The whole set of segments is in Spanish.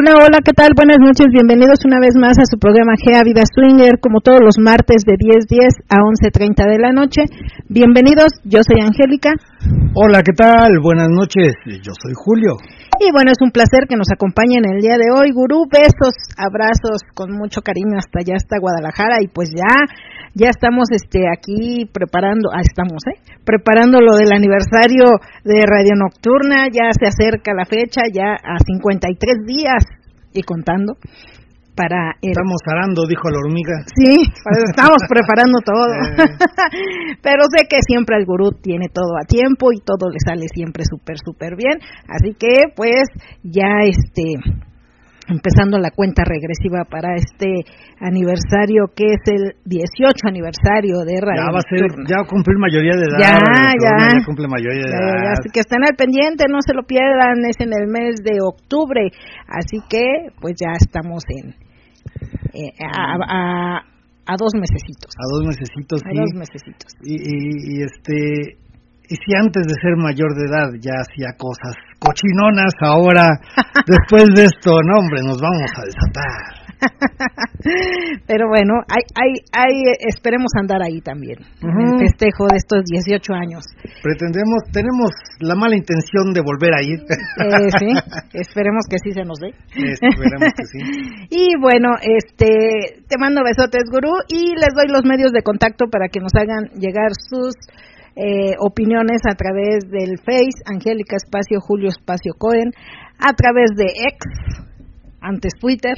Hola, hola, ¿qué tal? Buenas noches, bienvenidos una vez más a su programa Gea Vida Swinger, como todos los martes de 10.10 a 11.30 de la noche. Bienvenidos, yo soy Angélica. Hola, ¿qué tal? Buenas noches, yo soy Julio. Y bueno, es un placer que nos acompañen el día de hoy. Gurú, besos, abrazos con mucho cariño hasta allá, hasta Guadalajara. Y pues ya, ya estamos este aquí preparando, ah, estamos, ¿eh? Preparando lo del aniversario de Radio Nocturna. Ya se acerca la fecha, ya a 53 días y contando para Estamos arando, dijo la hormiga. Sí, pues estamos preparando todo. Eh. Pero sé que siempre el gurú tiene todo a tiempo y todo le sale siempre súper, súper bien. Así que, pues, ya este empezando la cuenta regresiva para este aniversario que es el 18 aniversario de Radio Ya va a ser, ya cumplir mayoría de edad. Ya, ya. ya cumple mayoría de edad. así que estén al pendiente, no se lo pierdan, es en el mes de octubre. Así que, pues ya estamos en, eh, a, a, dos mesecitos. A dos mesecitos, A dos mesecitos. Y, y, este, y si antes de ser mayor de edad ya hacía cosas cochinonas, ahora, después de esto, no hombre, nos vamos a desatar. Pero bueno, hay, hay, hay, esperemos andar ahí también, en el festejo de estos 18 años. Pretendemos, tenemos la mala intención de volver a ir. Eh, sí, esperemos que sí se nos dé. Esperemos que sí. Y bueno, este, te mando besotes, gurú, y les doy los medios de contacto para que nos hagan llegar sus eh, opiniones a través del Face, Angélica Espacio Julio Espacio Cohen, a través de X, antes Twitter,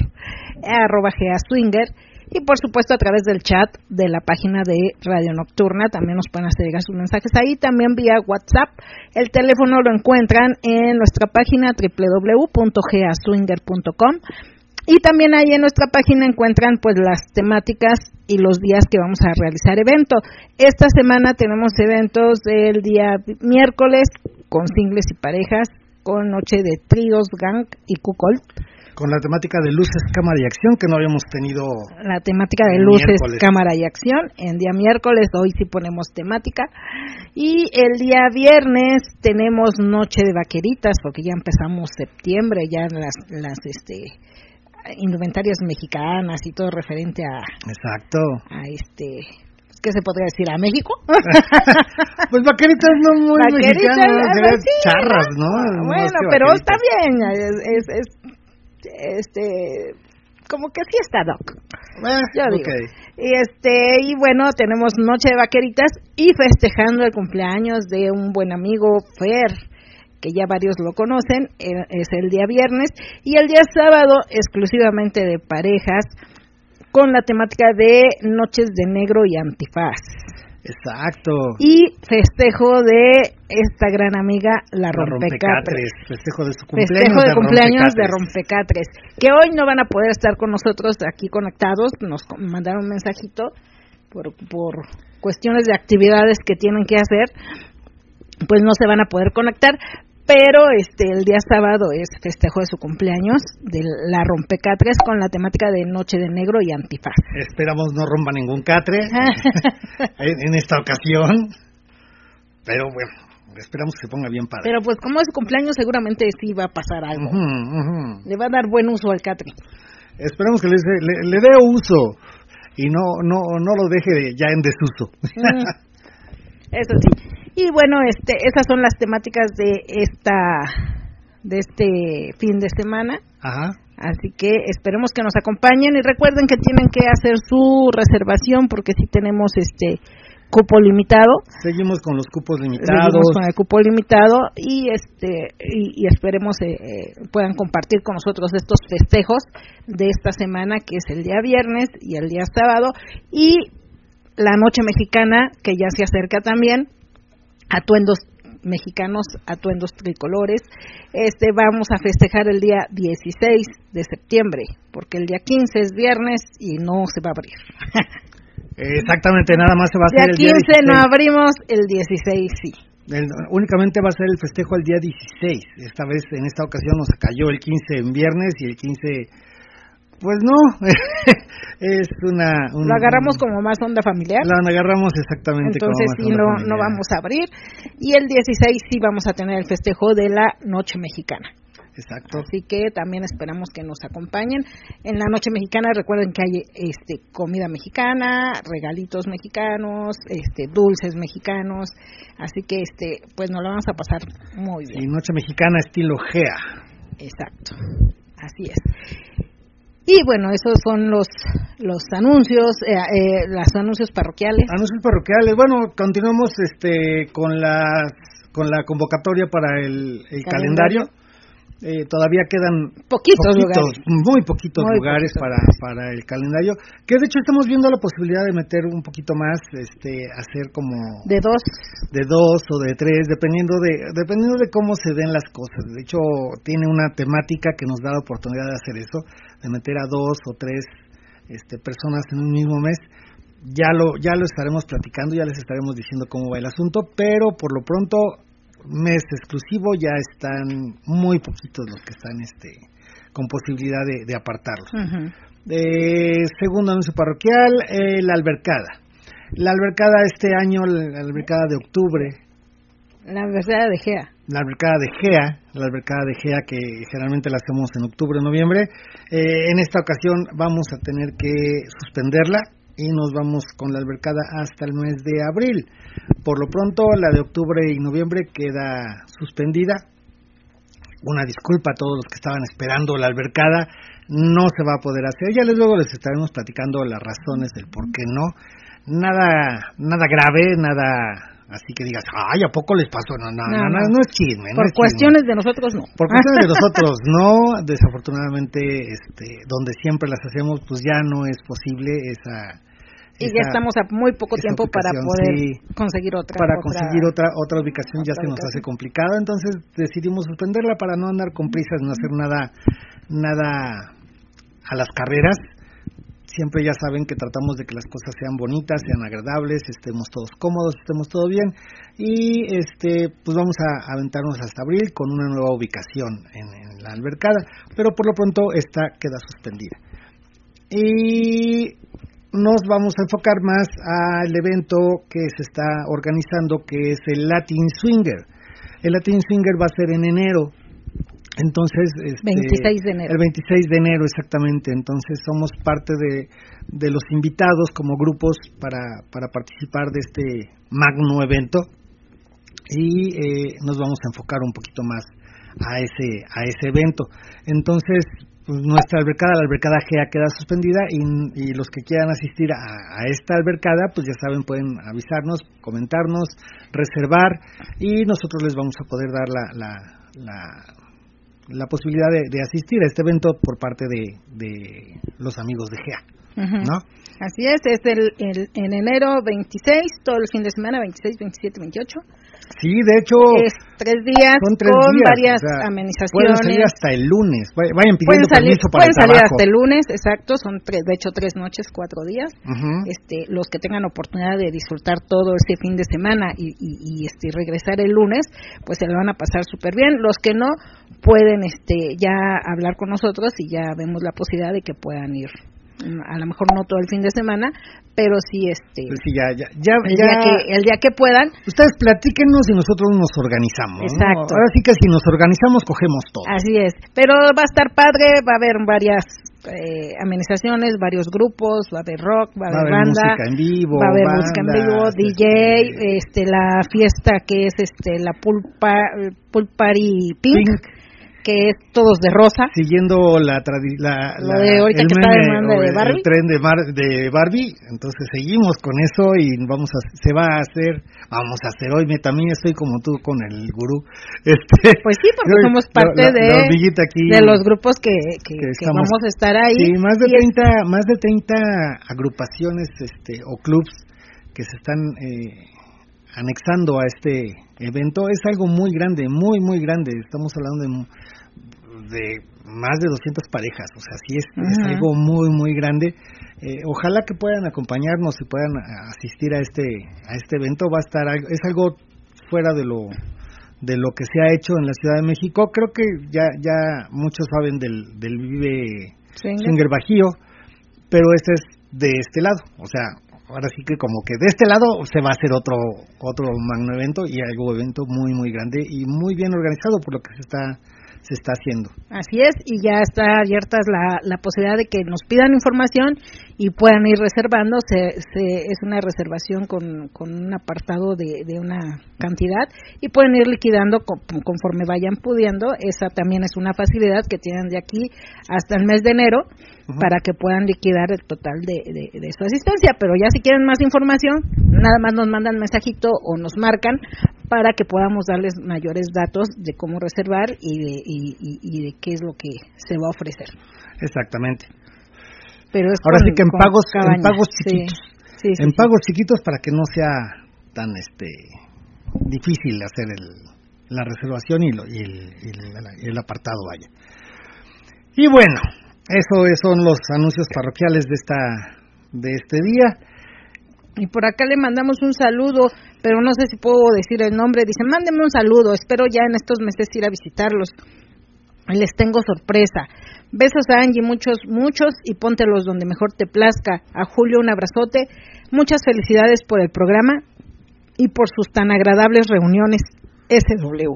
arroba Swinger, y por supuesto a través del chat de la página de Radio Nocturna, también nos pueden hacer llegar sus mensajes ahí, también vía WhatsApp. El teléfono lo encuentran en nuestra página www.geaswinger.com y también ahí en nuestra página encuentran pues las temáticas y los días que vamos a realizar evento. Esta semana tenemos eventos el día miércoles con singles y parejas, con noche de tríos, gang y cuckold con la temática de luces, cámara y acción que no habíamos tenido. La temática de luces, cámara y acción. En día miércoles, hoy sí ponemos temática. Y el día viernes tenemos noche de vaqueritas, porque ya empezamos septiembre, ya las, las este, indumentarias mexicanas y todo referente a. Exacto. A este. ¿Qué se podría decir? ¿A México? pues vaqueritas no muy mexicanas, charras, ¿no? bueno, pero está bien, es, es este como que fiesta doc eh, y este y bueno tenemos noche de vaqueritas y festejando el cumpleaños de un buen amigo Fer que ya varios lo conocen eh, es el día viernes y el día sábado exclusivamente de parejas con la temática de noches de negro y antifaz Exacto. Y festejo de esta gran amiga, la, Rompecatres. Festejo de su cumpleaños. Festejo de, cumpleaños de Rompecatres. Que hoy no van a poder estar con nosotros aquí conectados. Nos mandaron un mensajito por, por cuestiones de actividades que tienen que hacer. Pues no se van a poder conectar pero este el día sábado es festejo de su cumpleaños de la rompecatres con la temática de noche de negro y antifaz. Esperamos no rompa ningún catre en, esta ocasión, pero bueno, esperamos que se ponga bien padre. Pero pues como es su cumpleaños seguramente sí va a pasar algo. Le va a dar buen uso al catre. Esperamos que le, le, dé uso y no no no lo deje ya en desuso. Eso sí. Y bueno, este, esas son las temáticas de esta de este fin de semana. Ajá. Así que esperemos que nos acompañen y recuerden que tienen que hacer su reservación porque si tenemos este cupo limitado. Seguimos con los cupos limitados. Seguimos con el cupo limitado y este y, esperemos eh, eh, puedan compartir con nosotros estos festejos de esta semana que es el día viernes y el día sábado y la noche mexicana que ya se acerca también atuendos mexicanos atuendos tricolores. Este vamos a festejar el día 16 de septiembre, porque el día 15 es viernes y no se va a abrir. Exactamente, nada más se va a hacer el día 15 no abrimos, el 16 sí. únicamente va a ser el festejo el día 16. Esta vez, en esta ocasión, nos cayó el 15 en viernes y el 15 pues no, es una, Lo agarramos como más onda familiar. Lo agarramos exactamente Entonces como sí, no, no vamos a abrir. Y el 16 sí vamos a tener el festejo de la Noche Mexicana. Exacto. Así que también esperamos que nos acompañen. En la Noche Mexicana recuerden que hay este comida mexicana, regalitos mexicanos, este dulces mexicanos, así que este pues nos lo vamos a pasar muy bien. Y Noche Mexicana estilo GEA. Exacto. Así es. Y bueno, esos son los los anuncios, eh, eh, los anuncios parroquiales. Anuncios parroquiales. Bueno, continuamos este con la con la convocatoria para el, calendario. Eh, todavía quedan poquitos, lugares. muy poquitos lugares para, para el calendario, que de hecho estamos viendo la posibilidad de meter un poquito más, este, hacer como de dos, de dos o de tres, dependiendo de dependiendo de cómo se den las cosas. De hecho tiene una temática que nos da la oportunidad de hacer eso, de meter a dos o tres este, personas en un mismo mes. Ya lo ya lo estaremos platicando, ya les estaremos diciendo cómo va el asunto, pero por lo pronto mes exclusivo ya están muy poquitos los que están este con posibilidad de, de apartarlos. Eh, segundo anuncio parroquial, eh, la albercada. La albercada este año, la albercada de octubre. La albercada de Gea. La albercada de Gea, la albercada de Gea que generalmente la hacemos en octubre noviembre. Eh, en esta ocasión vamos a tener que suspenderla y nos vamos con la albercada hasta el mes de abril. Por lo pronto, la de octubre y noviembre queda suspendida. Una disculpa a todos los que estaban esperando la albercada, no se va a poder hacer. Ya les luego les estaremos platicando las razones del por qué no. Nada, nada grave, nada así que digas, ay, ¿a poco les pasó? No, no, no, no, es chisme. Por cuestiones de nosotros no. Por cuestiones de nosotros no, desafortunadamente, este, donde siempre las hacemos, pues ya no es posible esa y ya estamos a muy poco tiempo para poder conseguir otra para conseguir otra otra ubicación ya se nos hace complicado entonces decidimos suspenderla para no andar con prisas no hacer nada nada a las carreras siempre ya saben que tratamos de que las cosas sean bonitas sean agradables estemos todos cómodos estemos todo bien y este pues vamos a aventarnos hasta abril con una nueva ubicación en, en la albercada pero por lo pronto esta queda suspendida y nos vamos a enfocar más al evento que se está organizando, que es el Latin Swinger. El Latin Swinger va a ser en enero. Entonces, este, 26 de enero. El 26 de enero, exactamente. Entonces, somos parte de, de los invitados como grupos para, para participar de este magno evento. Y eh, nos vamos a enfocar un poquito más a ese, a ese evento. Entonces, pues, nuestra albercada, la albercada GEA queda suspendida y, los que quieran asistir a, esta albercada, pues ya saben, pueden avisarnos, comentarnos, reservar y nosotros les vamos a poder dar la, la, la, posibilidad de, asistir a este evento por parte de, de los amigos de GEA. ¿No? Así es, es el, el, en enero 26, todo el fin de semana, 26, 27, 28 Sí, de hecho. Es tres días con varias amenizaciones. Pueden salir hasta el lunes. Vayan pidiendo pueden salir, permiso para pueden salir hasta el lunes, exacto. Son tres, de hecho tres noches, cuatro días. Este, los que tengan oportunidad de disfrutar todo este fin de semana y, y, este regresar el lunes, pues se lo van a pasar súper bien. Los que no pueden, este, ya hablar con nosotros y ya vemos la posibilidad de que puedan ir a lo mejor no todo el fin de semana, pero sí este pues ya, ya, ya, el, Día que, el día que puedan. Ustedes platíquenos y nosotros nos organizamos. Exacto. Ahora sí que si nos organizamos cogemos todo. Así es, pero va a estar padre, va a haber varias eh, amenizaciones, varios grupos, va a haber rock, va a haber, banda, música en vivo, va a haber música en vivo, DJ, este, la fiesta que es este la pulpa, Pulpari Pink. Que es todos de rosa. Siguiendo la, la, Lo de ahorita el, que está meme, de, de o Barbie. el tren de, Mar- de Barbie, entonces seguimos con eso y vamos a, se va a hacer, vamos a hacer hoy, me también estoy como tú con el gurú, este, Pues sí, porque Yo- somos la- parte la- de, la aquí, de los grupos que, que, que que estamos- vamos a estar ahí. Sí, más de Y es- 30, más de 30 agrupaciones este, o clubs que se están eh, anexando a este evento. Es algo muy grande, muy, muy grande. Estamos hablando de, de más de 200 parejas. O sea, sí es, algo muy, muy grande. Eh, ojalá que puedan acompañarnos y puedan asistir a este, a este evento. Va a estar, es algo fuera de lo de lo que se ha hecho en la Ciudad de México. Creo que ya ya muchos saben del, del Vive. Swinger Bajío, pero este es de este lado, o sea, ahora sí que como que de este lado se va a hacer otro otro magno evento y algo evento muy muy grande y muy bien organizado por lo que se está se está haciendo. Así es, y ya está abierta la, la posibilidad de que nos pidan información y puedan ir reservando. Se, se- es una reservación con, con un apartado de, de una cantidad y pueden ir liquidando co- conforme vayan pudiendo. Esa también es una facilidad que tienen de aquí hasta el mes de enero para que puedan liquidar el total de, de- de su asistencia. Pero ya si quieren más información, nada más nos mandan mensajito o nos marcan para que podamos darles mayores datos de cómo reservar y de, y, y- y de qué es lo que se va a ofrecer. Exactamente. Pero es Ahora con- sí que en pagos en pagos chiquitos. sí, sí, en sí. pagos chiquitos para que no sea tan este difícil hacer el, la reservación y, lo- y el, el- y el apartado vaya. Y bueno, eso es- son los anuncios parroquiales de esta de este día. Y por acá le mandamos un saludo, pero no sé si puedo decir el nombre. Dice, mándenme un saludo, espero ya en estos meses ir a visitarlos. Les tengo sorpresa. Besos a Angie, muchos, muchos, y póntelos donde mejor te plazca. A Julio un abrazote. Muchas felicidades por el programa y por sus tan agradables reuniones SW.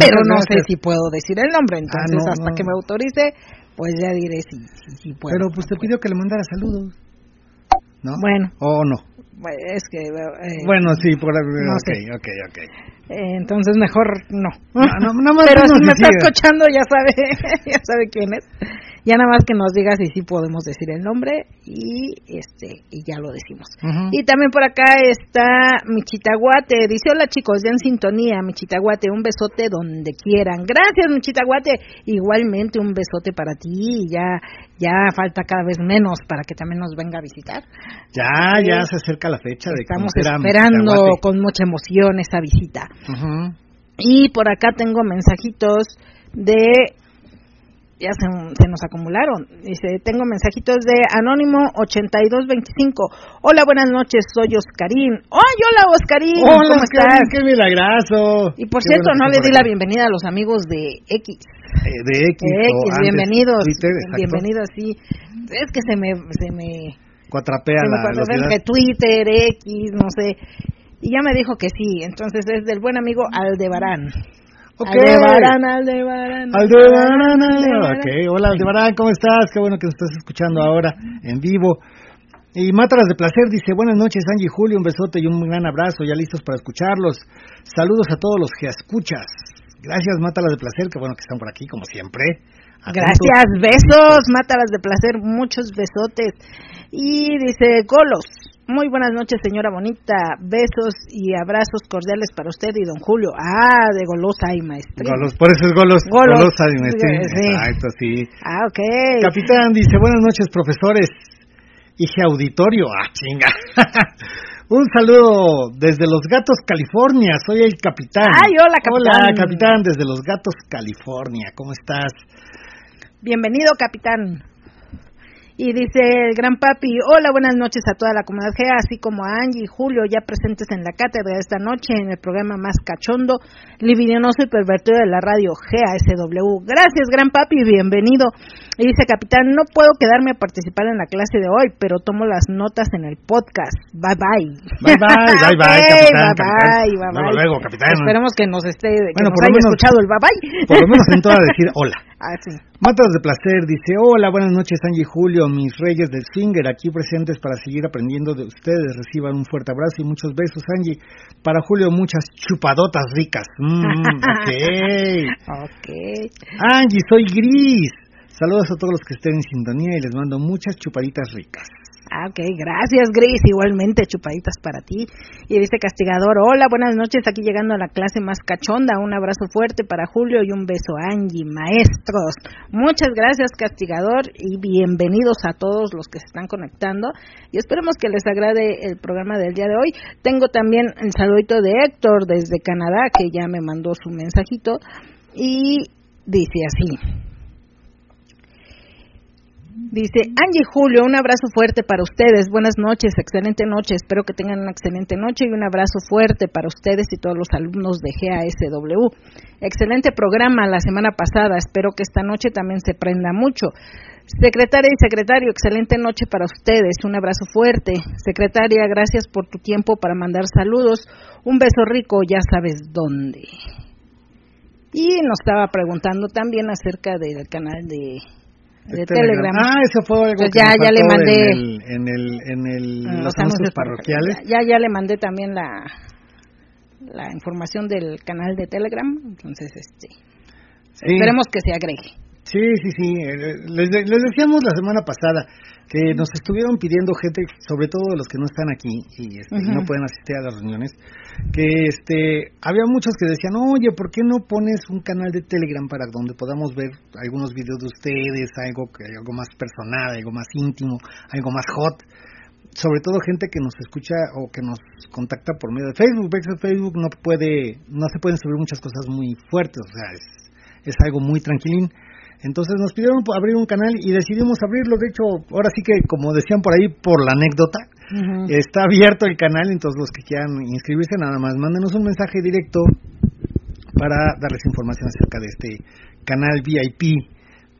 Pero no sé si puedo decir el nombre, entonces no, hasta no. que me autorice, pues ya diré si, si, si puedo. Pero pues te pidió que le mandara saludos. ¿No? Bueno. O no. Bueno, Es que... eh, Bueno, sí, por no ok, sé. ok, ok. Eh, entonces mejor no. No, no, nada más Pero si me está escuchando ya sabe, ya sabe quién es. Ya nada más que nos diga si sí podemos decir el nombre y este y ya lo decimos. Y también por acá está Michitaguate. Dice, hola chicos, ya en sintonía, Michitaguate, un besote donde quieran. Gracias, Michitaguate. Igualmente un besote para ti. Ya, ya falta cada vez menos para que también nos venga a visitar. Ya, ya se acerca la fecha de Estamos conocer a esperando con mucha emoción esa visita. Y por acá tengo mensajitos de... Ya se, se nos acumularon. Dice, tengo mensajitos de Anónimo 8225. Hola, buenas noches, soy Oscarín. ¡Ay, hola, Oscarín! Hola, ¿Cómo Oscarín, estás? ¡Qué milagrazo! Y por Qué cierto, no le di la bienvenida a los amigos de X. Eh, de X, De X, antes bienvenidos. Twitter, bienvenidos, sí. Es que se me... Se me Cuatrapea se me la Twitter, X, no sé. Y ya me dijo que sí. Entonces es del buen amigo Aldebarán. Ok. Aldebarán, Aldebarán. Aldebarán, Aldebarán. ok, hola Aldebarán, ¿cómo estás? Qué bueno que nos estás escuchando ahora en vivo. Y Mátalas de Placer dice, buenas noches Angie y Julio, un besote y un gran abrazo, ya listos para escucharlos. Saludos a todos los que escuchas. Gracias Mátalas de Placer, qué bueno que están por aquí, como siempre. Atentos. Gracias, besos, mátalas de placer, muchos besotes. Y dice Golos, muy buenas noches señora bonita, besos y abrazos cordiales para usted y don Julio. Ah, de Golosa y maestría. Golos, por eso es Golos. Golos. Golos al maestro. Sí. Exacto, sí. Ah, ok. Capitán dice, buenas noches profesores. Dije auditorio, ah, chinga. Un saludo desde Los Gatos, California. Soy el capitán. Ay, hola, capitán. Hola, capitán, desde Los Gatos, California. ¿Cómo estás? Bienvenido, capitán. Y dice el gran papi, hola, buenas noches a toda la comunidad GEA, así como a Angie y Julio, ya presentes en la cátedra esta noche en el programa más cachondo, libidinoso y pervertido de la radio GEA SW. Gracias, gran papi, bienvenido. Y dice, capitán, no puedo quedarme a participar en la clase de hoy, pero tomo las notas en el podcast. Bye, bye. Bye, bye, bye, bye, capitán, bye, capitán. bye, bye, Luego, luego, capitán. Esperemos que nos esté, que Bueno, nos por lo haya menos- escuchado el bye, bye. Por lo menos en toda decir hola. Ah, sí. Matas de Placer dice, hola, buenas noches Angie y Julio, mis reyes del swinger aquí presentes para seguir aprendiendo de ustedes. Reciban un fuerte abrazo y muchos besos, Angie. Para Julio, muchas chupadotas ricas. Mm, ok. ok. Angie, soy Gris. Saludos a todos los que estén en sintonía y les mando muchas chupaditas ricas. Ah, ok, gracias Gris, igualmente chupaditas para ti. Y dice Castigador, hola, buenas noches, aquí llegando a la clase más cachonda, un abrazo fuerte para Julio y un beso Angie, maestros. Muchas gracias Castigador y bienvenidos a todos los que se están conectando y esperemos que les agrade el programa del día de hoy. Tengo también el saludito de Héctor desde Canadá que ya me mandó su mensajito y dice así. Dice Angie Julio, un abrazo fuerte para ustedes. Buenas noches, excelente noche. Espero que tengan una excelente noche y un abrazo fuerte para ustedes y todos los alumnos de GASW. Excelente programa la semana pasada. Espero que esta noche también se prenda mucho. Secretaria y secretario, excelente noche para ustedes. Un abrazo fuerte. Secretaria, gracias por tu tiempo para mandar saludos. Un beso rico, ya sabes dónde. Y nos estaba preguntando también acerca del canal de de Telegram. Ah, eso fue algo que ya, ya le mandé en, el, en, el, en los, anuncios parroquiales. Ya, ya le mandé también la la información del canal de Telegram, entonces este esperemos que se agregue. Sí, sí, sí. Eh, les, les, decíamos la semana pasada que nos estuvieron pidiendo gente, sobre todo los que no están aquí y este, no pueden asistir a las reuniones, que este había muchos que decían, oye, ¿por qué no pones un canal de Telegram para donde podamos ver algunos videos de ustedes, algo que algo más personal, algo más íntimo, algo más hot? Sobre todo gente que nos escucha o que nos contacta por medio de Facebook. Facebook no puede, no se pueden subir muchas cosas muy fuertes, o sea, es, es algo muy tranquilín entonces nos pidieron abrir un canal y decidimos abrirlo. De hecho, ahora sí que, como decían por ahí, por la anécdota, está abierto el canal. Entonces, los que quieran inscribirse, nada más mándenos un mensaje directo para darles información acerca de este canal VIP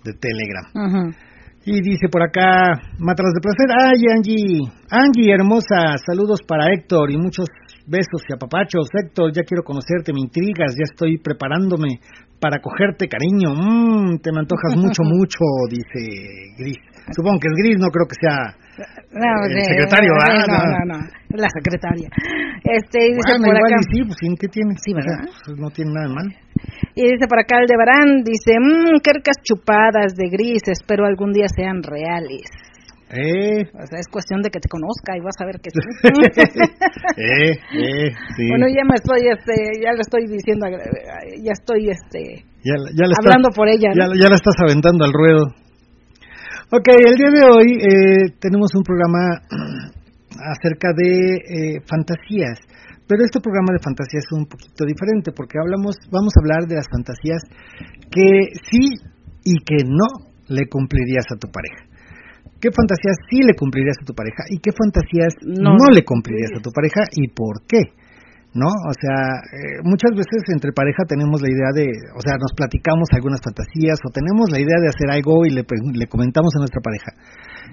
de Telegram. Y dice por acá, Matras de Placer, ay Angie, Angie hermosa, saludos para Héctor y muchos besos y apapachos. Héctor, ya quiero conocerte, me intrigas, ya estoy preparándome para cogerte cariño. Mmm, te me antojas mucho, mucho, dice Gris. Supongo que es Gris, no creo que sea el secretario. no, no, no, la secretaria. Este, dice por acá. sí, pues ¿qué tiene? Sí, ¿verdad? Pues, no tiene nada de mal. Y dice por acá Aldebarán, dice, mmm, qué chupadas de Gris, espero algún día sean reales. Eh. O sea, es cuestión de que te conozca y vas a ver que sí. eh, eh, sí. Bueno, ya me estoy, este, ya le estoy diciendo, ya estoy, este, ya, ya hablando por ella. Ya, ya la estás aventando al ruedo. Ok, el día de hoy eh, tenemos un programa acerca de eh, fantasías, pero este programa de fantasías es un poquito diferente porque hablamos, vamos a hablar de las fantasías que sí y que no le cumplirías a tu pareja qué fantasías sí le cumplirías a tu pareja y qué fantasías no, le cumplirías a tu pareja y por qué. ¿No? O sea, eh, muchas veces entre pareja tenemos la idea de, o sea, nos platicamos algunas fantasías o tenemos la idea de hacer algo y le, le comentamos a nuestra pareja.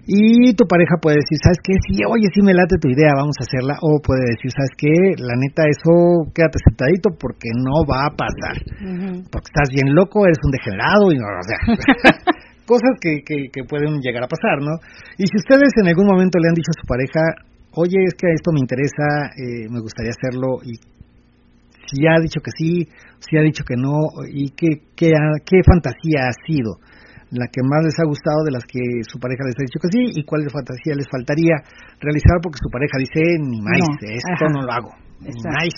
Y tu pareja puede decir, ¿sabes qué? Sí, oye, sí me late tu idea, vamos a hacerla. O puede decir, ¿sabes qué? La neta, eso quédate sentadito porque no va a pasar. Porque estás bien loco, eres un degenerado y no, o sea. cosas que, que, pueden llegar a pasar, ¿no? Y si ustedes en algún momento le han dicho a su pareja, oye, es que esto me interesa, eh, me gustaría hacerlo, y si ha dicho que sí, si ha dicho que no, y qué, qué, qué fantasía ha sido la que más les ha gustado de las que su pareja les ha dicho que sí y cuál fantasía les faltaría realizar porque su pareja dice ni más, esto no lo hago, ni más,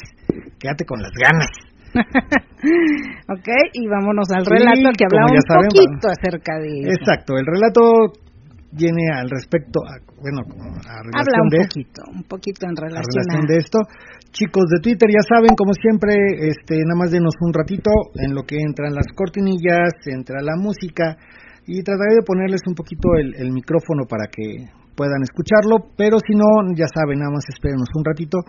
quédate con las ganas. ok, y vámonos al relato que hablaba un poquito acerca de Exacto, el relato viene al respecto, a, bueno, a relación Habla un de, poquito, un poquito en relación, de esto. Chicos de Twitter, ya saben, como siempre, este, nada más denos un ratito en lo que entran las cortinillas, entra la música y trataré de ponerles un poquito el, el micrófono para que puedan escucharlo, pero si no, ya saben, nada más espérenos un ratito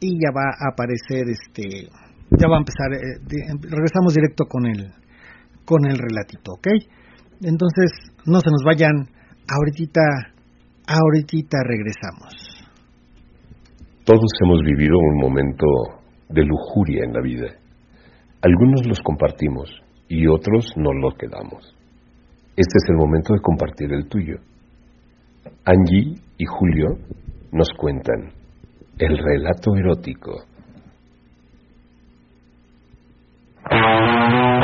y ya va a aparecer este ya va a empezar, eh, em, regresamos directo con el, con el relatito, ¿ok? Entonces, no se nos vayan, ahorita, ahorita regresamos. Todos hemos vivido un momento de lujuria en la vida. Algunos los compartimos y otros no los quedamos. Este es el momento de compartir el tuyo. Angie y Julio nos cuentan el relato erótico. Thank.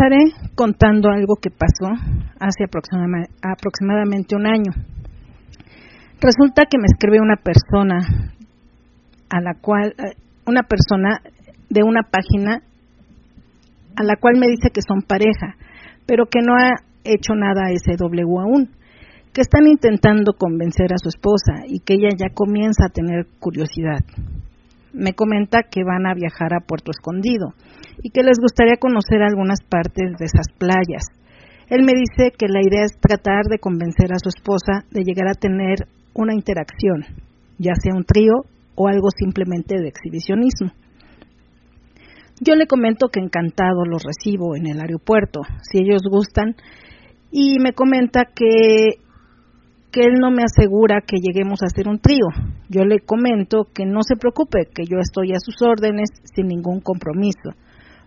Comenzaré contando algo que pasó hace aproximadamente un año. Resulta que me escribe una persona a la cual eh, una persona de una página a la cual me dice que son pareja, pero que no ha hecho nada a ese W aún, que están intentando convencer a su esposa y que ella ya comienza a tener curiosidad me comenta que van a viajar a Puerto Escondido y que les gustaría conocer algunas partes de esas playas. Él me dice que la idea es tratar de convencer a su esposa de llegar a tener una interacción, ya sea un trío o algo simplemente de exhibicionismo. Yo le comento que encantado los recibo en el aeropuerto, si ellos gustan, y me comenta que que él no me asegura que lleguemos a hacer un trío. Yo le comento que no se preocupe, que yo estoy a sus órdenes sin ningún compromiso.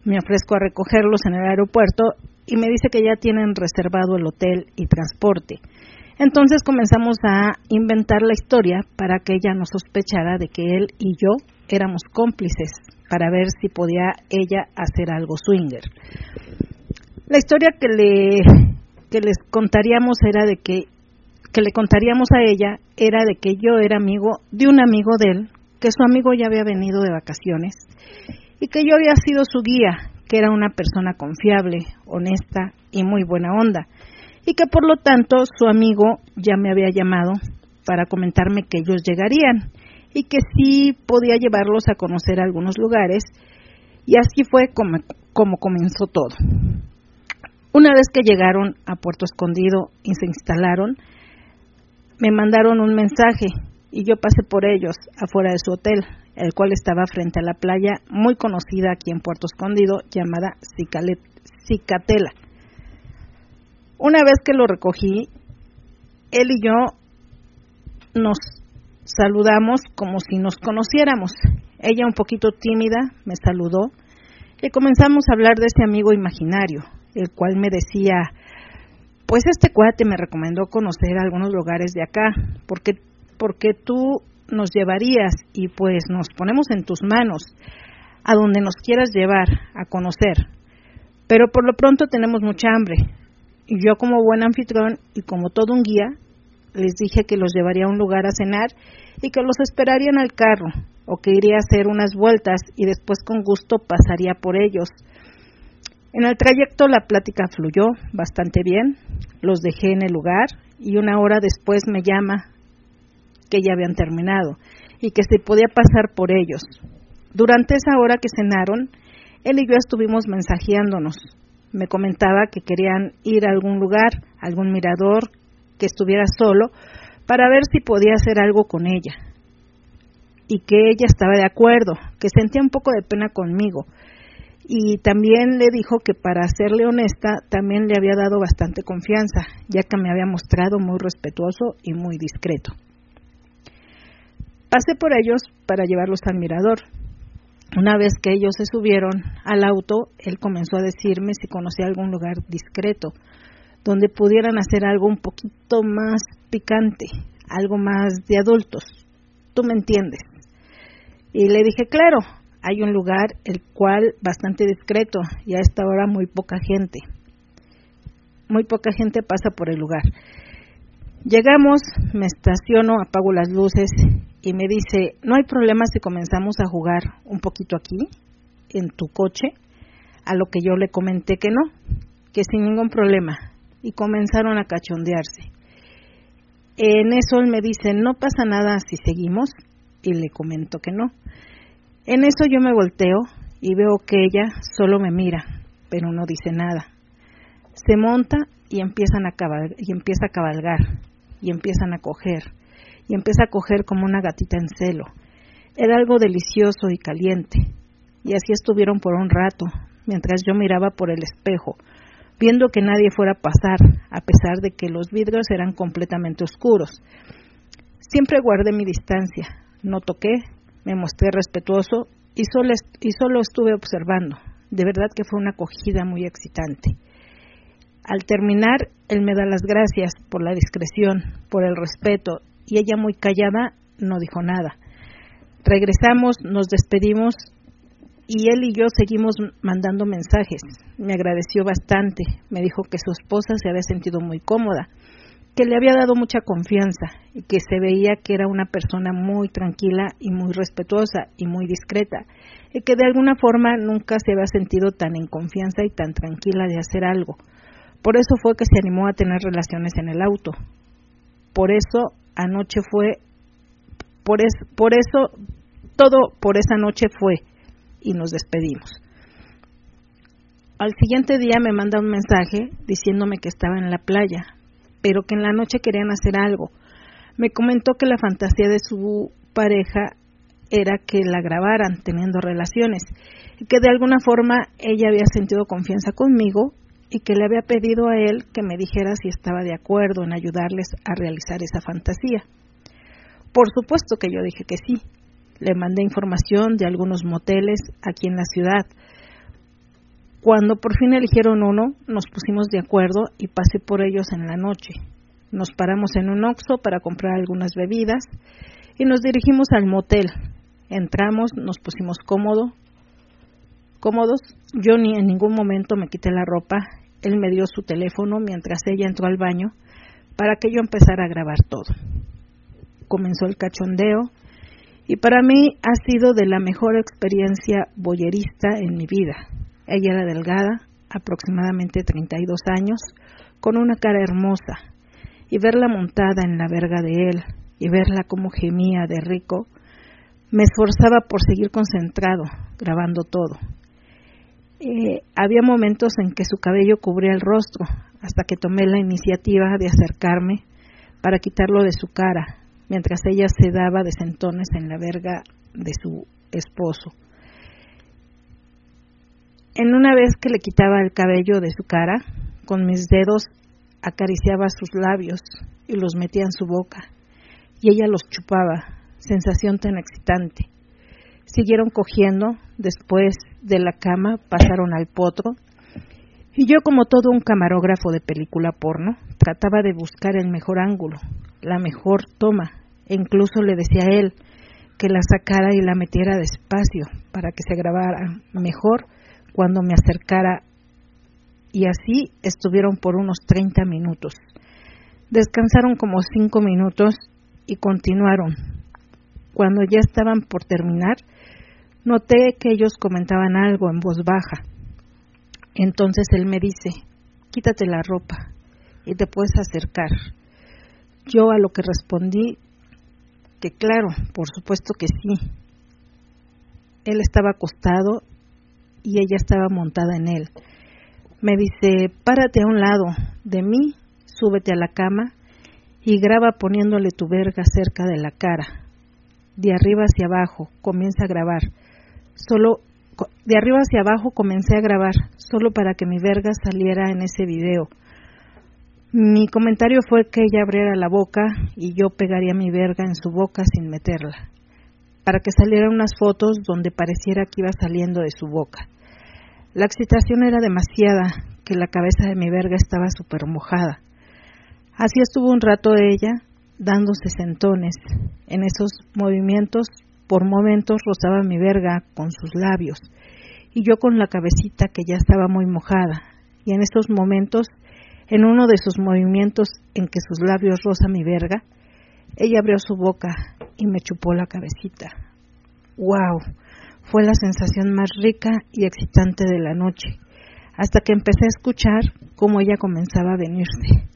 Me ofrezco a recogerlos en el aeropuerto y me dice que ya tienen reservado el hotel y transporte. Entonces comenzamos a inventar la historia para que ella no sospechara de que él y yo éramos cómplices para ver si podía ella hacer algo swinger. La historia que le que les contaríamos era de que que le contaríamos a ella era de que yo era amigo de un amigo de él, que su amigo ya había venido de vacaciones y que yo había sido su guía, que era una persona confiable, honesta y muy buena onda, y que por lo tanto su amigo ya me había llamado para comentarme que ellos llegarían y que sí podía llevarlos a conocer algunos lugares y así fue como, como comenzó todo. Una vez que llegaron a Puerto Escondido y se instalaron, me mandaron un mensaje y yo pasé por ellos afuera de su hotel, el cual estaba frente a la playa muy conocida aquí en Puerto Escondido llamada Cicatela. Una vez que lo recogí, él y yo nos saludamos como si nos conociéramos. Ella un poquito tímida me saludó y comenzamos a hablar de ese amigo imaginario, el cual me decía pues este cuate me recomendó conocer algunos lugares de acá, porque, porque tú nos llevarías y pues nos ponemos en tus manos a donde nos quieras llevar a conocer. Pero por lo pronto tenemos mucha hambre. Y yo como buen anfitrión y como todo un guía, les dije que los llevaría a un lugar a cenar y que los esperarían al carro, o que iría a hacer unas vueltas y después con gusto pasaría por ellos en el trayecto la plática fluyó bastante bien, los dejé en el lugar y una hora después me llama que ya habían terminado y que se podía pasar por ellos. Durante esa hora que cenaron, él y yo estuvimos mensajeándonos. Me comentaba que querían ir a algún lugar, algún mirador, que estuviera solo, para ver si podía hacer algo con ella. Y que ella estaba de acuerdo, que sentía un poco de pena conmigo, y también le dijo que para serle honesta también le había dado bastante confianza, ya que me había mostrado muy respetuoso y muy discreto. Pasé por ellos para llevarlos al mirador. Una vez que ellos se subieron al auto, él comenzó a decirme si conocía algún lugar discreto, donde pudieran hacer algo un poquito más picante, algo más de adultos. Tú me entiendes. Y le dije, claro, hay un lugar el cual bastante discreto y a esta hora muy poca gente. Muy poca gente pasa por el lugar. Llegamos, me estaciono, apago las luces y me dice, no hay problema si comenzamos a jugar un poquito aquí, en tu coche, a lo que yo le comenté que no, que sin ningún problema. Y comenzaron a cachondearse. En eso él me dice, no pasa nada si seguimos, y le comento que no. En eso yo me volteo y veo que ella solo me mira, pero no dice nada. Se monta y empiezan a y empieza a cabalgar y empiezan a coger y empieza a coger como una gatita en celo. Era algo delicioso y caliente. Y así estuvieron por un rato, mientras yo miraba por el espejo, viendo que nadie fuera a pasar, a pesar de que los vidrios eran completamente oscuros. Siempre guardé mi distancia, no toqué, me mostré respetuoso y solo, y solo estuve observando. De verdad que fue una acogida muy excitante. Al terminar, él me da las gracias por la discreción, por el respeto, y ella muy callada no dijo nada. Regresamos, nos despedimos y él y yo seguimos mandando mensajes. Me agradeció bastante, me dijo que su esposa se había sentido muy cómoda, que le había dado mucha confianza y que se veía que era una persona muy tranquila y muy respetuosa y muy discreta, y que de alguna forma nunca se había sentido tan en confianza y tan tranquila de hacer algo. Por eso fue que se animó a tener relaciones en el auto. Por eso anoche fue, por, por eso, todo por esa noche fue y nos despedimos. Al siguiente día me manda un mensaje diciéndome que estaba en la playa, pero que en la noche querían hacer algo. Me comentó que la fantasía de su pareja era que la grabaran teniendo relaciones y que de alguna forma ella había sentido confianza conmigo y que le había pedido a él que me dijera si estaba de acuerdo en ayudarles a realizar esa fantasía. Por supuesto que yo dije que sí. Le mandé información de algunos moteles aquí en la ciudad. Cuando por fin eligieron uno, nos pusimos de acuerdo y pasé por ellos en la noche. Nos paramos en un oxo para comprar algunas bebidas y nos dirigimos al motel. Entramos, nos pusimos cómodo, cómodos. Yo ni en ningún momento me quité la ropa él me dio su teléfono mientras ella entró al baño para que yo empezara a grabar todo. Comenzó el cachondeo y para mí ha sido de la mejor experiencia boyerista en mi vida. Ella era delgada, aproximadamente 32 años, con una cara hermosa, y verla montada en la verga de él y verla como gemía de rico, me esforzaba por seguir concentrado, grabando todo. Eh, había momentos en que su cabello cubría el rostro, hasta que tomé la iniciativa de acercarme para quitarlo de su cara, mientras ella se daba de sentones en la verga de su esposo. En una vez que le quitaba el cabello de su cara, con mis dedos acariciaba sus labios y los metía en su boca, y ella los chupaba, sensación tan excitante. Siguieron cogiendo, después de la cama pasaron al potro y yo como todo un camarógrafo de película porno trataba de buscar el mejor ángulo, la mejor toma e incluso le decía a él que la sacara y la metiera despacio para que se grabara mejor cuando me acercara y así estuvieron por unos 30 minutos. Descansaron como cinco minutos y continuaron. Cuando ya estaban por terminar, Noté que ellos comentaban algo en voz baja. Entonces él me dice, quítate la ropa y te puedes acercar. Yo a lo que respondí que claro, por supuesto que sí. Él estaba acostado y ella estaba montada en él. Me dice, párate a un lado de mí, súbete a la cama y graba poniéndole tu verga cerca de la cara. De arriba hacia abajo, comienza a grabar. Solo de arriba hacia abajo comencé a grabar, solo para que mi verga saliera en ese video. Mi comentario fue que ella abriera la boca y yo pegaría mi verga en su boca sin meterla, para que salieran unas fotos donde pareciera que iba saliendo de su boca. La excitación era demasiada que la cabeza de mi verga estaba súper mojada. Así estuvo un rato ella, dándose sentones. En esos movimientos por momentos rozaba mi verga con sus labios, y yo con la cabecita que ya estaba muy mojada, y en estos momentos, en uno de sus movimientos en que sus labios rozan mi verga, ella abrió su boca y me chupó la cabecita. ¡Wow! Fue la sensación más rica y excitante de la noche. Hasta que empecé a escuchar cómo ella comenzaba a venirse.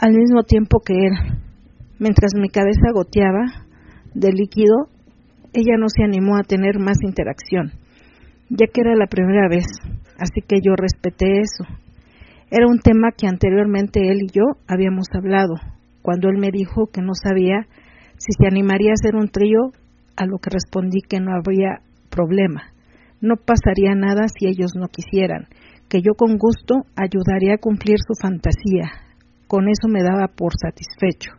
Al mismo tiempo que él, mientras mi cabeza goteaba de líquido, ella no se animó a tener más interacción, ya que era la primera vez, así que yo respeté eso. Era un tema que anteriormente él y yo habíamos hablado, cuando él me dijo que no sabía si se animaría a hacer un trío, a lo que respondí que no habría problema. No pasaría nada si ellos no quisieran, que yo con gusto ayudaría a cumplir su fantasía. Con eso me daba por satisfecho.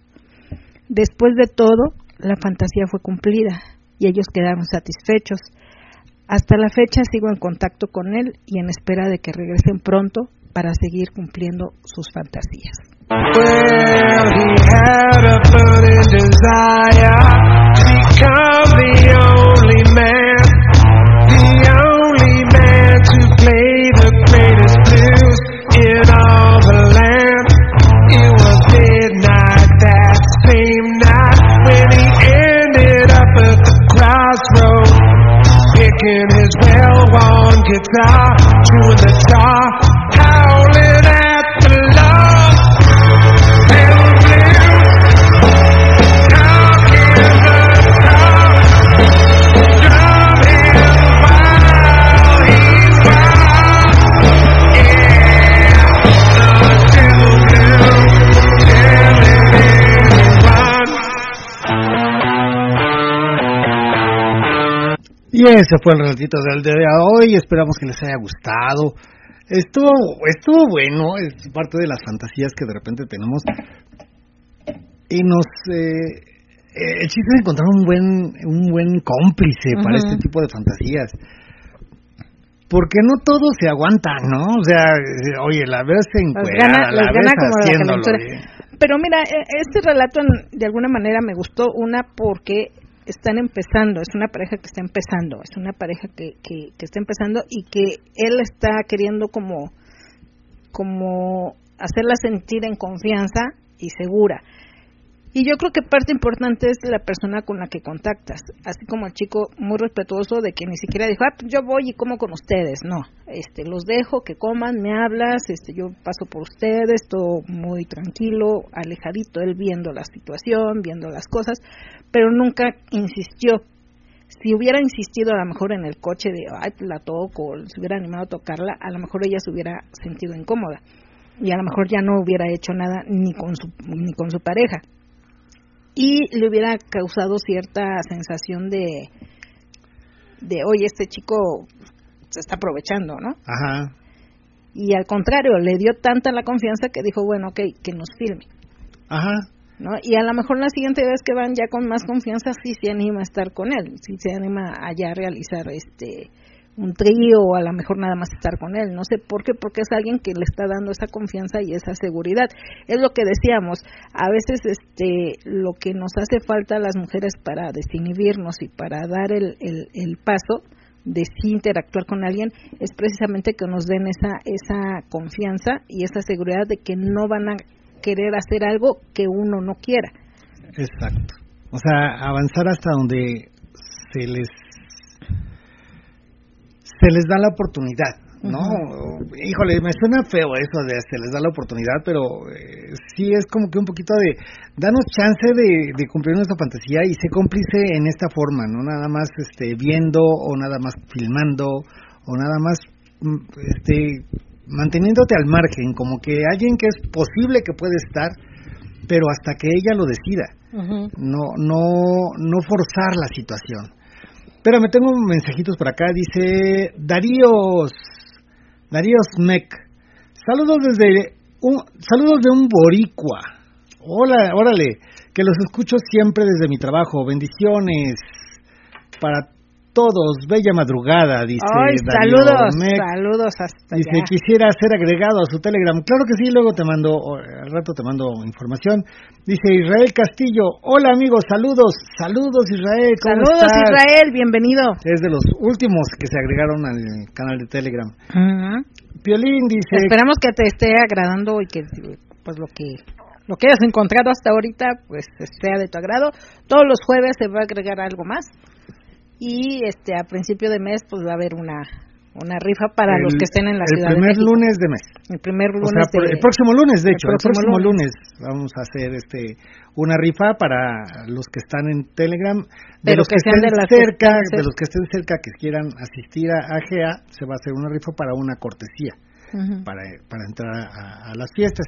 Después de todo, la fantasía fue cumplida y ellos quedaron satisfechos. Hasta la fecha sigo en contacto con él y en espera de que regresen pronto para seguir cumpliendo sus fantasías. Well, he had a burning desire to become the only man, the only man to play the greatest blues in all the land. It was midnight that same night when he ended up at the crossroads, picking his well-worn guitar, chewing the tar. Y ese fue el ratito del día de hoy. Esperamos que les haya gustado. Estuvo, estuvo bueno, es parte de las fantasías que de repente tenemos. Y nos. Eh, el chiste es encontrar un buen, un buen cómplice para este tipo de fantasías. Porque no todo se aguanta, ¿no? O sea, oye, la verse encuerada, la ves haciéndolo. Pero mira, e, este relato de alguna manera me gustó, una porque están empezando, es una pareja que está empezando, es una pareja que, que, está empezando y que él está queriendo como, como hacerla sentir en confianza y segura. Y yo creo que parte importante es la persona con la que contactas, así como el chico muy respetuoso de que ni siquiera dijo, ah, pues yo voy y como con ustedes, no, este, los dejo que coman, me hablas, este, yo paso por ustedes, todo muy tranquilo, alejadito, él viendo la situación, viendo las cosas, pero nunca insistió. Si hubiera insistido a lo mejor en el coche de, ay, pues la toco, se hubiera animado a tocarla, a lo mejor ella se hubiera sentido incómoda. Y a lo mejor ya no hubiera hecho nada ni con su, ni con su pareja y le hubiera causado cierta sensación de, de oye, este chico se está aprovechando, ¿no? Ajá. Y al contrario, le dio tanta la confianza que dijo, bueno, ok, que nos filme. Ajá. ¿No? Y a lo mejor la siguiente vez que van ya con más confianza sí se anima a estar con él, sí se anima a ya realizar este un trío o a lo mejor nada más estar con él. No sé por qué, porque es alguien que le está dando esa confianza y esa seguridad. Es lo que decíamos, a veces este lo que nos hace falta a las mujeres para desinhibirnos y para dar el, el, paso de sí interactuar con alguien es precisamente que nos den esa esa confianza y esa seguridad de que no van a querer hacer algo que uno no quiera. Exacto. O sea, avanzar hasta donde se les se les da la oportunidad, ¿no? Híjole, me suena feo eso de se les da la oportunidad, pero eh, sí es como que un poquito de danos chance de, de, cumplir nuestra fantasía y se cómplice en esta forma, no nada más este viendo o nada más filmando o nada más mm, este manteniéndote al margen, como que alguien que es posible que puede estar, pero hasta que ella lo decida. No no no forzar la situación. Pero me tengo mensajitos por acá. Dice Daríos. Daríos Mec. Saludos desde un, saludos de un boricua. Hola, órale, que los escucho siempre desde mi trabajo. Bendiciones para todos. Bella madrugada, dice. Ay, saludos, saludos hasta Dice, quisiera ser agregado a su Telegram. Claro que sí, luego te mando, al rato te mando información. Dice Israel Castillo, hola amigos, saludos, saludos Israel. ¿cómo saludos Israel, bienvenido. Es de los últimos que se agregaron al canal de Telegram. Piolín dice... Esperamos que te esté agradando y que, pues lo que lo que hayas encontrado hasta ahorita, pues sea de tu agrado. Todos los jueves se va a agregar algo más. Y este a principio de mes, pues va a haber una una rifa para los que estén en la ciudad El primer lunes de mes. El primer lunes El próximo lunes, de hecho. El próximo, lunes. vamos a hacer este una rifa para los que están en Telegram. De los que, estén cerca, de los que estén cerca, que quieran asistir a AGA, se va a hacer una rifa para una cortesía. para, para entrar a, las fiestas.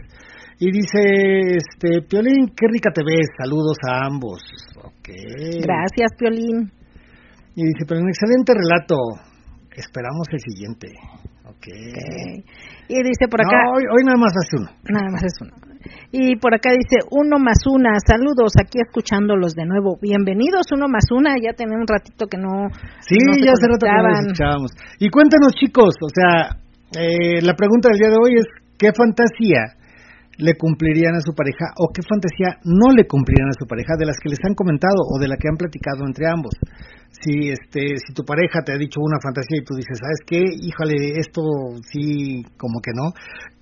Y dice, este, Piolín, qué rica te ves, saludos a ambos. Okay. Gracias, Piolín. Y dice, pero un excelente relato, Esperamos el siguiente. Okay. Y dice por acá. hoy, hoy nada más es uno. Nada más es uno. Y por acá dice uno más una. Saludos aquí escuchándolos de nuevo. Bienvenidos uno más una. Ya tenía un ratito que no. Sí, ya hace rato que no escuchábamos. Y cuéntanos chicos, o sea, eh, la pregunta del día de hoy es qué fantasía le cumplirían a su pareja o qué fantasía no le cumplirían a su pareja de las que les han comentado o de la que han platicado entre ambos si este si tu pareja te ha dicho una fantasía y tú dices sabes qué híjole esto sí como que no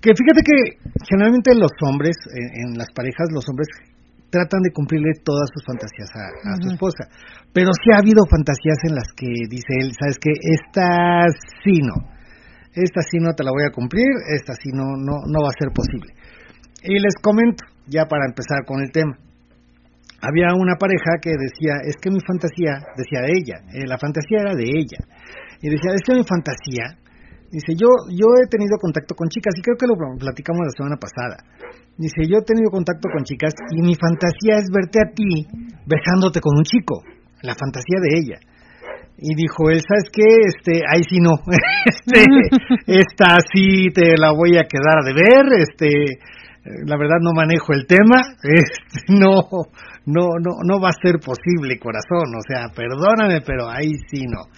que fíjate que generalmente los hombres en, las parejas los hombres tratan de cumplirle todas sus fantasías a, su esposa. Pero sí ha habido fantasías en las que dice él sabes qué esta sí no. Esta sí no te la voy a cumplir esta sí no no no va a ser posible y les comento ya para empezar con el tema había una pareja que decía, es que mi fantasía, decía de ella, eh, la fantasía era de ella, y decía, es que mi fantasía, dice, yo, yo he tenido contacto con chicas, y creo que lo platicamos la semana pasada, dice, yo he tenido contacto con chicas, y mi fantasía es verte a ti besándote con un chico, la fantasía de ella. Y dijo él, ¿sabes qué? Este, ahí sí no, este, esta sí te la voy a quedar de ver, este, la verdad no manejo el tema, este, no, no, no, no va a ser posible, corazón, o sea, perdóname, pero ahí sí no.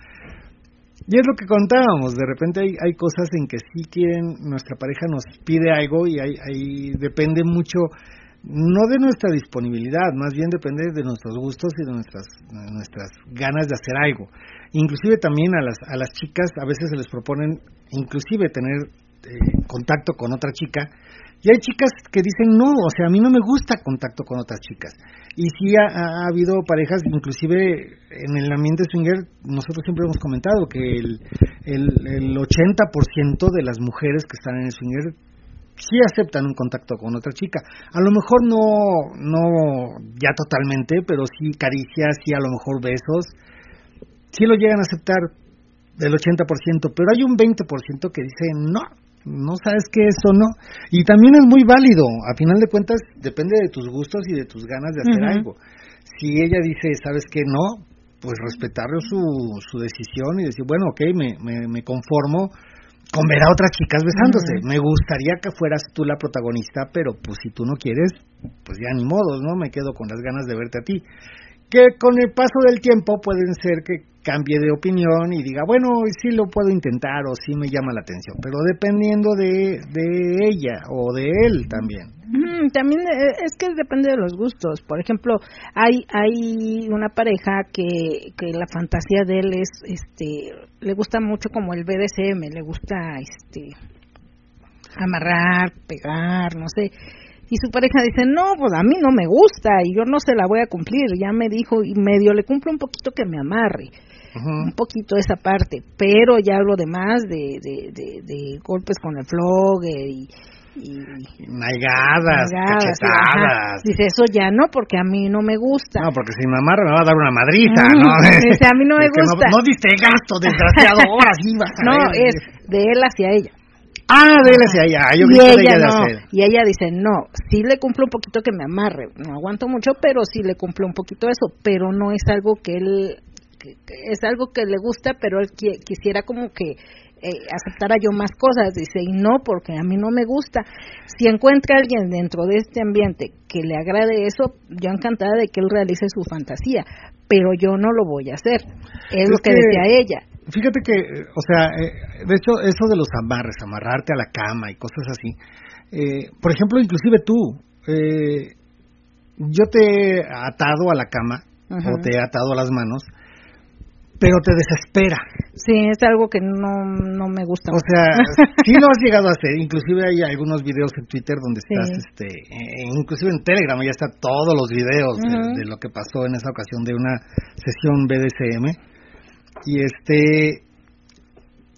Y es lo que contábamos, de repente hay, hay cosas en que sí quieren, nuestra pareja nos pide algo y ahí, depende mucho, no de nuestra disponibilidad, más bien depende de nuestros gustos y de nuestras, nuestras ganas de hacer algo. Inclusive también a las, a las chicas a veces se les proponen inclusive tener eh, contacto con otra chica y hay chicas que dicen, no, o sea, a mí no me gusta contacto con otras chicas. Y sí ha, habido parejas, inclusive en el ambiente swinger, nosotros siempre hemos comentado que el, el, el 80% de las mujeres que están en el swinger sí aceptan un contacto con otra chica. A lo mejor no, no ya totalmente, pero sí caricias, sí a lo mejor besos. Sí lo llegan a aceptar del 80%, pero hay un 20% que dice no, no sabes qué es o no. Y también es muy válido, a final de cuentas depende de tus gustos y de tus ganas de hacer algo. Si ella dice, sabes que no, pues respetarle su, su decisión y decir, bueno, ok, me, me, conformo con ver a otras chicas besándose. Me gustaría que fueras tú la protagonista, pero pues si tú no quieres, pues ya ni modo, ¿no? Me quedo con las ganas de verte a ti que con el paso del tiempo pueden ser que cambie de opinión y diga, bueno, sí lo puedo intentar o sí me llama la atención, pero dependiendo de, de ella o de él también. también eh, es que depende de los gustos. Por ejemplo, hay hay una pareja que, que la fantasía de él es, este, le gusta mucho como el BDSM, le gusta, este, amarrar, pegar, no sé y su pareja dice, no, pues a mí no me gusta y yo no se la voy a cumplir, ya me dijo y medio le cumplo un poquito que me amarre, un poquito esa parte, pero ya lo demás de, de, de, golpes con el flog y... y Naigadas, cachetadas. Dice, eso ya no, porque a mí no me gusta. No, porque si me amarra me va a dar una madriza, ¿no? Dice, a mí no me gusta. No, diste gasto, desgraciado, ahora sí vas No, es de él hacia ella. Ah, de él hacia allá. Yo y ella, no. Y ella dice, no, sí le cumplo un poquito que me amarre. No aguanto mucho, pero sí le cumplo un poquito eso. Pero no es algo que él, es algo que le gusta, pero él quisiera como que eh, aceptara yo más cosas. Dice, y no, porque a mí no me gusta. Si encuentra alguien dentro de este ambiente que le agrade eso, yo encantada de que él realice su fantasía. Pero yo no lo voy a hacer. Es, lo que decía ella fíjate que, o sea, eh, de hecho, eso de los amarres, amarrarte a la cama y cosas así, eh, por ejemplo, inclusive tú, eh, yo te he atado a la cama o te he atado a las manos, pero te desespera. Sí, es algo que no, no me gusta. O sea, sí lo has llegado a hacer. Inclusive hay algunos videos en Twitter donde estás, este, eh, inclusive en Telegram ya están todos los videos de, lo que pasó en esa ocasión de una sesión BDSM. Y este,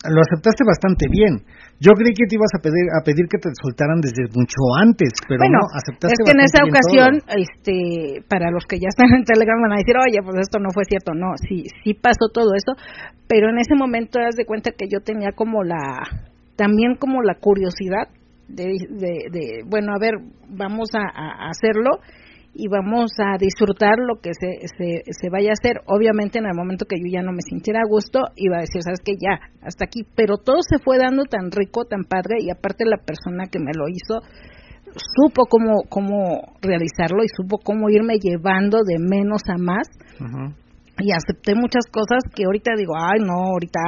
lo aceptaste bastante bien. Yo creí que te ibas a pedir, a pedir que te soltaran desde mucho antes, pero no, aceptaste Es que en esa ocasión, este, para los que ya están en Telegram van a decir, oye, pues esto no fue cierto. No, sí, sí pasó todo eso, pero en ese momento das de cuenta que yo tenía como la, también como la curiosidad de, de, bueno, a ver, vamos a hacerlo y vamos a disfrutar lo que se, se, se, vaya a hacer. Obviamente en el momento que yo ya no me sintiera a gusto, iba a decir, sabes que ya, hasta aquí. Pero todo se fue dando tan rico, tan padre, y aparte la persona que me lo hizo supo cómo, cómo realizarlo y supo cómo irme llevando de menos a más. Y acepté muchas cosas que ahorita digo, ay, no, ahorita,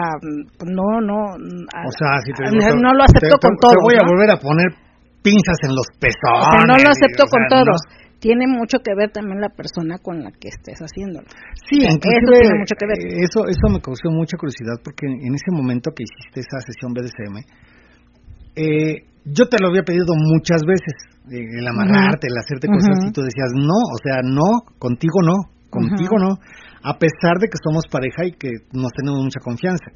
no, no. O sea, si te no lo acepto con todo. Te voy a volver a poner pinzas en los pezones. no lo acepto con todos tiene mucho que ver también la persona con la que estés haciéndolo. Sí, eso tiene mucho que ver. Eso, eso me causó mucha curiosidad porque en ese momento que hiciste esa sesión BDSM, eh, yo te lo había pedido muchas veces, eh, el amarrarte, el hacerte cosas y tú decías, no, o sea, no, contigo no, contigo no, a pesar de que somos pareja y que nos tenemos mucha confianza.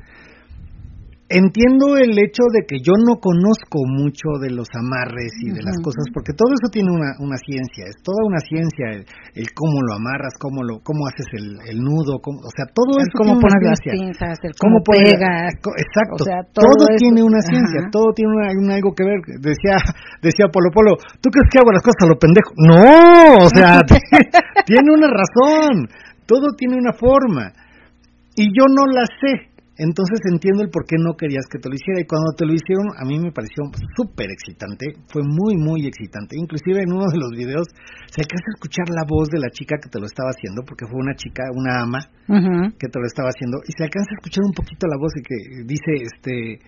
Entiendo el hecho de que yo no conozco mucho de los amarres y de las cosas, porque todo eso tiene una, una ciencia, es toda una ciencia, el, cómo lo amarras, cómo lo cómo haces el, el nudo, cómo, o sea, todo cómo tiene pones una las pinzas, el cómo, pegas. Exacto, todo, tiene una ciencia, todo tiene algo que ver. Decía decía Polo Polo, ¿tú crees que hago las cosas a lo pendejo? No, o sea, tiene una razón, todo tiene una forma. Y yo no la sé, entonces entiendo el por qué no querías que te lo hiciera y cuando te lo hicieron a mí me pareció súper excitante, fue muy muy excitante. Inclusive en uno de los videos se alcanza a escuchar la voz de la chica que te lo estaba haciendo, porque fue una chica, una ama que te lo estaba haciendo y se alcanza a escuchar un poquito la voz y que dice, este,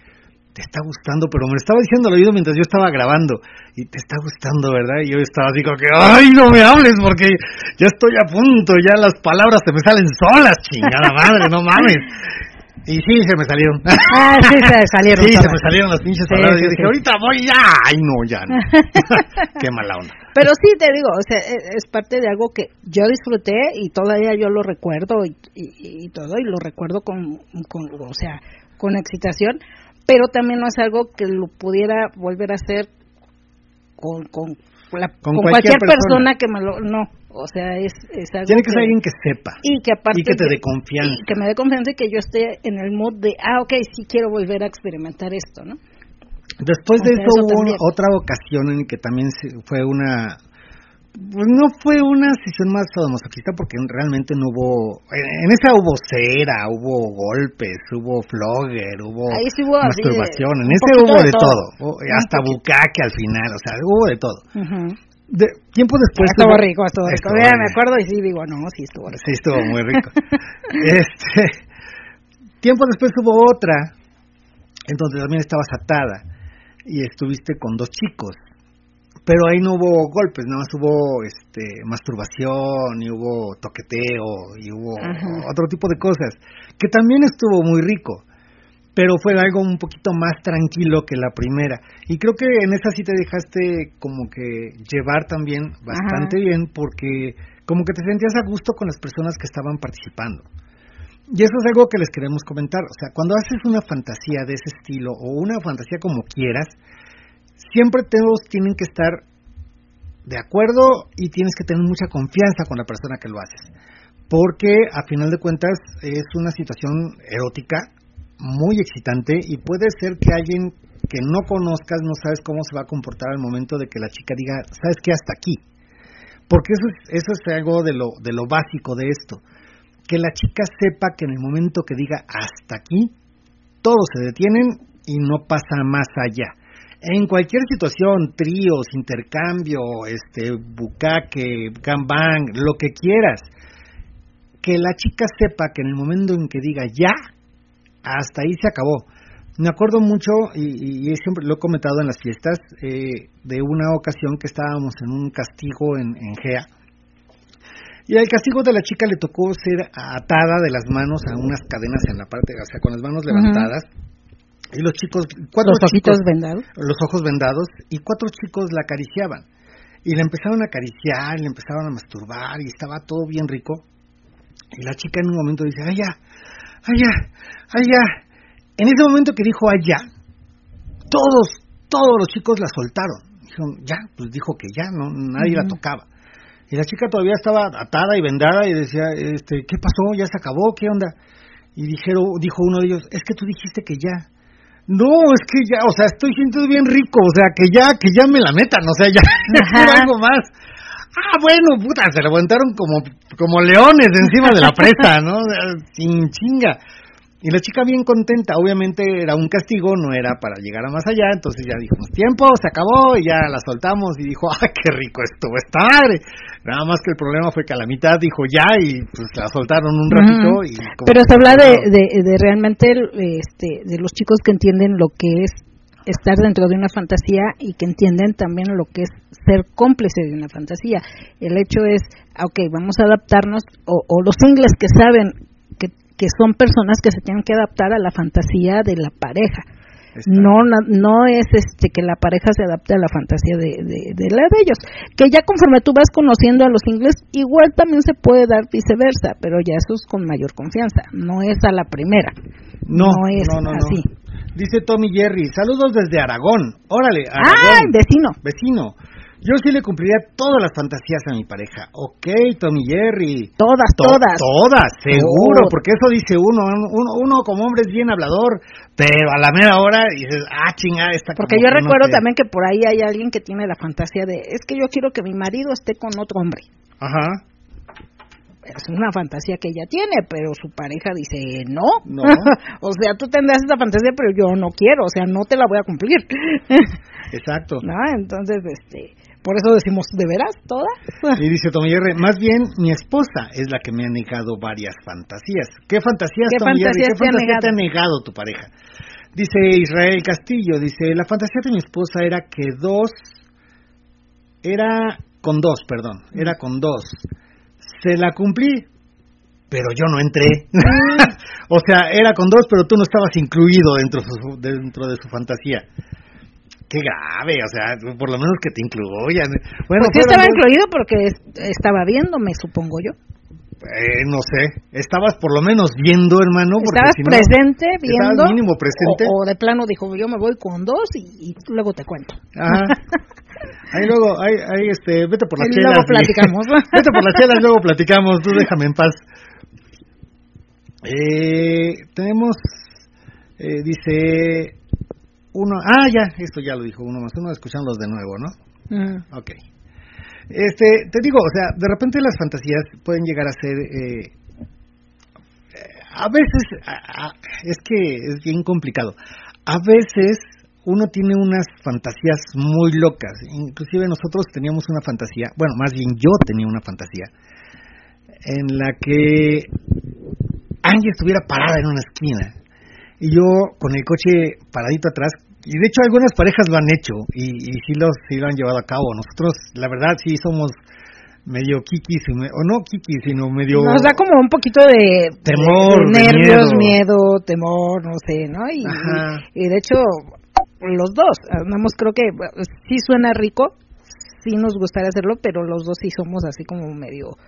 te está gustando, pero me lo estaba diciendo al oído mientras yo estaba grabando, y te está gustando, ¿verdad? Y yo estaba así como que, ay, no me hables porque ya estoy a punto, ya las palabras se me salen solas, chingada madre, no mames. Y sí, se me salieron. Ah, sí, se salieron. sí, se me salieron las pinches palabras. y dije, ahorita voy ya. Ay, no, ya no. Qué mala onda. Pero sí, te digo, o sea, e, es parte de algo que yo disfruté y todavía yo lo recuerdo y, y, todo, y lo recuerdo con, con, o sea, con excitación, pero también no es algo que lo pudiera volver a hacer con, con, con, cualquier, persona. que me lo. No, o sea, es, es algo Tiene que, ser alguien que sepa. Y que aparte. Y que te dé confianza. que me dé confianza y que yo esté en el mood de, ah, ok, sí quiero volver a experimentar esto, ¿no? Después de eso, hubo otra ocasión en que también fue una pues no fue una sesión más sadomasoquista porque realmente no hubo en, esa hubo cera, hubo golpes, hubo flogger, hubo, masturbación, en ese hubo de, todo, hasta bucaque al final, o sea, hubo de todo. De, tiempo después estuvo rico, estuvo rico. me acuerdo y sí digo, no, sí estuvo rico. Sí estuvo muy rico. este tiempo después hubo otra entonces también estabas atada y estuviste con dos chicos pero ahí no hubo golpes, nada más hubo este, masturbación y hubo toqueteo y hubo otro tipo de cosas, que también estuvo muy rico, pero fue algo un poquito más tranquilo que la primera. Y creo que en esa sí te dejaste como que llevar también bastante bien porque como que te sentías a gusto con las personas que estaban participando. Y eso es algo que les queremos comentar. O sea, cuando haces una fantasía de ese estilo o una fantasía como quieras, siempre todos tienen que estar de acuerdo y tienes que tener mucha confianza con la persona que lo haces. Porque a final de cuentas es una situación erótica muy excitante y puede ser que alguien que no conozcas no sabes cómo se va a comportar al momento de que la chica diga, ¿sabes qué? Hasta aquí. Porque eso es, eso es algo de lo, de lo básico de esto. Que la chica sepa que en el momento que diga hasta aquí, todos se detienen y no pasa más allá en cualquier situación, tríos, intercambio, este, bucaque, gambang, lo que quieras, que la chica sepa que en el momento en que diga ya, hasta ahí se acabó. Me acuerdo mucho, y, y siempre lo he comentado en las fiestas, eh, de una ocasión que estábamos en un castigo en, en GEA, Y el castigo de la chica le tocó ser atada de las manos a unas cadenas en la parte, o sea, con las manos levantadas. Y los chicos, cuatro los chicos, vendados. Los ojos vendados, y cuatro chicos la acariciaban. Y le empezaron a acariciar, le empezaron a masturbar, y estaba todo bien rico. Y la chica en un momento dice, ay ya, ay ya. En ese momento que dijo ya, todos, todos los chicos la soltaron. Dijeron, ya, pues dijo que ya, no, nadie la tocaba. Y la chica todavía estaba atada y vendada y decía, este, ¿qué pasó? ¿Ya se acabó? ¿Qué onda? Y dijeron, dijo uno de ellos, es que tú dijiste que ya. No, es que ya, o sea, estoy sintiendo bien rico, o sea, que ya, que ya me la metan, o sea, ya, algo más. Ah, bueno, puta, se levantaron como, como leones encima de la presa, ¿no? Sin chinga. Y la chica bien contenta, obviamente era un castigo, no era para llegar a más allá, entonces ya dijimos, tiempo, se acabó, y ya la soltamos, y dijo, ¡ay, qué rico estuvo esta madre! Nada más que el problema fue que a la mitad dijo ya, y pues la soltaron un ratito. y Pero se habla de, de, de, realmente este, de los chicos que entienden lo que es estar dentro de una fantasía y que entienden también lo que es ser cómplice de una fantasía. El hecho es, ok, vamos a adaptarnos, o, o los ingles que saben que son personas que se tienen que adaptar a la fantasía de la pareja. No, no es este que la pareja se adapte a la fantasía de, de, la de ellos. Que ya conforme tú vas conociendo a los ingleses, igual también se puede dar viceversa, pero ya eso es con mayor confianza. No es a la primera. No, es así. Dice Tommy Jerry, saludos desde Aragón. Órale, ah, Aragón. Ah, vecino. Vecino. Yo sí le cumpliría todas las fantasías a mi pareja. Ok, Tommy Jerry. Todas, todas. Todas, seguro, porque eso dice uno, uno. Uno como hombre es bien hablador, pero a la mera hora dices, ah, chinga, esta Porque yo recuerdo también que por ahí hay alguien que tiene la fantasía de, es que yo quiero que mi marido esté con otro hombre. Ajá. Es una fantasía que ella tiene, pero su pareja dice, no. No. o sea, tú tendrás esa fantasía, pero yo no quiero, o sea, no te la voy a cumplir. Exacto. ¿No? Entonces, este por eso decimos, ¿de veras toda? Y dice Tomillerre, más bien mi esposa es la que me ha negado varias fantasías. ¿Qué fantasías, ¿Qué fantasías ¿Qué fantasía te ha negado tu pareja? Dice Israel Castillo, dice, la fantasía de mi esposa era que dos, era con dos, perdón, era con dos. Se la cumplí, pero yo no entré. o sea, era con dos, pero tú no estabas incluido dentro, dentro de su fantasía qué grave, o sea, por lo menos que te incluyan. Bueno, pues estaba incluido porque estaba viéndome, supongo yo. Eh, no sé, estabas por lo menos viendo, hermano. Porque estabas presente, viendo. mínimo presente. O, de plano dijo, yo me voy con dos y, luego te cuento. Ajá. Ahí luego, ahí, ahí este, vete por las y chelas. Luego platicamos. vete por las chelas, luego platicamos, tú déjame en paz. Eh, tenemos, eh, dice, uno, ah, ya, esto ya lo dijo uno más uno, escuchándolos de nuevo, ¿no? Mm. Ok. Este, te digo, o sea, de repente las fantasías pueden llegar a ser, eh, a veces, es que es bien complicado, a veces uno tiene unas fantasías muy locas, inclusive nosotros teníamos una fantasía, bueno, más bien yo tenía una fantasía, en la que Angie estuviera parada en una esquina y yo con el coche paradito atrás, y de hecho algunas parejas lo han hecho y, y sí, lo, sí lo han llevado a cabo. Nosotros, la verdad, sí somos medio kikis, o no kikis, sino medio... Nos da como un poquito de... Temor, nervios, miedo. temor, no sé, ¿no? Y, y, de hecho, los dos, andamos, creo que sí suena rico, sí nos gustaría hacerlo, pero los dos sí somos así como medio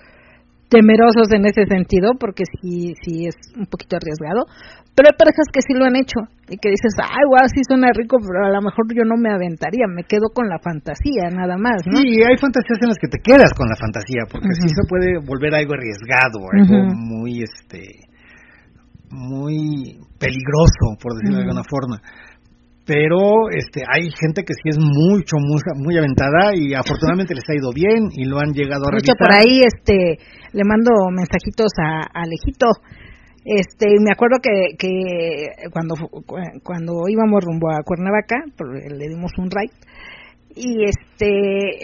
temerosos en ese sentido, porque sí, sí es un poquito arriesgado, pero hay parejas que sí lo han hecho y que dices, ay, guau, sí suena rico, pero a lo mejor yo no me aventaría, me quedo con la fantasía, nada más, ¿no? Sí, hay fantasías en las que te quedas con la fantasía, porque sí se puede volver algo arriesgado, algo muy, este, muy peligroso, por decirlo de alguna forma pero este hay gente que sí es mucho muy, muy aventada y afortunadamente les ha ido bien y lo han llegado a realizar. por ahí este le mando mensajitos a, Alejito este me acuerdo que, que cuando cuando íbamos rumbo a Cuernavaca le dimos un ride y este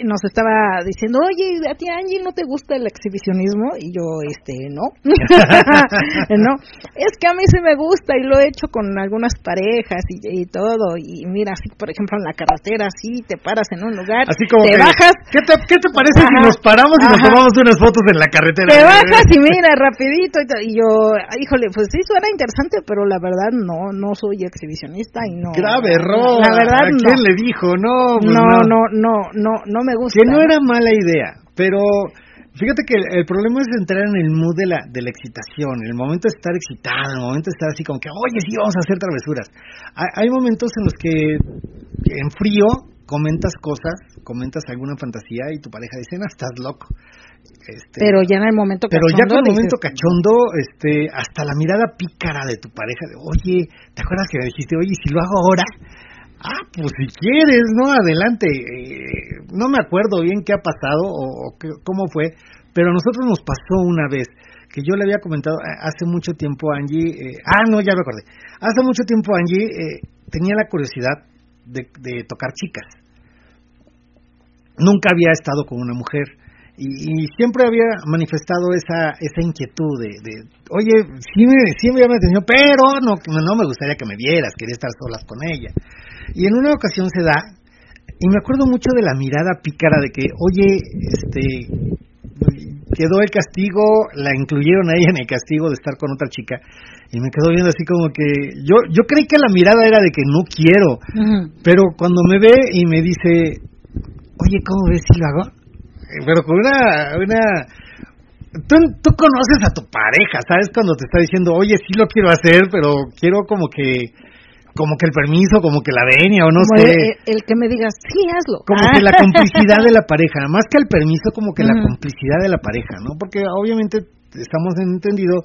nos estaba diciendo, oye, a ti Angie no te gusta el exhibicionismo y yo, este, no, no, es que a mí sí me gusta y lo he hecho con algunas parejas y, todo. Y mira, así por ejemplo en la carretera, así te paras en un lugar, así como te bajas, ¿qué te, ¿qué te parece si nos paramos y nos tomamos unas fotos en la carretera? Te bajas y mira rapidito y, y yo, híjole, pues sí suena interesante, pero la verdad no, no soy exhibicionista y no. Grave error. La verdad ¿A quién le dijo? No, pues no, no, no, no, no me gusta. Que no era mala idea, pero fíjate que el, problema es entrar en el mood de la, de la excitación, el momento de estar excitado, el momento de estar así como que, oye, sí, vamos a hacer travesuras. Hay, momentos en los que en frío comentas cosas, comentas alguna fantasía y tu pareja dice, no, estás loco. Este, pero ya en el momento pero ya en el momento cachondo este hasta la mirada pícara de tu pareja de oye te acuerdas que me dijiste oye si lo hago ahora Ah, pues si quieres, ¿no? Adelante. Eh, no me acuerdo bien qué ha pasado o, cómo fue, pero a nosotros nos pasó una vez que yo le había comentado eh, hace mucho tiempo a Angie. Eh, ah, no, ya me acordé. Hace mucho tiempo Angie tenía la curiosidad de, tocar chicas. Nunca había estado con una mujer. Y, siempre había manifestado esa esa inquietud de, oye, sí me, sí me pero no, no me gustaría que me vieras, quería estar solas con ella. Y en una ocasión se da, y me acuerdo mucho de la mirada pícara de que, oye, este, quedó el castigo, la incluyeron a ella en el castigo de estar con otra chica, y me quedó viendo así como que, yo, yo creí que la mirada era de que no quiero, pero cuando me ve y me dice, oye, ¿cómo ves si lo hago? Eh, pero con una, una Tú, tú, conoces a tu pareja, ¿sabes? Cuando te está diciendo, oye, sí lo quiero hacer, pero quiero como que como que el permiso, como que la venia o no sé. El, que me digas, sí, hazlo. Como que la complicidad de la pareja, más que el permiso, como que la complicidad de la pareja, ¿no? Porque obviamente estamos entendido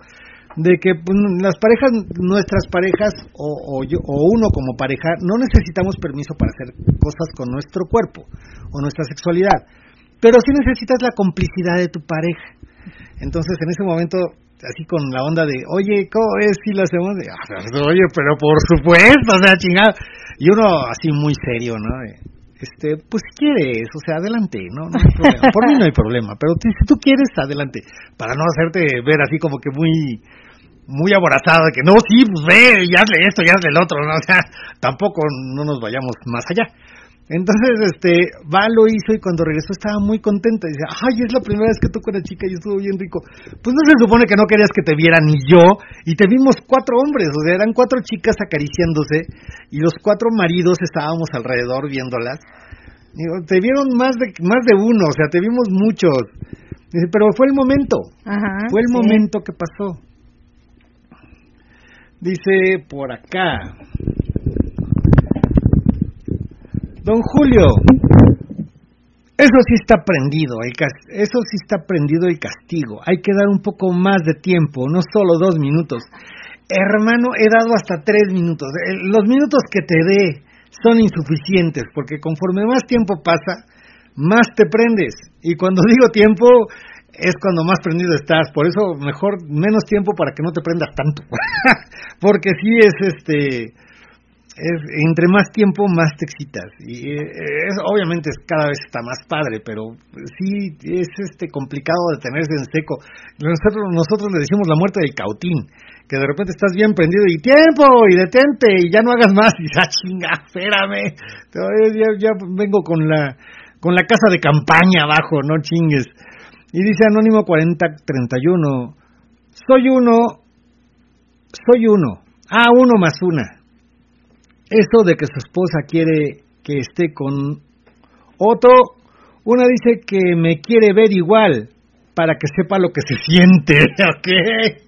de que pues, las parejas, nuestras parejas o, yo, o uno como pareja, no necesitamos permiso para hacer cosas con nuestro cuerpo o nuestra sexualidad, pero sí necesitas la complicidad de tu pareja. Entonces, en ese momento así con la onda de, oye, ¿cómo es si lo hacemos? De, ah, oye, pero por supuesto, o sea, chingado. Y uno así muy serio, ¿no? Este, pues si quieres, o sea, adelante, ¿no? no hay problema. Por mí no hay problema, pero si tú quieres, adelante. Para no hacerte ver así como que muy muy aborazado de que no, sí, pues ve, y hazle esto, y hazle el otro, ¿no? O sea, tampoco no nos vayamos más allá. Entonces, este, va, lo hizo y cuando regresó estaba muy contenta. Dice, ay, es la primera vez que toco a una chica y estuvo bien rico. Pues no se supone que no querías que te vieran ni yo. Y te vimos cuatro hombres, o sea, eran cuatro chicas acariciándose y los cuatro maridos estábamos alrededor viéndolas. Digo, te vieron más de, más de uno, o sea, te vimos muchos. Dice, pero fue el momento. fue el momento que pasó. Dice, por acá. Don Julio, eso sí está prendido, el, eso sí está prendido el castigo. Hay que dar un poco más de tiempo, no solo dos minutos. Hermano, he dado hasta tres minutos. Los minutos que te dé son insuficientes, porque conforme más tiempo pasa, más te prendes. Y cuando digo tiempo, es cuando más prendido estás. Por eso, mejor menos tiempo para que no te prendas tanto. porque sí es este es, entre más tiempo más te excitas. Y es, obviamente cada vez está más padre pero sí es este complicado de tenerse en seco. Nosotros nosotros le decimos la muerte del cautín que de repente estás bien prendido y tiempo y detente y ya no hagas más y ya chinga espérame ya, ya vengo con la con la casa de campaña abajo no chingues y dice anónimo 4031 soy uno soy uno ah uno más una eso de que su esposa quiere que esté con otro, una dice que me quiere ver igual para que sepa lo que se siente, ¿ok?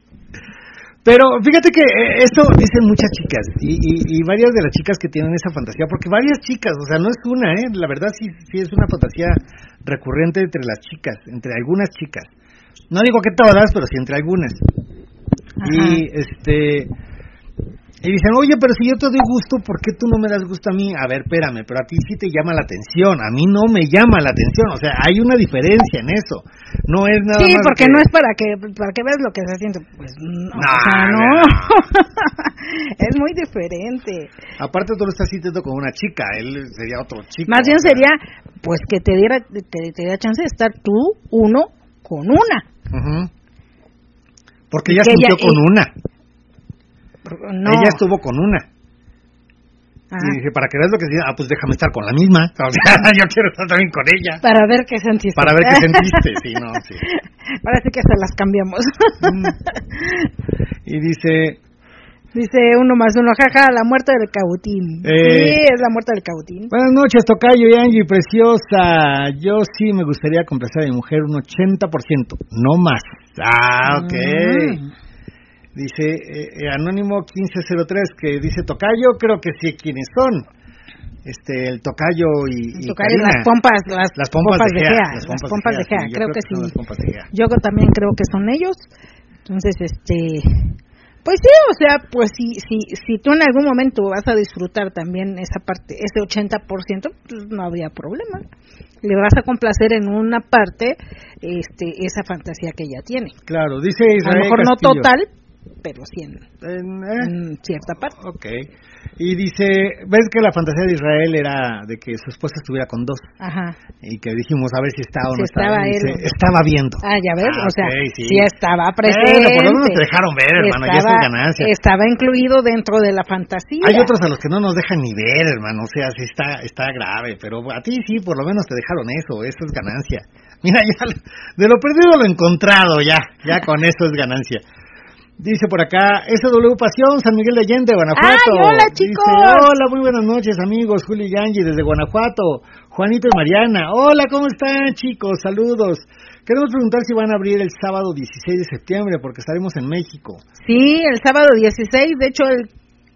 Pero fíjate que eh, esto dicen muchas chicas y, y, varias de las chicas que tienen esa fantasía, porque varias chicas, o sea, no es una, ¿eh? La verdad sí, sí es una fantasía recurrente entre las chicas, entre algunas chicas. No digo que todas, pero sí entre algunas. Y este Y dicen, oye, pero si yo te doy gusto, ¿por qué tú no me das gusto a mí? A ver, espérame, pero a ti sí te llama la atención, a mí no me llama la atención, o sea, hay una diferencia en eso. No es nada sí, más porque que- no es para que para que veas lo que se siente, pues no, o No, sea, no. no. es muy diferente. Aparte tú lo estás sintiendo con una chica, él sería otro chico. Más bien o sea. sería pues que te diera te, te diera chance de estar tú uno con una. Porque ella- sintió con eh, una, No. ella estuvo con una. Ajá. Y dije, para que veas lo que decía, ah, pues déjame estar con la misma. O sea, yo quiero estar también con ella. Para ver qué sentiste. Para ver qué sentiste, sí, no, sí. Parece que se las cambiamos. Mm. Y dice, Dice uno más uno, jaja, la muerte del cautín. Eh. Sí, es la muerte del cautín. buenas noches, Tocayo y Angie, preciosa. Yo sí me gustaría complacer a mi mujer un 80%, no más. Ah, ok. Mm. Dice eh, eh, Anónimo 1503 que dice Tocayo, creo que sí, ¿quiénes son? Este, el Tocayo y, y las pompas, las, Las pompas, de Gea. Gea, las pompas de Gea, creo que sí. las pompas de Gea. Yo también creo que son ellos. Entonces, este, pues sí, o sea, pues si, si, si tú en algún momento vas a disfrutar también esa parte, ese 80%, pues no habría problema. Le vas a complacer en una parte este, esa fantasía que ella tiene. Claro, dice A lo mejor no total, pero sí en, En, eh, en cierta parte. Ok. Y dice, ves que la fantasía de Israel era de que su esposa estuviera con dos. Ajá. Y que dijimos a ver si está o Si no estaba dice, él. estaba viendo. Ah, ya ves, Ah, o sea, ok, sí. sí. estaba presente. Bueno, por lo menos te dejaron ver, hermano, ya eso es ganancia. Estaba incluido dentro de la fantasía. Hay otros a los que no nos dejan ni ver, hermano, o sea, sí está, está grave, pero a ti sí, por lo menos te dejaron eso, eso es ganancia. Mira, ya de lo perdido lo encontrado, ya, ya con eso es ganancia. Dice por acá, SW Pasión, San Miguel de Allende, Guanajuato. ¡Ay, hola, Dice, chicos! hola, muy buenas noches, amigos, Julio y Angie desde Guanajuato, Juanito y Mariana. Hola, ¿cómo están, chicos? Saludos. Queremos preguntar si van a abrir el sábado 16 de septiembre, porque estaremos en México. Sí, el sábado 16, de hecho el,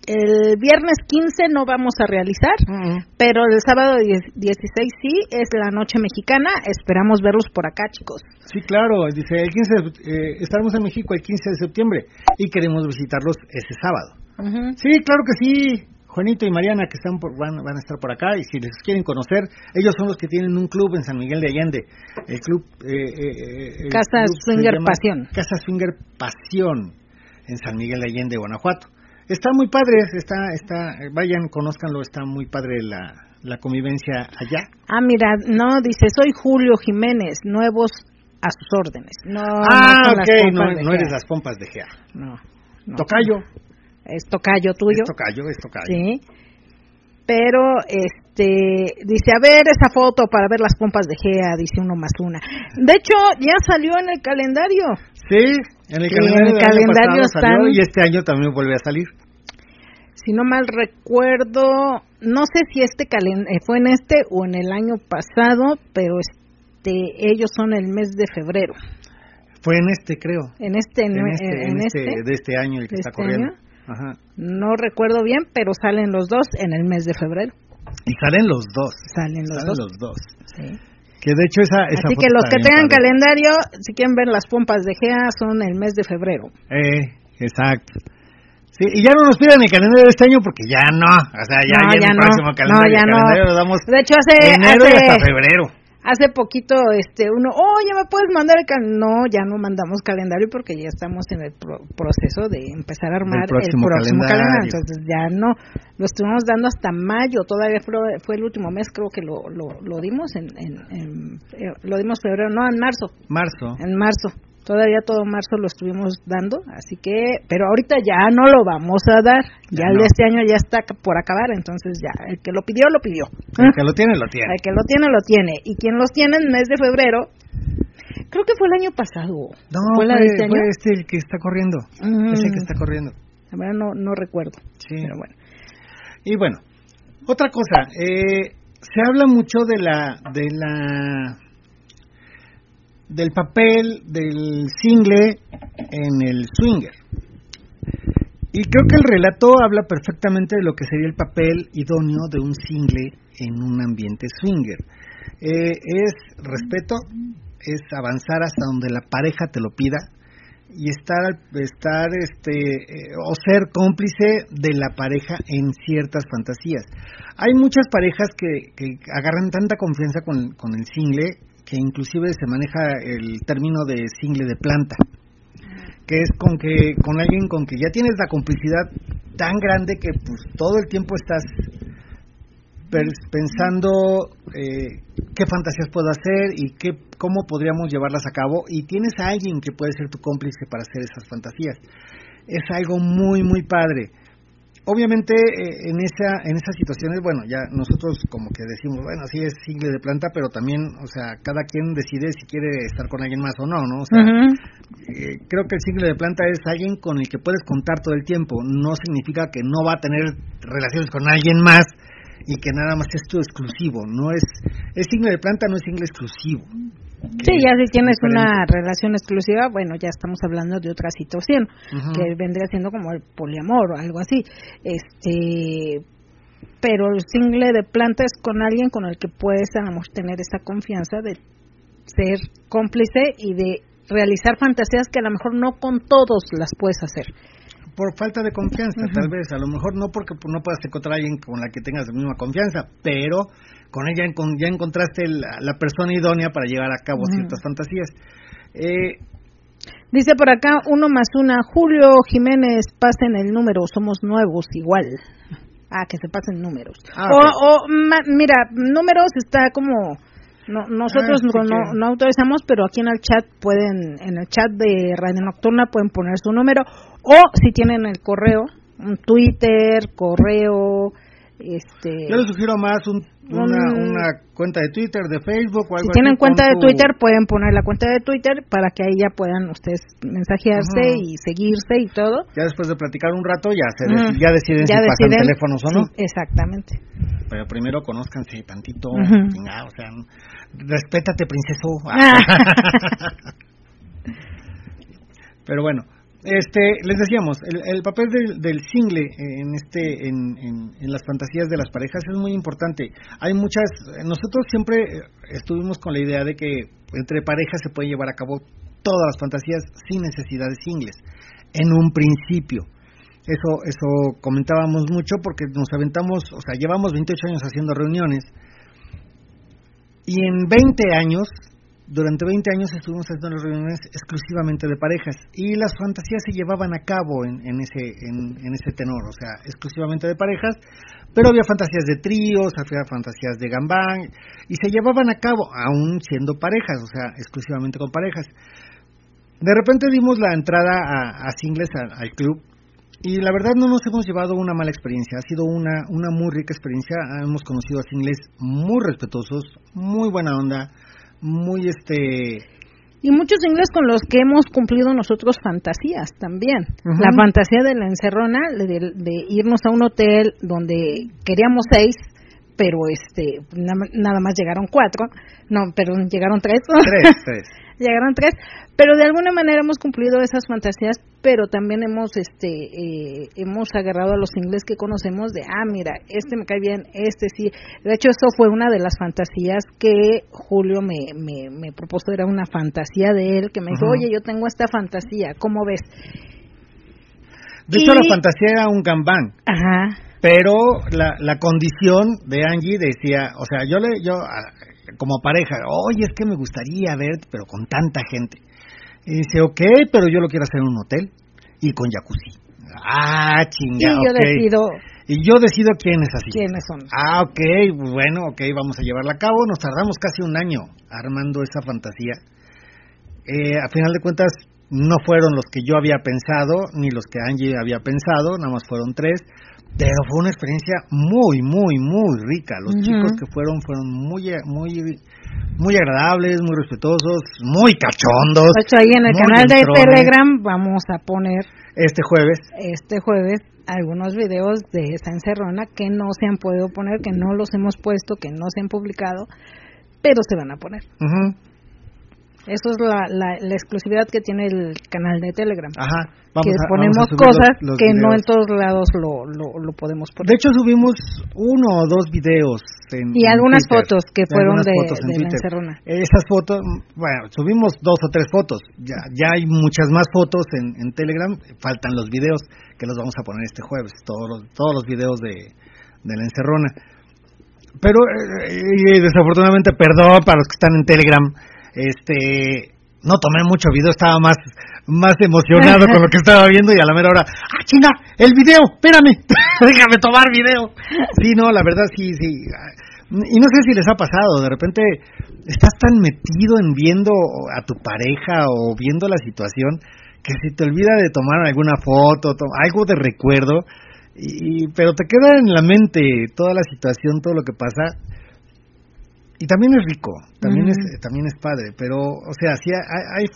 el viernes 15 no vamos a realizar, pero el sábado 10 16 sí, es la noche mexicana, esperamos verlos por acá, chicos. Sí, claro, dice, el 15 de- eh, estaremos en México el 15 de septiembre y queremos visitarlos ese sábado. Sí, claro que sí. Juanito y Mariana que están por, van, van a estar por acá y si les quieren conocer, ellos son los que tienen un club en San Miguel de Allende, el club eh, eh, eh, el Casa club Swinger Pasión. Casa Swinger Pasión en San Miguel de Allende, Guanajuato. Está muy padre, está, está, vayan, conózcanlo, está muy padre la, la convivencia allá. Ah, mira, no, dice, soy Julio Jiménez, nuevos a sus órdenes. No, ah, no ok, no, no eres las pompas de Gea. No, no. Tocayo, Es tocayo tuyo. es tocayo, es tocayo. Sí. Pero, este, dice, a ver esa foto para ver las pompas de Gea, dice uno más una. De hecho, ya salió en el calendario. Sí, en el Sí, calendario, en el calendario están- y este año también vuelve a salir. Si no mal recuerdo, no sé si este calen eh, fue en este o en el año pasado, pero este, ellos son el mes de febrero. Fue en este, creo. En este, En este, en en este, este, de este año el que ¿De está este corriendo. Ajá. no recuerdo bien, pero salen los dos en el mes de febrero. Y salen los dos. Salen los salen dos. los dos. Sí. Que de hecho esa, esa Así que los que tengan calendario, si quieren ver las pompas de Gea, son el mes de febrero. Eh, exacto. Sí, y ya no nos piden el calendario de este año porque ya no. O sea, ya, No, ya, ya el no. próximo No, calendario, ya el no. calendario lo damos De hecho, hace, enero y hasta febrero. hace poquito, este, uno, oye, ¿me puedes mandar el calendario? No, ya no mandamos calendario porque ya estamos en el pro- proceso de empezar a armar próximo el próximo calendario. calendario. Entonces ya no, lo estuvimos dando hasta mayo, todavía fue, fue el último mes, creo que lo, lo, lo dimos en, en, en- eh, lo dimos febrero, no, en marzo. Marzo. En marzo. Todavía todo marzo lo estuvimos dando, así que, pero ahorita ya no lo vamos a dar. Ya, Ya el de no. este año ya está por acabar, entonces ya, el que lo pidió, lo pidió. El que lo tiene, lo tiene. El que lo tiene, lo tiene. Y quien los tiene en mes de febrero, creo que fue el año pasado. No, ¿Fue la de este año? fue este el que está corriendo. Mm. Ese que está corriendo. La verdad no, no recuerdo. Sí. Pero bueno. Y bueno, otra cosa, eh, se habla mucho de la, de la, del papel del single en el swinger. Y creo que el relato habla perfectamente de lo que sería el papel idóneo de un single en un ambiente swinger. Eh, es respeto, es avanzar hasta donde la pareja te lo pida, y estar estar este eh, o ser cómplice de la pareja en ciertas fantasías. Hay muchas parejas que, que agarran tanta confianza con, con el single que inclusive se maneja el término de single de planta, que es con que con alguien con que ya tienes la complicidad tan grande que pues todo el tiempo estás pensando eh, qué fantasías puedo hacer y qué, cómo podríamos llevarlas a cabo y tienes a alguien que puede ser tu cómplice para hacer esas fantasías. Es algo muy, muy padre. Obviamente eh, en esa en esas situaciones, bueno, ya nosotros como que decimos, bueno, sí es single de planta, pero también, o sea, cada quien decide si quiere estar con alguien más o no, ¿no? O sea, eh, creo que el single de planta es alguien con el que puedes contar todo el tiempo. No significa que no va a tener relaciones con alguien más y que nada más es tu exclusivo, no es es single de planta, no es single exclusivo. Sí, ya si tienes una relación exclusiva, bueno, ya estamos hablando de otra situación, que vendría siendo como el poliamor o algo así. Este, pero el single de planta es con alguien con el que puedes a tener esa confianza de ser cómplice y de realizar fantasías que a lo mejor no con todos las puedes hacer por falta de confianza, tal vez, a lo mejor no porque no puedas encontrar a alguien con la que tengas la misma confianza, pero con ella ya encontraste la, persona idónea para llevar a cabo ciertas fantasías. Eh, Dice por acá, uno más una, Julio Jiménez, pasen el número, somos nuevos igual. Ah, que se pasen números. Ah, o, mira, números está como no, nosotros ah, no, no, autorizamos, pero aquí en el chat pueden, en el chat de Radio Nocturna pueden poner su número o si tienen el correo, un Twitter, correo, este. Yo les sugiero más una, una, cuenta de Twitter, de Facebook o algo Si tienen cuenta de Twitter, pueden poner la cuenta de Twitter para que ahí ya puedan ustedes mensajearse y seguirse y todo. Ya después de platicar un rato, ya se ya deciden si pasan teléfonos o no. exactamente. Pero primero conózcanse tantito, o sea, respétate, princeso. Pero bueno, este, les decíamos, el, papel del, single en este, en, en, las fantasías de las parejas es muy importante. Hay muchas, nosotros siempre estuvimos con la idea de que entre parejas se puede llevar a cabo todas las fantasías sin necesidad de singles, en un principio. Eso, eso comentábamos mucho porque nos aventamos, o sea, llevamos 28 años haciendo reuniones y en 20 años durante 20 años estuvimos haciendo las reuniones exclusivamente de parejas y las fantasías se llevaban a cabo en, ese en, ese tenor, o sea, exclusivamente de parejas, pero había fantasías de tríos, había fantasías de gambán y se llevaban a cabo aún siendo parejas, o sea, exclusivamente con parejas. De repente dimos la entrada a, singles al, club y la verdad no nos hemos llevado una mala experiencia, ha sido una, una muy rica experiencia, hemos conocido a singles muy respetuosos, muy buena onda, muy este y muchos ingleses con los que hemos cumplido nosotros fantasías también. La fantasía de la encerrona, de, irnos a un hotel donde queríamos seis, pero este nada más llegaron cuatro, no, perdón, llegaron tres. Tres, tres. llegaron tres, pero de alguna manera hemos cumplido esas fantasías, pero también hemos este eh, hemos agarrado a los ingleses que conocemos de, ah, mira, este me cae bien, este sí. De hecho, eso fue una de las fantasías que Julio me, me, propuso, era una fantasía de él, que me dijo, oye, yo tengo esta fantasía, ¿cómo ves? De hecho, la fantasía era un gambán. Ajá. Pero la, la condición de Angie decía, o sea, yo le, yo, como pareja, oye, es que me gustaría ver, pero con tanta gente. Y dice, ok, pero yo lo quiero hacer en un hotel y con jacuzzi. Ah, chingada. Y yo decido. Y yo decido quiénes así. ¿Quiénes son? Ah, ok, bueno, ok, vamos a llevarla a cabo. Nos tardamos casi un año armando esa fantasía. Eh, a final de cuentas, no fueron los que yo había pensado, ni los que Angie había pensado, nada más fueron tres. Pero fue una experiencia muy, muy, muy rica. Los chicos que fueron fueron muy, muy, muy agradables, muy respetuosos, muy cachondos. De hecho, ahí en el canal de Telegram vamos a poner este jueves, este jueves, algunos videos de esta encerrona que no se han podido poner, que no los hemos puesto, que no se han publicado, pero se van a poner. Eso es la, la, exclusividad que tiene el canal de Telegram. Ajá. Vamos que ponemos cosas que no en todos lados lo, lo, podemos poner. De hecho, subimos uno o dos videos. En, y algunas fotos que fueron de, de la encerrona. Esas fotos, bueno, subimos dos o tres fotos. Ya, ya hay muchas más fotos en, en Telegram. Faltan los videos que los vamos a poner este jueves. Todos los, todos los videos de, de la encerrona. Pero, eh, desafortunadamente, perdón para los que están en Telegram este no tomé mucho video, estaba más más emocionado con lo que estaba viendo y a la mera hora, ah, chinga, el video, espérame, déjame tomar video. Sí, no, la verdad sí, sí. Y no sé si les ha pasado, de repente estás tan metido en viendo a tu pareja o viendo la situación que se te olvida de tomar alguna foto, algo de recuerdo, y, pero te queda en la mente toda la situación, todo lo que pasa, y también es rico, también es también es padre, pero o sea, sí ha,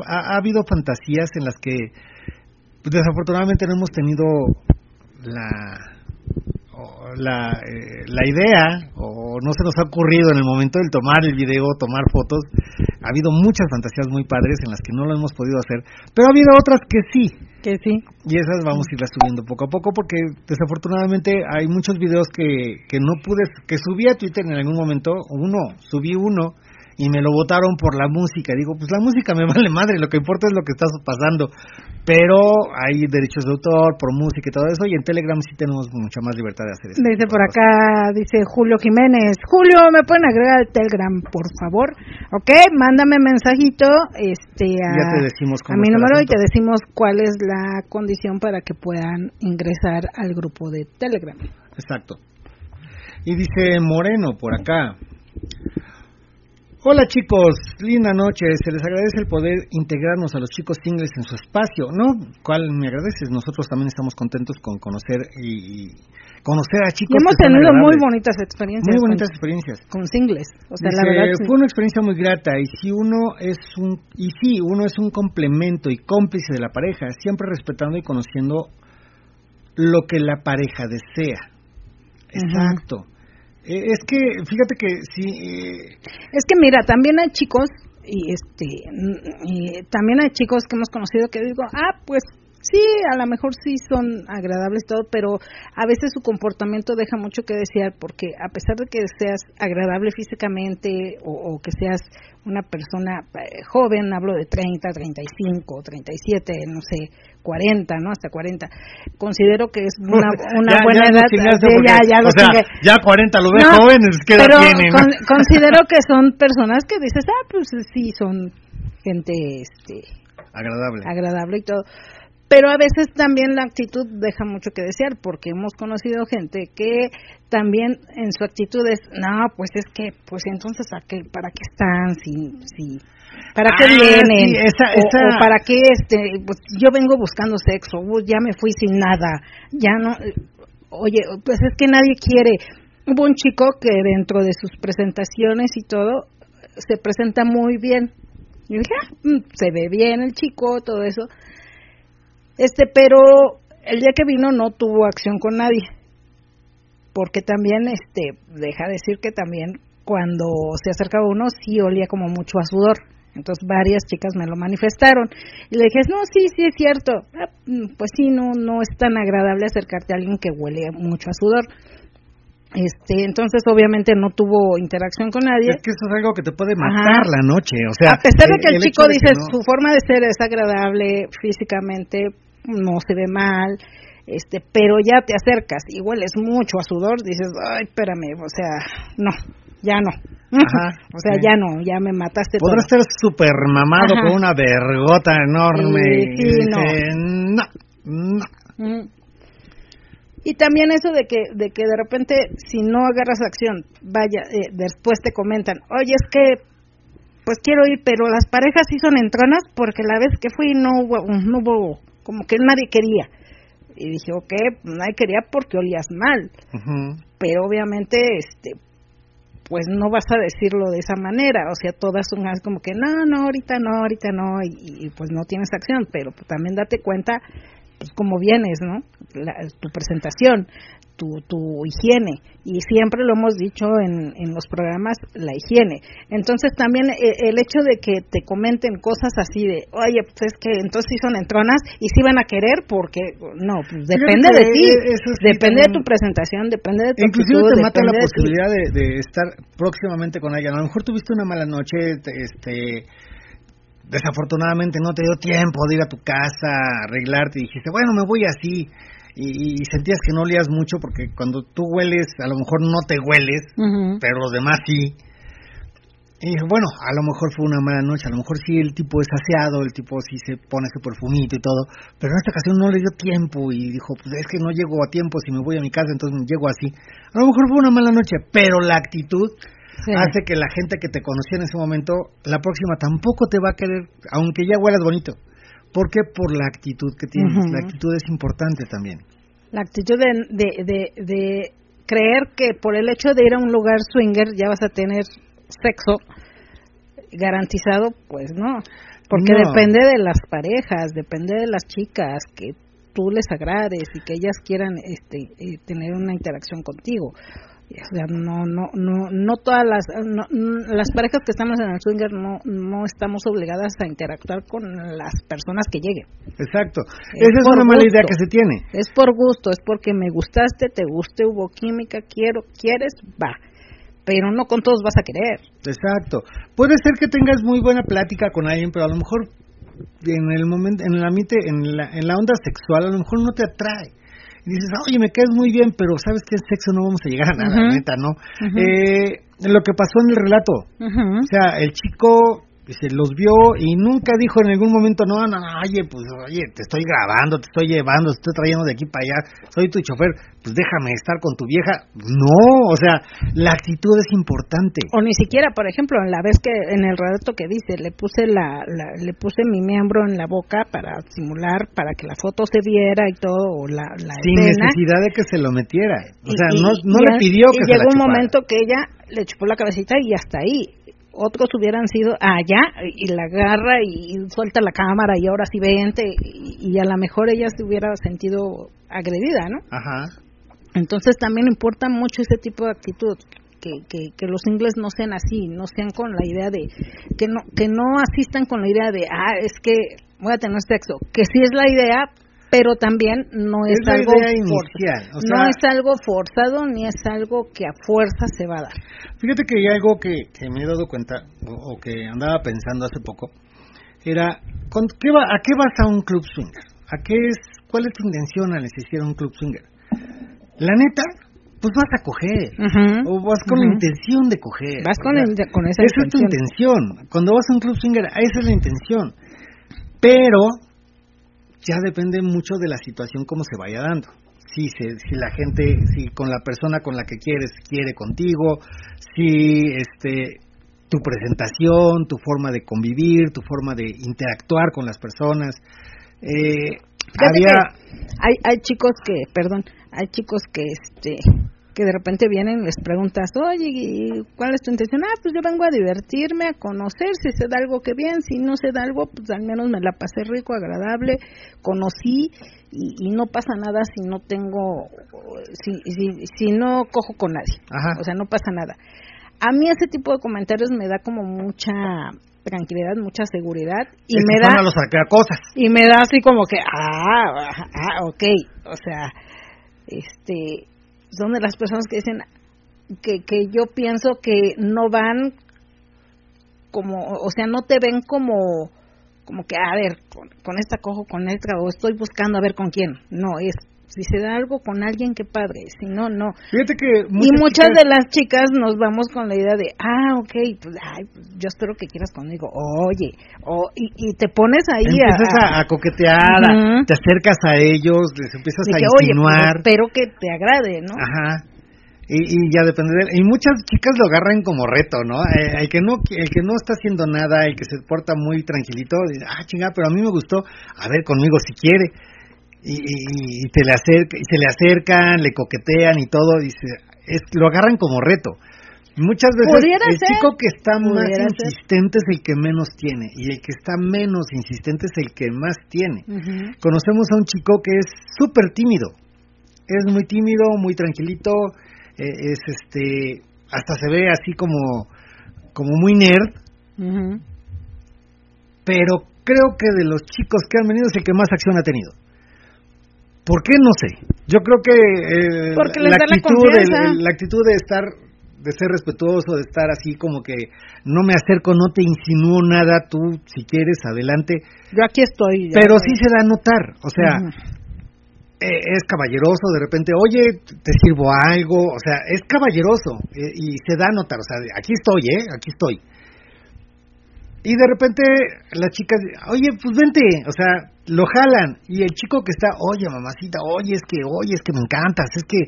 ha, habido fantasías en las que pues, desafortunadamente no hemos tenido la la, eh, la idea o no se nos ha ocurrido en el momento del tomar el video, tomar fotos. Ha habido muchas fantasías muy padres en las que no lo hemos podido hacer, pero ha habido otras que sí. Que sí. Y esas vamos a irlas subiendo poco a poco porque desafortunadamente hay muchos videos que, que no pude, que subí a Twitter en algún momento, uno, subí uno y me lo votaron por la música. Digo, pues la música me vale madre, lo que importa es lo que está pasando. Pero hay derechos de autor por música y todo eso, y en Telegram sí tenemos mucha más libertad de hacer eso. Dice por acá, dice Julio Jiménez, Julio, ¿me pueden agregar al Telegram, por favor? Ok, mándame mensajito este, a, a mi número y te decimos cuál es la condición para que puedan ingresar al grupo de Telegram. Exacto. Y dice Moreno por acá, Hola chicos, linda noche. Se les agradece el poder integrarnos a los chicos singles en su espacio. ¿No? ¿Cuál me agradeces? Nosotros también estamos contentos con conocer y, conocer a chicos. hemos tenido muy bonitas experiencias. Muy bonitas experiencias. Con singles. O sea, la verdad. Fue una experiencia muy grata y si uno es un y sí, uno es un complemento y cómplice de la pareja, siempre respetando y conociendo lo que la pareja desea. Exacto. Eh, es que, fíjate que sí. Eh, es que mira, también hay chicos, y este, y también hay chicos que hemos conocido que digo, ah, pues sí, a lo mejor sí son agradables todo, pero a veces su comportamiento deja mucho que desear porque a pesar de que seas agradable físicamente o, que seas una persona eh, joven, hablo de 30, 35, 37, no sé, 40, ¿no? Hasta 40. Considero que es una, una buena edad. ya, ya, lo o sea, ya 40 lo ve joven, es que pero considero que son personas que dices, ah, pues sí, son gente este agradable. Agradable y todo pero a veces también la actitud deja mucho que desear porque hemos conocido gente que también en su actitud es no pues es que pues entonces ¿a qué, para qué están si si para qué ah, vienen O, para qué este pues yo vengo buscando sexo ya me fui sin nada ya no oye pues es que nadie quiere hubo un chico que dentro de sus presentaciones y todo se presenta muy bien. Y dije ah, mm, se ve bien el chico todo eso este, pero el día que vino no tuvo acción con nadie. Porque también, este, deja decir que también cuando se acercaba uno sí olía como mucho a sudor. Entonces varias chicas me lo manifestaron. Y le dije, no, sí, sí es cierto. Ah, mm, pues sí, no, no es tan agradable acercarte a alguien que huele mucho a sudor. Este, entonces obviamente no tuvo interacción con nadie. Es que eso es algo que te puede matar la noche, o sea, a pesar de que el, chico dice su forma de ser es agradable físicamente, no se ve mal, este, pero ya te acercas y hueles mucho a sudor, dices, ay, espérame, o sea, no, ya no. o sea, ya no, ya me mataste. Podrás estar súper mamado con una vergota enorme. y no. no, mm. Y también eso de que, de que de repente, si no agarras acción, vaya, eh, después te comentan, oye, es que, pues quiero ir, pero las parejas sí son entronas porque la vez que fui no hubo, no hubo como que nadie quería. Y dije, ok, nadie quería porque olías mal. Pero obviamente, este, pues no vas a decirlo de esa manera. O sea, todas son como que, no, no, ahorita no, ahorita no, y, pues no tienes acción. Pero pues, también date cuenta pues cómo vienes, ¿no? tu presentación, tu, tu higiene. Y siempre lo hemos dicho en, en los programas la higiene. Entonces también eh, el, hecho de que te comenten cosas así de oye pues es que entonces sí son entronas y sí van a querer porque no pues depende de ti depende de tu presentación depende de tu inclusive te mata la posibilidad de, estar próximamente con alguien. A lo mejor tuviste una mala noche este desafortunadamente no te dio tiempo de ir a tu casa arreglarte y dijiste bueno me voy así y, sentías que no olías mucho porque cuando tú hueles, a lo mejor no te hueles, pero los demás sí. Y dije, bueno, a lo mejor fue una mala noche, a lo mejor sí el tipo es aseado, el tipo sí se pone su perfumito y todo, pero en esta ocasión no le dio tiempo y dijo, pues es que no llego a tiempo si me voy a mi casa, entonces llego así. A lo mejor fue una mala noche, pero la actitud hace que la gente que te conocía en ese momento, la próxima tampoco te va a querer, aunque ya huelas bonito. ¿Por qué? Por la actitud que tienes. La actitud es importante también. La actitud de, de, de, creer que por el hecho de ir a un lugar swinger ya vas a tener sexo garantizado, pues no. Porque depende de las parejas, depende de las chicas, que tú les agrades y que ellas quieran este, eh, tener una interacción contigo. O sea, no, no, no, no todas las, las parejas que estamos en el swinger no, no estamos obligadas a interactuar con las personas que lleguen. Exacto. Esa es una mala idea que se tiene. Es por gusto, es porque me gustaste, te guste, hubo química, quiero, quieres, va. Pero no con todos vas a querer. Exacto. Puede ser que tengas muy buena plática con alguien, pero a lo mejor en el momento, en la, en la, en la onda sexual, a lo mejor no te atrae y dices, oye, me quedas muy bien, pero sabes que en sexo no vamos a llegar a nada, neta, ¿no? eh, lo que pasó en el relato, o sea, el chico se los vio y nunca dijo en algún momento, no, no, no, oye, pues, oye, te estoy grabando, te estoy llevando, te estoy trayendo de aquí para allá, soy tu chofer, pues déjame estar con tu vieja. No, o sea, la actitud es importante. O ni siquiera, por ejemplo, en la vez que, en el relato que dice, le puse la, le puse mi miembro en la boca para simular, para que la foto se viera y todo, o la, la Sin necesidad de que se lo metiera. O sea, no, no le pidió que se llegó un momento que ella le chupó la cabecita y hasta ahí otros hubieran sido allá y la agarra y suelta la cámara y ahora sí vente y, a lo mejor ella se hubiera sentido agredida, ¿no? Ajá. Entonces también importa mucho ese tipo de actitud. Que, que, que, los ingleses no sean así, no sean con la idea de que no que no asistan con la idea de ah es que voy a tener sexo, que sí es la idea, pero también no es, algo inicial, no es algo forzado ni es algo que a fuerza se va a dar. Fíjate que hay algo que, me he dado cuenta o, que andaba pensando hace poco era qué va, a qué vas a un club swinger, a qué es cuál es tu intención al asistir a un club swinger. La neta, pues vas a coger o vas con la intención de coger. Vas con, con esa Esa es tu intención. Cuando vas a un club swinger, esa es la intención. Pero ya depende mucho de la situación como se vaya dando. Si, si la gente, si con la persona con la que quieres quiere contigo, si este tu presentación, tu forma de convivir, tu forma de interactuar con las personas. Eh, había hay hay chicos que, perdón, hay chicos que este que de repente vienen y les preguntas, oye, ¿cuál es tu intención? Ah, pues yo vengo a divertirme, a conocer, si se da algo que bien, si no se da algo, pues al menos me la pasé rico, agradable, conocí y, no pasa nada si no tengo, si, si, si no cojo con nadie, o sea, no pasa nada. A mí ese tipo de comentarios me da como mucha tranquilidad, mucha seguridad y me da los cosas. y me da así como que ah, ah, ok, o sea, este son de las personas que dicen que, que yo pienso que no van como, o sea, no te ven como, como que, a ver, con, esta cojo, con esta, o estoy buscando a ver con quién. No, es si se da algo con alguien, qué padre, si no, no. Fíjate que y muchas de las chicas nos vamos con la idea de, ah, ok, pues, ay, pues, yo espero que quieras conmigo, oye, o, y, te pones ahí empiezas a, a, coquetear, te acercas a ellos, les empiezas a pues, insinuar. espero que te agrade, ¿no? Ajá. Y, y, ya depende de él. Y muchas chicas lo agarran como reto, ¿no? Eh, el que no el que no está haciendo nada, el que se porta muy tranquilito, dice, ah, chingada, pero a mí me gustó, a ver conmigo si quiere y, te le acerca, y se le acercan, le coquetean y todo, y es, lo agarran como reto. Muchas veces el chico que está más insistente es el que menos tiene y el que está menos insistente es el que más tiene. Conocemos a un chico que es súper tímido, es muy tímido, muy tranquilito, eh, es este, hasta se ve así como, como muy nerd, pero creo que de los chicos que han venido es el que más acción ha tenido. ¿Por qué? No sé. Yo creo que eh, la, actitud, la actitud de estar de ser respetuoso, de estar así como que no me acerco, no te insinúo nada, tú si quieres, adelante. Yo aquí estoy. Pero sí se da a notar, o sea, eh, es caballeroso, de repente, oye, te sirvo algo, o sea, es caballeroso eh, y se da a notar, o sea, aquí estoy, ¿eh? Aquí estoy. Y de repente la chica, oye, pues vente, o sea, lo jalan. Y el chico que está, oye, mamacita, oye, es que, oye, es que me encantas, es que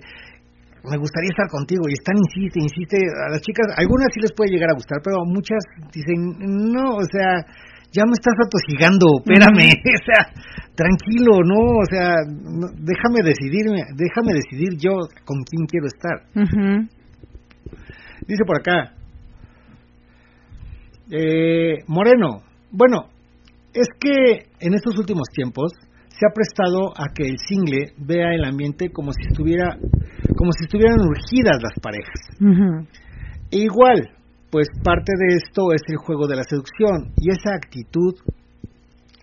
me gustaría estar contigo y están insiste, insiste, a las chicas, algunas sí les puede llegar a gustar, pero muchas dicen, no, o sea, ya me estás atosigando, espérame, o sea, tranquilo, no, o sea, déjame decidirme, déjame decidir yo con quién quiero estar. Dice por acá, eh, Moreno, bueno, es que en estos últimos tiempos se ha prestado a que el single vea el ambiente como si estuviera como si estuvieran urgidas las parejas. E igual, pues parte de esto es el juego de la seducción y esa actitud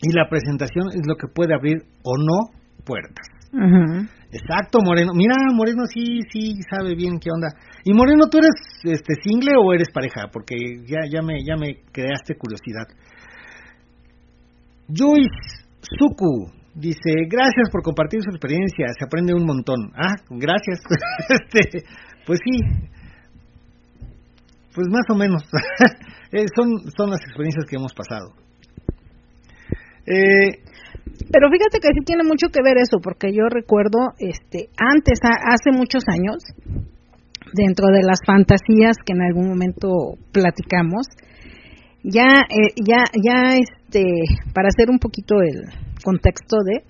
y la presentación es lo que puede abrir o no puertas. Exacto, Moreno. Mira, Moreno sí, sí sabe bien qué onda. Y Moreno, ¿tú eres este single o eres pareja? Porque ya, ya me, ya me creaste curiosidad. Joyce Suku Dice, gracias por compartir su experiencia, se aprende un montón. Ah, gracias. este, pues sí, pues más o menos. Eh, son, son las experiencias que hemos pasado. Eh, pero fíjate que sí tiene mucho que ver eso, porque yo recuerdo, este, antes, hace muchos años, dentro de las fantasías que en algún momento platicamos, ya, eh, ya, ya, este, para hacer un poquito el, contexto de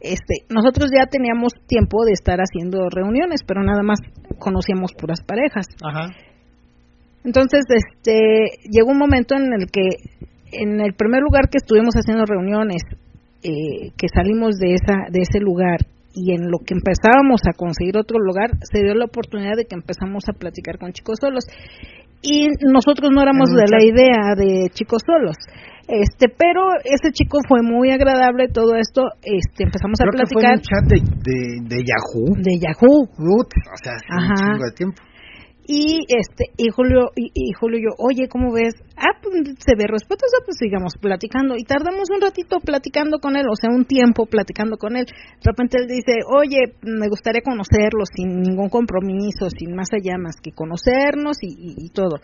este, nosotros ya teníamos tiempo de estar haciendo reuniones, pero nada más conocíamos puras parejas. Entonces, este, llegó un momento en el que, en el primer lugar que estuvimos haciendo reuniones, eh, que salimos de esa, de ese lugar y en lo que empezábamos a conseguir otro lugar, se dio la oportunidad de que empezamos a platicar con chicos solos. Y nosotros no éramos de la idea de chicos solos. Este, pero ese chico fue muy agradable todo esto, este, empezamos a platicar. Que fue un chat de, de, Yahoo. De Yahoo. o sea, hace un de tiempo. Y este, y Julio, y, Julio yo, oye, ¿cómo ves? Ah, pues se ve respetuoso, pues sigamos platicando. Y tardamos un ratito platicando con él, o sea, un tiempo platicando con él. De repente él dice, oye, me gustaría conocerlo sin ningún compromiso, sin más allá más que conocernos y, y todo.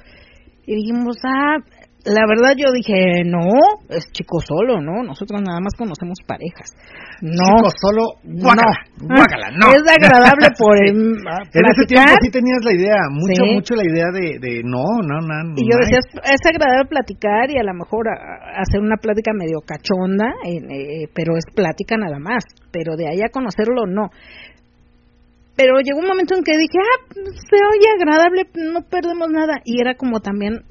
Y dijimos, ah, la verdad yo dije, no, es chico solo, ¿no? Nosotros nada más conocemos parejas. No. Chico solo, guácala, no. guácala, no. Es agradable por En ese tiempo sí tenías la idea, mucho, mucho la idea de, de no, no, no. Y yo decía, es, agradable platicar y a lo mejor hacer una plática medio cachonda, eh, pero es plática nada más. Pero de ahí a conocerlo, no pero llegó un momento en que dije, ah, se oye agradable, no perdemos nada. Y era como también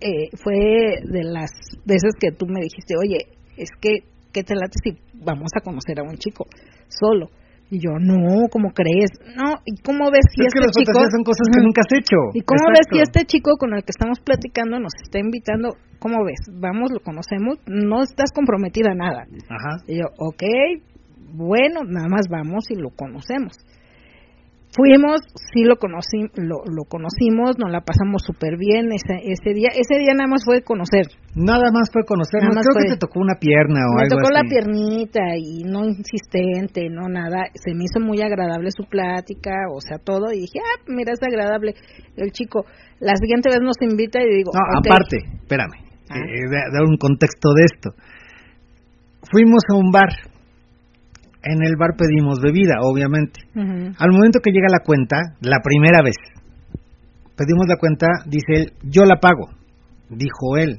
eh, fue de las veces que tú me dijiste, oye, es que, ¿qué te late si vamos a conocer a un chico solo? Y yo, no, ¿cómo crees? No, ¿y cómo ves si es este que chico... son cosas que nunca has hecho. ¿Y cómo ves si este chico con el que estamos platicando nos está invitando? ¿Cómo ves? Vamos, lo conocemos, no estás comprometida a nada. Ajá. Y yo, ok, bueno, nada más vamos y lo conocemos. Fuimos, sí lo, conocí, lo, lo conocimos, nos la pasamos súper bien ese, ese día. Ese día nada más fue conocer. Nada más fue conocer, no creo que te tocó una pierna o me algo tocó la piernita y no insistente, no nada. Se me hizo muy agradable su plática, o sea, todo. Y dije, ah, mira, es agradable el chico. La siguiente vez nos invita y digo, No, aparte, espérame, ah. eh, dar un contexto de esto. Fuimos a un bar en el bar pedimos bebida, obviamente. Al momento que llega la cuenta, la primera vez, pedimos la cuenta, dice él, yo la pago, dijo él.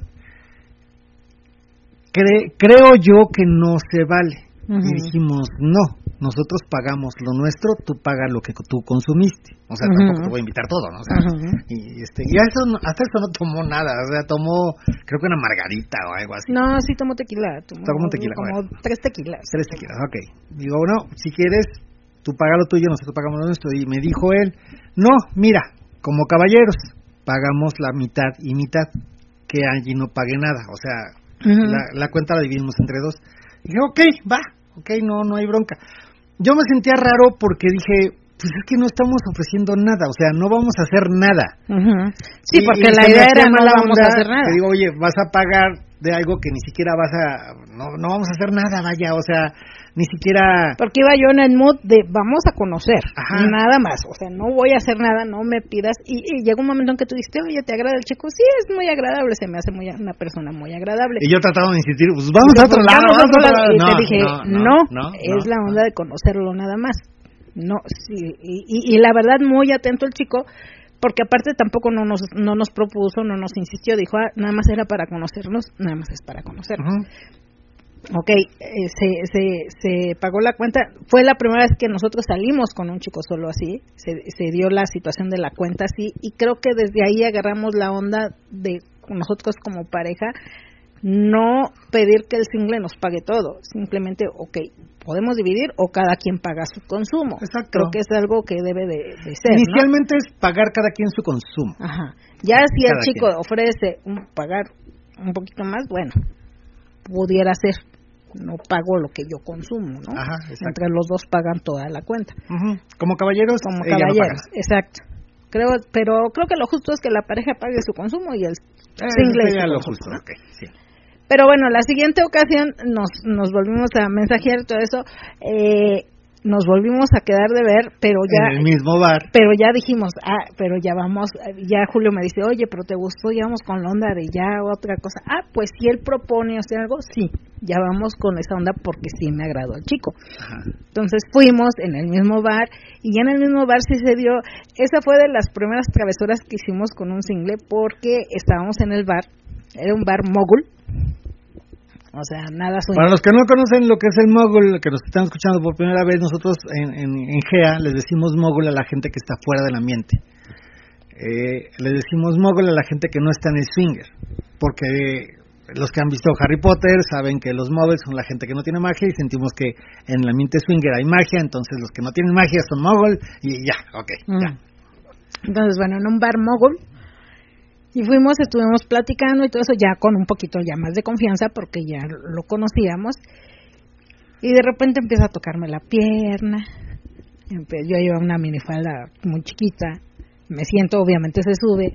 creo yo que no se vale. Y dijimos, no, nosotros pagamos lo nuestro, tú pagas lo que tú consumiste. O sea, tampoco te voy a invitar todo, ¿no? O sea, y, este, y eso, hasta eso no tomó nada, o sea, tomó, creo que una margarita o algo así. No, sí tomó tequila. Tomó, tequila. Como tres tequilas. Tres tequilas, ok. Digo, no, si quieres, tú pagas lo tuyo, nosotros pagamos lo nuestro. Y me dijo él, no, mira, como caballeros, pagamos la mitad y mitad, que allí no pague nada. O sea, la, la cuenta la dividimos entre dos. Y dije, ok, va, ok, no, no hay bronca. Yo me sentía raro porque dije, pues es que no estamos ofreciendo nada, o sea, no vamos a hacer nada. Sí, porque la idea era no vamos a hacer nada. Te digo, oye, vas a pagar de algo que ni siquiera vas a, no, no vamos a hacer nada, vaya, o sea, ni siquiera... Porque iba yo en el mood de vamos a conocer, nada más, o sea, no voy a hacer nada, no me pidas, y, llega un momento en que tú dijiste, oye, ¿te agrada el chico? Sí, es muy agradable, se me hace muy una persona muy agradable. Y yo trataba de insistir, pues vamos a otro pues, lado, vamos a otro lado. Y te dije, no, es la onda de conocerlo nada más. No, sí, y, y, la verdad muy atento el chico, porque aparte tampoco no nos, no nos propuso, no nos insistió, dijo, ah, nada más era para conocernos, nada más es para conocernos. Ok, eh, se, se, se pagó la cuenta. Fue la primera vez que nosotros salimos con un chico solo así. Se, se dio la situación de la cuenta así. Y creo que desde ahí agarramos la onda de nosotros como pareja no pedir que el single nos pague todo, simplemente, ok, podemos dividir o cada quien paga su consumo. Exacto. Creo que es algo que debe de, ser. Inicialmente es pagar cada quien su consumo. Ajá. Ya si el chico ofrece un, pagar un poquito más, bueno, pudiera ser no pago lo que yo consumo, ¿no? Ajá, Entre los dos pagan toda la cuenta. Como caballeros, como caballeros, exacto. Creo, pero creo que lo justo es que la pareja pague su consumo y el eh, single lo justo, sí. Pero bueno, la siguiente ocasión nos nos volvimos a mensajear todo eso. Eh, nos volvimos a quedar de ver, pero ya... En el mismo bar. Pero ya dijimos, ah, pero ya vamos, ya Julio me dice, oye, pero te gustó, ya vamos con la onda de ya otra cosa. Ah, pues si él propone hacer algo, sí, ya vamos con esa onda porque sí me agradó el chico. Entonces fuimos en el mismo bar y ya en el mismo bar sí se dio, esa fue de las primeras travesuras que hicimos con un single porque estábamos en el bar, era un bar mogul, o sea, nada Para los que no conocen lo que es el mogul, que nos están escuchando por primera vez, nosotros en, en, GEA les decimos mogul a la gente que está fuera del ambiente. Eh, les decimos mogul a la gente que no está en el swinger, porque los que han visto Harry Potter saben que los moguls son la gente que no tiene magia y sentimos que en el ambiente swinger hay magia, entonces los que no tienen magia son mogul y ya, ok, ya. Mm. Entonces, bueno, en un bar mogul y fuimos, estuvimos platicando y todo eso ya con un poquito ya más de confianza porque ya lo conocíamos. Y de repente empieza a tocarme la pierna. Yo llevo una minifalda muy chiquita. Me siento, obviamente se sube.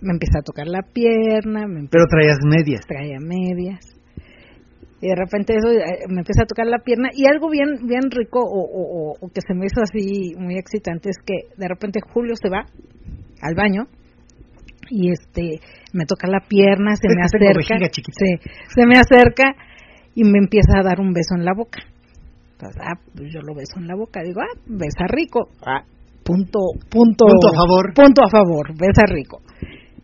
Me empieza a tocar la pierna. Pero traías medias. Traía medias. Y de repente eso eh, me empieza a tocar la pierna. Y algo bien bien rico o, o que se me hizo así muy excitante es que de repente Julio se va al baño y este me toca la pierna, se me acerca, se, se me acerca y me empieza a dar un beso en la boca. Entonces, ah, pues yo lo beso en la boca, digo, ah, besa rico, ah, punto, punto, punto a favor, punto a favor, besa rico.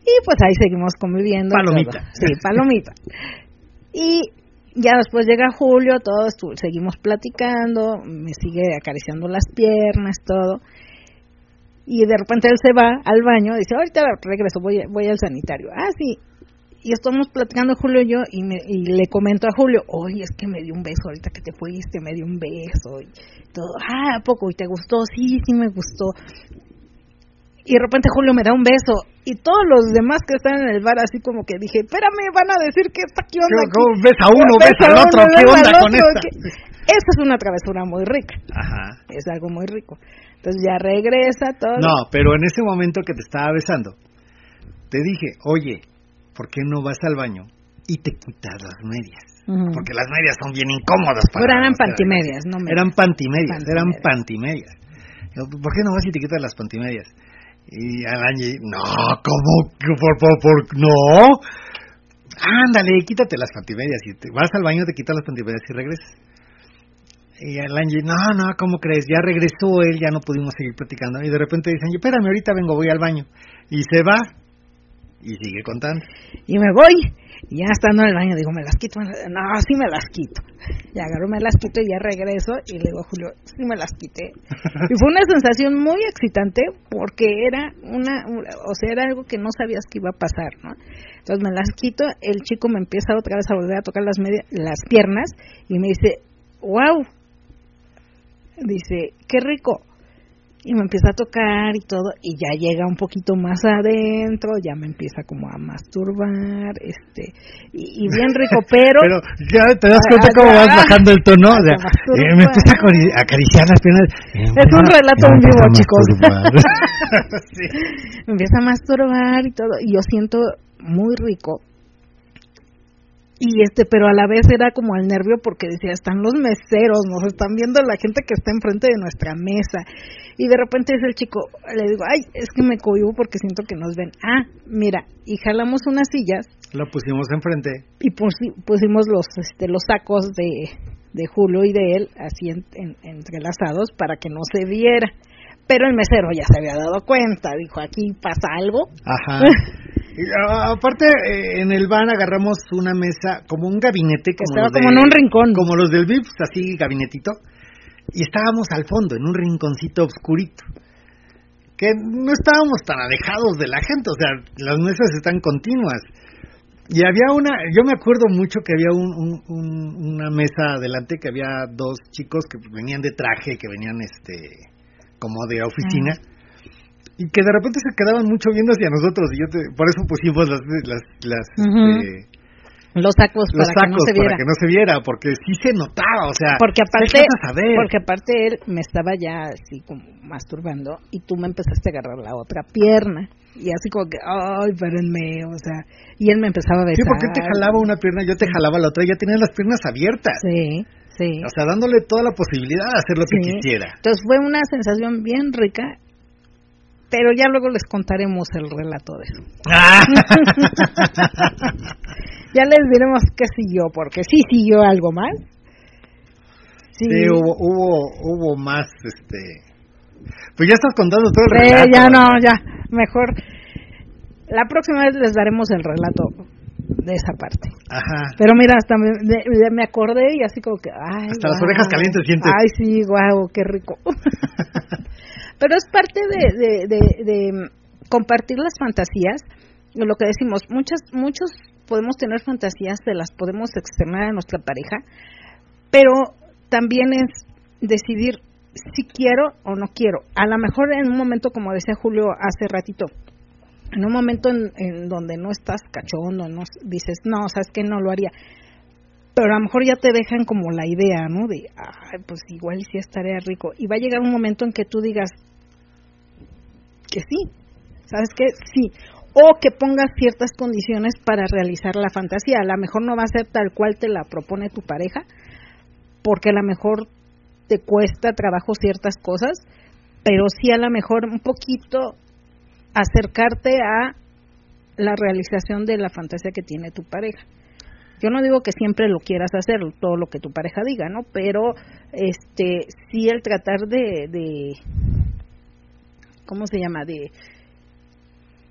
Y pues ahí seguimos conviviendo. Palomita. Sí, palomita. y ya después llega Julio, todos seguimos platicando, me sigue acariciando las piernas, todo y de repente él se va al baño, dice, ahorita regreso, voy, voy al sanitario. Ah, sí. Y estamos platicando Julio y yo y, me, y le comento a Julio, oye, es que me dio un beso ahorita que te fuiste, me dio un beso y todo. Ah, ¿a poco? ¿Y te gustó? Sí, sí me gustó. Y de repente Julio me da un beso y todos los demás que están en el bar así como que dije, espérame, van a decir que está qué onda. Aquí? Besa uno, besa al otro, ¿qué onda con esta? Esa es una travesura muy rica. Ajá. Es algo muy rico. Entonces ya regresa todo. No, pero en ese momento que te estaba besando, te dije, oye, ¿por qué no vas al baño y te quitas las medias? Porque las medias son bien incómodas para Pero eran pantimedias, no Eran pantimedias, eran pantimedias. ¿Por qué no vas y te quitas las pantimedias? Y al Angie, no, ¿cómo? Por, por, por, no. Ándale, quítate las pantimedias. Y te vas al baño, te quitas las pantimedias y regresas. Y el Angie, no, no, ¿cómo crees? Ya regresó él, ya no pudimos seguir platicando. Y de repente dice Angie, espérame, ahorita vengo, voy al baño. Y se va. Y sigue contando. Y me voy, y ya estando en el baño, digo, ¿me las quito? No, sí me las quito. Y agarro, me las quito y ya regreso y le digo a Julio, sí me las quité. Y fue una sensación muy excitante porque era una, o sea, era algo que no sabías que iba a pasar, ¿no? Entonces me las quito, el chico me empieza otra vez a volver a tocar las, media, las piernas y me dice, wow, dice, qué rico y me empieza a tocar y todo y ya llega un poquito más adentro ya me empieza como a masturbar este y, bien rico pero pero ya te das cuenta cómo vas bajando el tono o sea, eh, me empieza a acariciar las piernas. Eh, es un relato en vivo chicos. me empieza a masturbar y todo y yo siento muy rico y este pero a la vez era como el nervio porque decía están los meseros nos están viendo la gente que está enfrente de nuestra mesa y de repente es el chico le digo ay es que me cohibo porque siento que nos ven ah mira y jalamos unas sillas lo pusimos enfrente. Y pusimos los este los sacos de de Julio y de él así entrelazados para que no se viera. Pero el mesero ya se había dado cuenta dijo aquí pasa algo ajá aparte, eh, en el van agarramos una mesa, como un gabinete. Como Estaba como en un rincón. Como los del VIPS, así gabinetito. Y estábamos al fondo, en un rinconcito oscurito. Que no estábamos tan alejados de la gente, o sea, las mesas están continuas. Y había una, yo me acuerdo mucho que había un, una mesa adelante, que había dos chicos que venían de traje, que venían este como de oficina y que de repente se quedaban mucho viendo hacia nosotros y yo por eso pusimos las las, las este, los sacos, los para, que no se viera. para que no se viera porque sí se notaba o sea porque aparte porque aparte él me estaba ya así como masturbando y tú me empezaste a agarrar la otra pierna y así como que ay espérenme o sea y él me empezaba a besar sí porque te jalaba una pierna yo te jalaba la otra y ya tenías las piernas abiertas sí Sí. O sea, dándole toda la posibilidad de hacer lo que quisiera. Entonces fue una sensación bien rica pero ya luego les contaremos el relato de eso. ya les diremos qué siguió, porque sí siguió algo más. Sí, hubo, hubo, hubo más, este... Pues ya estás contando todo el relato. ya no, ya, mejor. La próxima vez les daremos el relato de esa parte. Ajá. Pero mira, hasta me, me acordé y así como que, ay, hasta las orejas calientes sientes. Ay, sí, guau, qué rico. Pero es parte de, de, compartir las fantasías, lo que decimos, muchas, muchos podemos tener fantasías, se las podemos externar a nuestra pareja, pero también es decidir si quiero o no quiero. A lo mejor en un momento, como decía Julio hace ratito, en un momento en, donde no estás cachondo, no dices, no, sabes que no lo haría. Pero a lo mejor ya te dejan como la idea, ¿no? De, ay, pues igual sí estaría rico. Y va a llegar un momento en que tú digas, que sí, ¿sabes qué? Sí. O que pongas ciertas condiciones para realizar la fantasía. A lo mejor no va a ser tal cual te la propone tu pareja, porque a lo mejor te cuesta trabajo ciertas cosas, pero sí a lo mejor un poquito acercarte a la realización de la fantasía que tiene tu pareja. Yo no digo que siempre lo quieras hacer, todo lo que tu pareja diga, ¿no? Pero este sí el tratar de, de ¿cómo se llama? De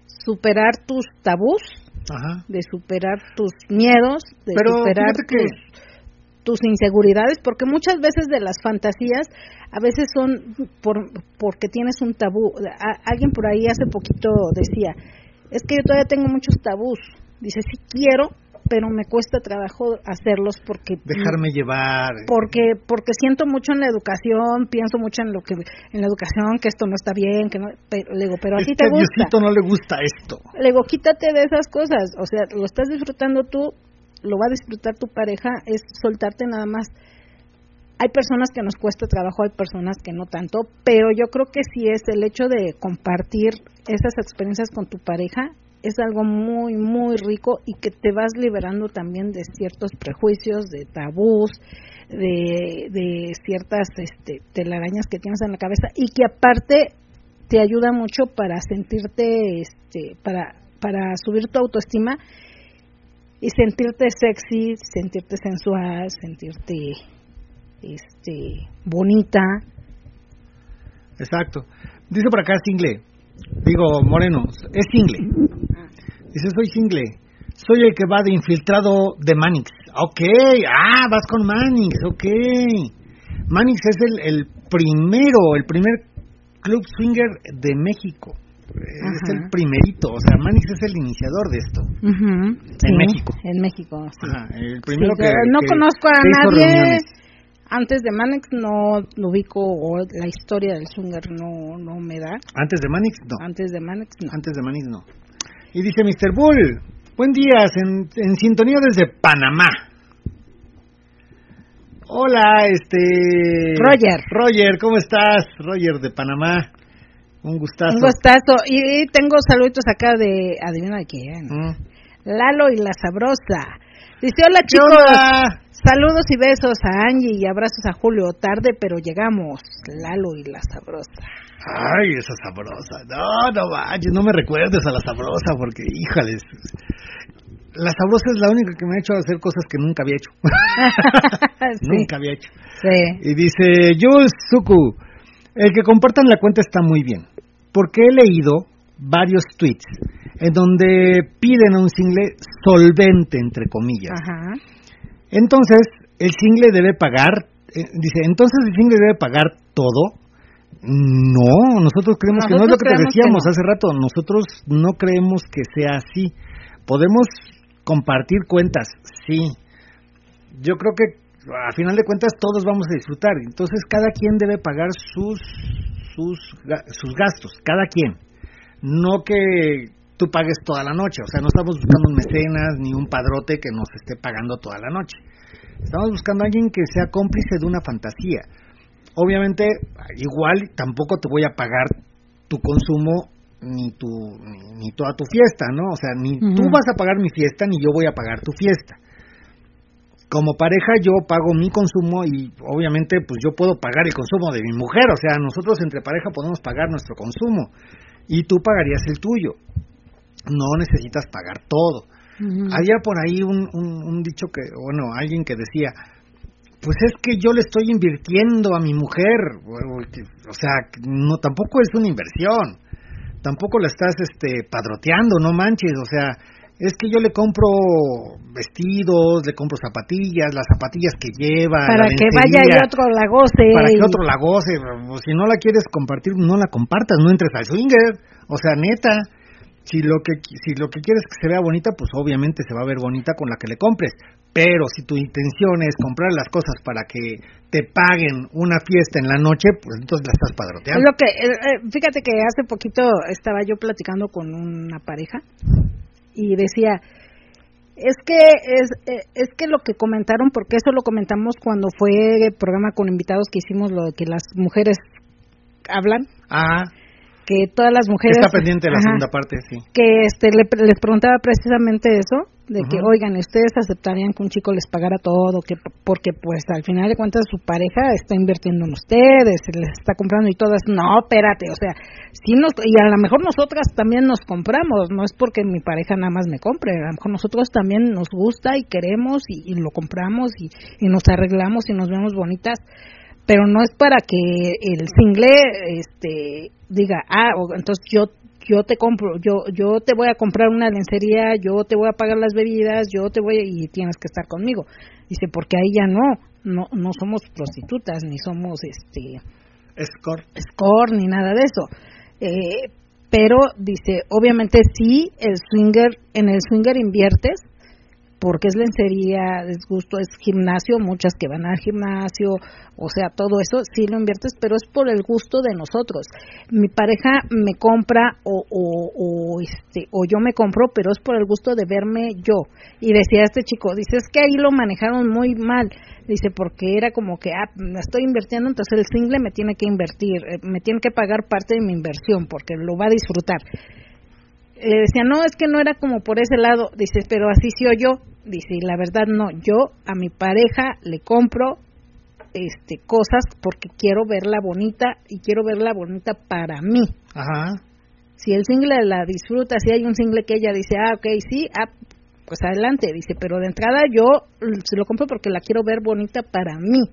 superar tus tabús, de superar tus miedos, de superar tus, inseguridades, porque muchas veces de las fantasías a veces son por, porque tienes un tabú. alguien por ahí hace poquito decía, es que yo todavía tengo muchos tabús. Dice, sí quiero, pero me cuesta trabajo hacerlos porque dejarme llevar porque porque siento mucho en la educación pienso mucho en lo que en la educación que esto no está bien que no pero, le digo pero a ti te gusta no le gusta esto le digo quítate de esas cosas o sea lo estás disfrutando tú lo va a disfrutar tu pareja es soltarte nada más. Hay personas que nos cuesta trabajo, hay personas que no tanto, pero yo creo que sí es el hecho de compartir esas experiencias con tu pareja es algo muy, muy rico y que te vas liberando también de ciertos prejuicios, de tabús, de, de ciertas este, telarañas que tienes en la cabeza y que aparte te ayuda mucho para sentirte, este, para, para subir tu autoestima y sentirte sexy, sentirte sensual, sentirte este, bonita. Exacto. Dice por acá Single, digo Moreno, es Single Dice, soy single. Soy el que va de infiltrado de Manix. Ok, ah, vas con Manix, ok. Manix es el, el primero, el primer club swinger de México. Es el primerito, o sea, Manix es el iniciador de esto. en México. En México, sí. el primero que, No conozco a nadie antes de Manix no lo ubico o la historia del swinger no no me da. Antes de Manix no. Antes de Manix no. Antes de Manix no. Y dice Mr. Bull, buen día, en, en sintonía desde Panamá. Hola, este... Roger. Roger, ¿cómo estás? Roger de Panamá. Un gustazo. Un gustazo. Y, tengo saluditos acá de, adivina de quién. Mm. Lalo y la sabrosa. Dice, hola chicos. Saludos y besos a Angie y abrazos a Julio. Tarde, pero llegamos. Lalo y la sabrosa. Ay, esa sabrosa. No, no vayas, no me recuerdes a la sabrosa porque, híjales. La sabrosa es la única que me ha hecho hacer cosas que nunca había hecho. Nunca había hecho. Sí. Y dice, Jules Suku, el que compartan la cuenta está muy bien. Porque he leído varios tweets en donde piden a un single solvente, entre comillas. Ajá entonces, el single debe pagar, eh, dice, entonces el single debe pagar todo. No, nosotros creemos que no es lo que te decíamos hace rato, nosotros no creemos que sea así. Podemos compartir cuentas, sí. Yo creo que a final de cuentas todos vamos a disfrutar, entonces cada quien debe pagar sus sus sus gastos, cada quien. No que tú pagues toda la noche. O sea, no estamos buscando un mecenas ni un padrote que nos esté pagando toda la noche. Estamos buscando a alguien que sea cómplice de una fantasía. Obviamente, igual tampoco te voy a pagar tu consumo ni tu ni, toda tu fiesta, ¿no? O sea, ni tú vas a pagar mi fiesta ni yo voy a pagar tu fiesta. Como pareja yo pago mi consumo y obviamente pues yo puedo pagar el consumo de mi mujer, o sea, nosotros entre pareja podemos pagar nuestro consumo y tú pagarías el tuyo. No necesitas pagar todo. Había por ahí un, un, dicho que, bueno, alguien que decía, pues es que yo le estoy invirtiendo a mi mujer, o sea, no tampoco es una inversión, tampoco la estás este padroteando, no manches, o sea, es que yo le compro vestidos, le compro zapatillas, las zapatillas que lleva. Para que vaya y otro la goce. Para que otro la goce. Si no la quieres compartir, no la compartas, no entres al swinger. O sea, neta si lo que si lo que quieres que se vea bonita, pues obviamente se va a ver bonita con la que le compres. Pero si tu intención es comprar las cosas para que te paguen una fiesta en la noche, pues entonces la estás padroteando. lo que eh, eh, fíjate que hace poquito estaba yo platicando con una pareja y decía es que es, eh, es que lo que comentaron porque eso lo comentamos cuando fue el programa con invitados que hicimos lo de que las mujeres hablan. Ah que todas las mujeres está pendiente la segunda parte sí que este les preguntaba precisamente eso de que oigan ustedes aceptarían que un chico les pagara todo que porque pues al final de cuentas su pareja está invirtiendo en ustedes les está comprando y todas no espérate o sea sí nos y a lo mejor nosotras también nos compramos no es porque mi pareja nada más me compre a lo mejor nosotros también nos gusta y queremos y, y lo compramos y, y nos arreglamos y nos vemos bonitas pero no es para que el single este diga ah entonces yo yo te compro yo yo te voy a comprar una lencería yo te voy a pagar las bebidas yo te voy y tienes que estar conmigo. Dice porque ahí ya no no no somos prostitutas ni somos este score score ni nada de eso. Eh, pero dice obviamente sí el swinger en el swinger inviertes porque es lencería, es gusto, es gimnasio, muchas que van al gimnasio, o sea, todo eso sí lo inviertes, pero es por el gusto de nosotros. Mi pareja me compra o, o, este, o yo me compro, pero es por el gusto de verme yo. Y decía este chico, dice, es que ahí lo manejaron muy mal. Dice, porque era como que, ah, estoy invirtiendo, entonces el single me tiene que invertir, eh, me tiene que pagar parte de mi inversión, porque lo va a disfrutar le decía, no, es que no era como por ese lado, dice, pero así sí o yo, dice, la verdad no, yo a mi pareja le compro este cosas porque quiero verla bonita y quiero verla bonita para mí. Ajá. Si el single la disfruta, si hay un single que ella dice, ah, ok, sí, ah, pues adelante, dice, pero de entrada yo se lo compro porque la quiero ver bonita para mí.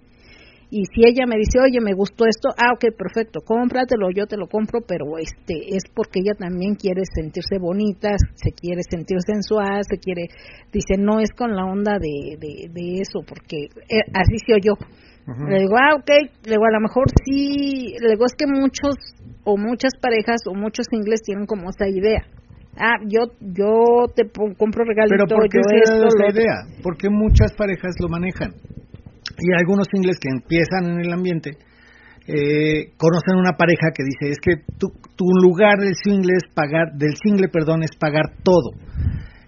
Y si ella me dice, oye, me gustó esto, ah, ok, perfecto, cómpratelo, yo te lo compro, pero este es porque ella también quiere sentirse bonita, se quiere sentir sensual, se quiere, dice, no es con la onda de, de, eso, porque eh, así se oyó. Le digo, ah, ok, le digo, a lo mejor sí, le digo, es que muchos o muchas parejas o muchos ingleses tienen como esa idea. Ah, yo yo te compro regalitos, Pero ¿por qué yo la idea? Porque muchas parejas lo manejan. Y algunos ingleses que empiezan en el ambiente eh, conocen una pareja que dice, es que tu, tu lugar del single es pagar, del single, perdón, es pagar todo.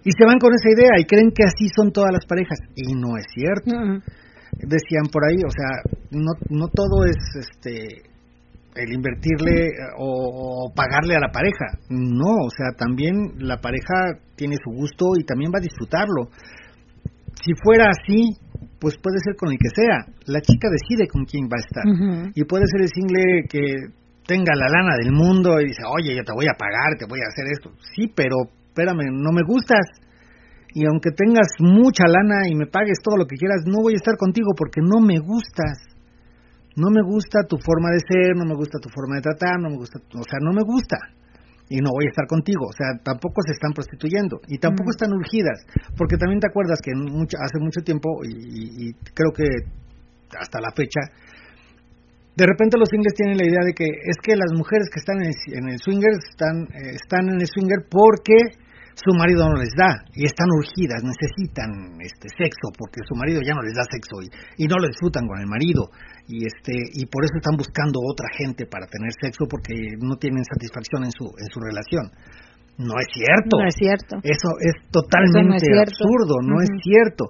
Y se van con esa idea y creen que así son todas las parejas. Y no es cierto decían por ahí, o sea, no, no todo es este el invertirle o, pagarle a la pareja. No, o sea, también la pareja tiene su gusto y también va a disfrutarlo. Si fuera así, pues puede ser con el que sea. La chica decide con quién va a estar. Y puede ser el single que tenga la lana del mundo y dice, oye, yo te voy a pagar, te voy a hacer esto. Sí, pero espérame, no me gustas y aunque tengas mucha lana y me pagues todo lo que quieras, no voy a estar contigo porque no me gustas. No me gusta tu forma de ser, no me gusta tu forma de tratar, no me gusta, o sea, no me gusta. Y no voy a estar contigo, o sea, tampoco se están prostituyendo y tampoco mm. están urgidas, porque también te acuerdas que hace mucho tiempo, y, creo que hasta la fecha, de repente los swingers tienen la idea de que es que las mujeres que están en el, en el swinger están, eh, están en el swinger porque su marido no les da y están urgidas, necesitan este sexo porque su marido ya no les da sexo y, y, no lo disfrutan con el marido y este y por eso están buscando otra gente para tener sexo porque no tienen satisfacción en su en su relación. No es cierto. No es cierto. Eso es totalmente absurdo, no es cierto.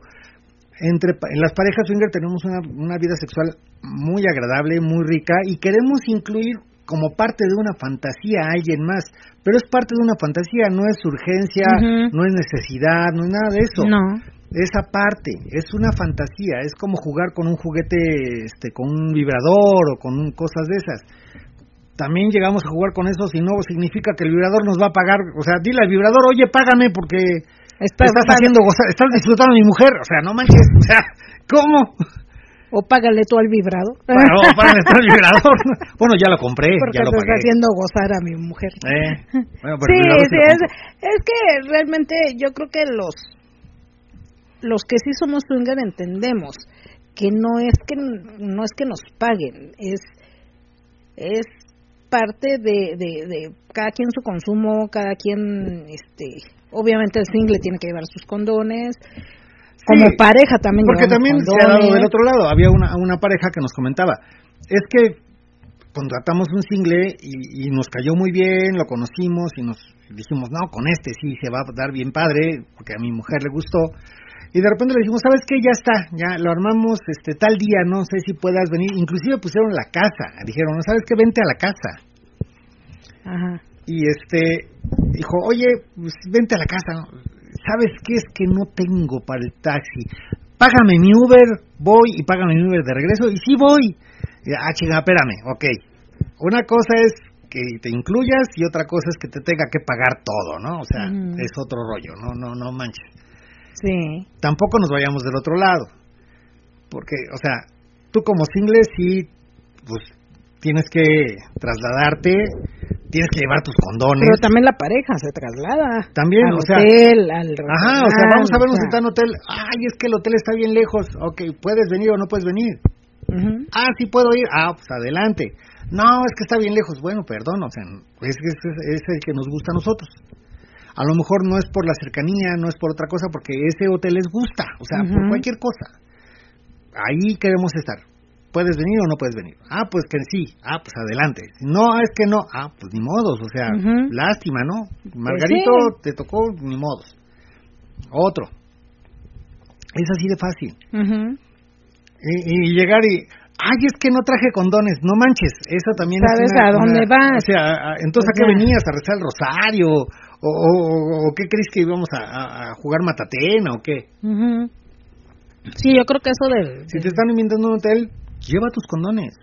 Entre en las parejas swinger tenemos una, una vida sexual muy agradable, muy rica y queremos incluir como parte de una fantasía a alguien más, pero es parte de una fantasía, no es urgencia, no es necesidad, no es nada de eso. No. Esa parte, es una fantasía, es como jugar con un juguete, este, con un vibrador o con cosas de esas. También llegamos a jugar con eso, si no significa que el vibrador nos va a pagar, o sea, dile al vibrador, oye, págame porque estás, estás haciendo gozar, estás disfrutando a mi mujer, o sea, no manches, o sea, ¿cómo? O págale tú al vibrador. Bueno, págale tú al vibrador. bueno, ya lo compré, Porque ya lo pagué. está haciendo gozar a mi mujer. Eh, bueno, sí, sí, es, es, que realmente yo creo que los los que sí somos swinger entendemos que no es que no es que nos paguen, es es parte de, de, de cada quien su consumo, cada quien este obviamente el single tiene que llevar sus condones, como pareja también. Porque también se ha dado del otro lado. Había una, una pareja que nos comentaba, es que contratamos un single y, nos cayó muy bien, lo conocimos y nos dijimos, no, con este sí se va a dar bien padre, porque a mi mujer le gustó. Y de repente le dijimos, ¿sabes qué? Ya está, ya lo armamos este tal día, no sé si puedas venir. Inclusive pusieron la casa, dijeron, ¿sabes qué? Vente a la casa. Ajá. Y este, dijo, oye, pues vente a la casa. ¿Sabes qué es que no tengo para el taxi? Págame mi Uber, voy y págame mi Uber de regreso y sí voy. ah, chinga, espérame, ok. Una cosa es que te incluyas y otra cosa es que te tenga que pagar todo, ¿no? O sea, es otro rollo, no, no, no manches. Sí. Tampoco nos vayamos del otro lado. Porque, o sea, tú como single sí, pues tienes que trasladarte tienes que llevar tus condones. Pero también la pareja se traslada. También, al o sea. Hotel, al Ajá, o sea, vamos a vernos en tal hotel. Ay, es que el hotel está bien lejos. Ok, ¿puedes venir o no puedes venir? Ah, sí puedo ir. Ah, pues adelante. No, es que está bien lejos. Bueno, perdón, o sea, es, es, es el que nos gusta a nosotros. A lo mejor no es por la cercanía, no es por otra cosa, porque ese hotel les gusta, o sea, por cualquier cosa. Ahí queremos estar. ¿Puedes venir o no puedes venir? Ah, pues que sí. Ah, pues adelante. No, es que no. Ah, pues ni modos. O sea, lástima, ¿no? Margarito te tocó ni modos. Otro. Es así de fácil. y, llegar y, ay, es que no traje condones. No manches, eso también ¿Sabes es a dónde vas? O sea, entonces, ¿a qué venías? ¿A rezar el rosario? ¿O, o, qué crees que íbamos a, jugar matatena o qué? Sí, yo creo que eso de... Si te están invitando a un hotel, lleva tus condones.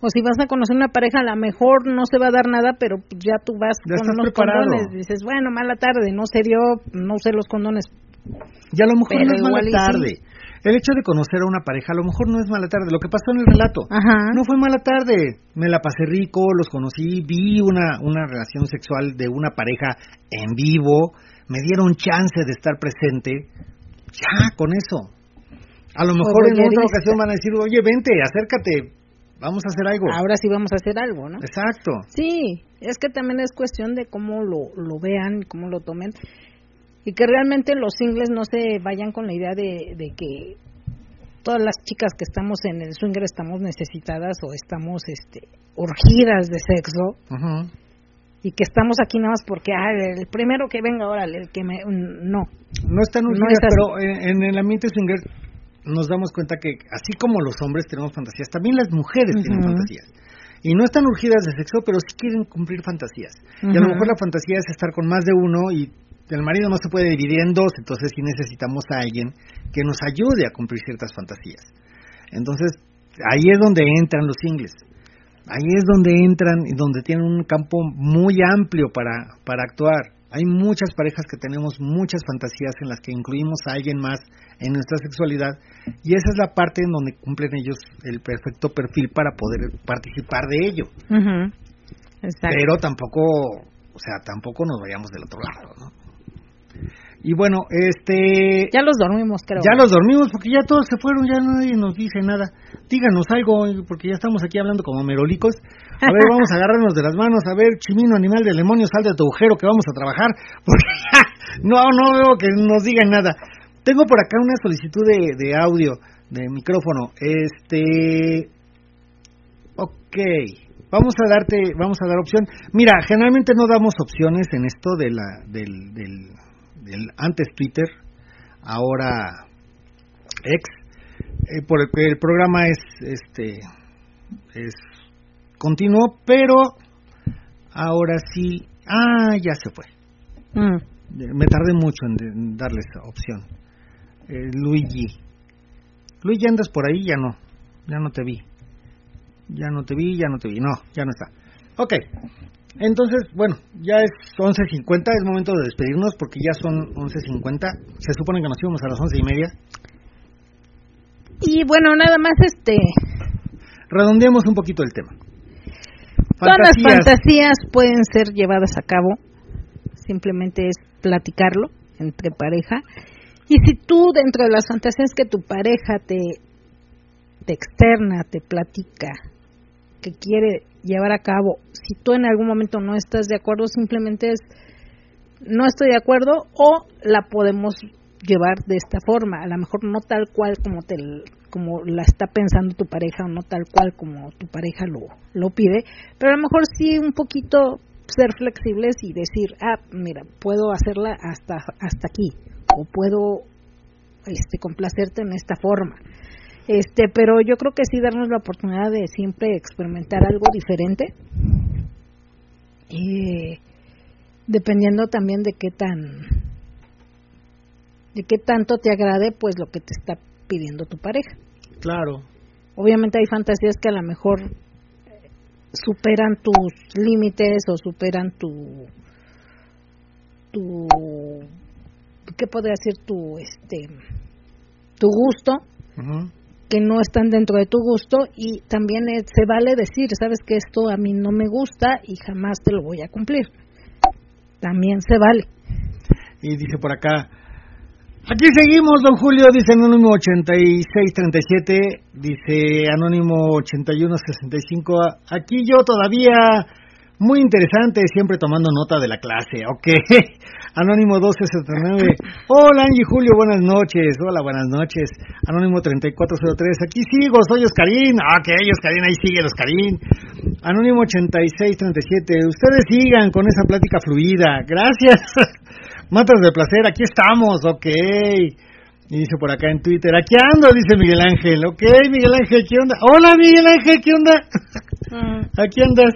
O si vas a conocer una pareja, a lo mejor no se va a dar nada, pero ya tú vas con unos condones. Dices, bueno, mala tarde, no se dio, no usé los condones. Ya a lo mejor no es mala tarde. el hecho de conocer a una pareja a lo mejor no es mala tarde, lo que pasó en el relato. No fue mala tarde, me la pasé rico, los conocí, vi una, una relación sexual de una pareja en vivo, me dieron chance de estar presente, ya, con eso. A lo mejor en otra ocasión van a decir, oye, vente, acércate, vamos a hacer algo. Ahora sí vamos a hacer algo, ¿no? Exacto. Sí, es que también es cuestión de cómo lo, lo vean, cómo lo tomen. Y que realmente los singles no se vayan con la idea de, de que todas las chicas que estamos en el swinger estamos necesitadas o estamos este urgidas de sexo y que estamos aquí nada más porque ah, el primero que venga ahora el que me no no están urgidas pero en, el ambiente swinger nos damos cuenta que así como los hombres tenemos fantasías también las mujeres tienen fantasías y no están urgidas de sexo pero sí quieren cumplir fantasías y a lo mejor la fantasía es estar con más de uno y el marido no se puede dividir en dos, entonces sí necesitamos a alguien que nos ayude a cumplir ciertas fantasías. Entonces, ahí es donde entran los singles. Ahí es donde entran y donde tienen un campo muy amplio para, para actuar. Hay muchas parejas que tenemos muchas fantasías en las que incluimos a alguien más en nuestra sexualidad y esa es la parte en donde cumplen ellos el perfecto perfil para poder participar de ello. Pero tampoco, o sea, tampoco nos vayamos del otro lado, ¿no? Y bueno, este... Ya los dormimos, creo. Ya los dormimos porque ya todos se fueron, ya nadie nos dice nada. Díganos algo, porque ya estamos aquí hablando como merolicos. A ver, vamos a agarrarnos de las manos, a ver, chimino, animal del demonio, sal de tu agujero que vamos a trabajar, porque no, no veo que nos digan nada. Tengo por acá una solicitud de, de audio, de micrófono. Este... Ok, vamos a darte, vamos a dar opción. Mira, generalmente no damos opciones en esto de la, del, del antes Twitter, ahora ex, eh, el programa es este es continuo, pero ahora sí, ah, ya se fue. Mm. Me tardé mucho en, darle esa opción. Eh, Luigi. Luigi, ¿andas por ahí? Ya no, ya no te vi. Ya no te vi, ya no te vi. No, ya no está. Ok, entonces, bueno, ya es 11.50, es momento de despedirnos porque ya son 11.50. Se supone que nos íbamos a las once y media. Y bueno, nada más este... Redondeemos un poquito el tema. Todas las fantasías pueden ser llevadas a cabo, simplemente es platicarlo entre pareja. Y si tú dentro de las fantasías que tu pareja te, te externa, te platica, que quiere llevar a cabo. Si tú en algún momento no estás de acuerdo, simplemente es no estoy de acuerdo o la podemos llevar de esta forma, a lo mejor no tal cual como te como la está pensando tu pareja o no tal cual como tu pareja lo lo pide, pero a lo mejor sí un poquito ser flexibles y decir, ah, mira, puedo hacerla hasta hasta aquí o puedo este complacerte en esta forma este pero yo creo que sí darnos la oportunidad de siempre experimentar algo diferente. Y dependiendo también de qué tan de qué tanto te agrade pues lo que te está pidiendo tu pareja. Claro. Obviamente hay fantasías que a lo mejor superan tus límites o superan tu tu qué podría decir tu este tu gusto que no están dentro de tu gusto y también se vale decir, sabes que esto a mí no me gusta y jamás te lo voy a cumplir. También se vale. Y dice por acá, aquí seguimos, don Julio, dice Anónimo 8637, dice Anónimo 8165, aquí yo todavía muy interesante, siempre tomando nota de la clase. Ok. Anónimo 1279. Hola Angie Julio, buenas noches. Hola, buenas noches. Anónimo 3403. Aquí sigo, soy Oscarín. Ok, Oscarín, ahí sigue el Oscarín. Anónimo 8637. Ustedes sigan con esa plática fluida. Gracias. Matas de placer, aquí estamos. Ok. Y dice por acá en Twitter, aquí ando, dice Miguel Ángel. Ok, Miguel Ángel, ¿qué onda? Hola Miguel Ángel, ¿qué onda? Mm. Aquí andas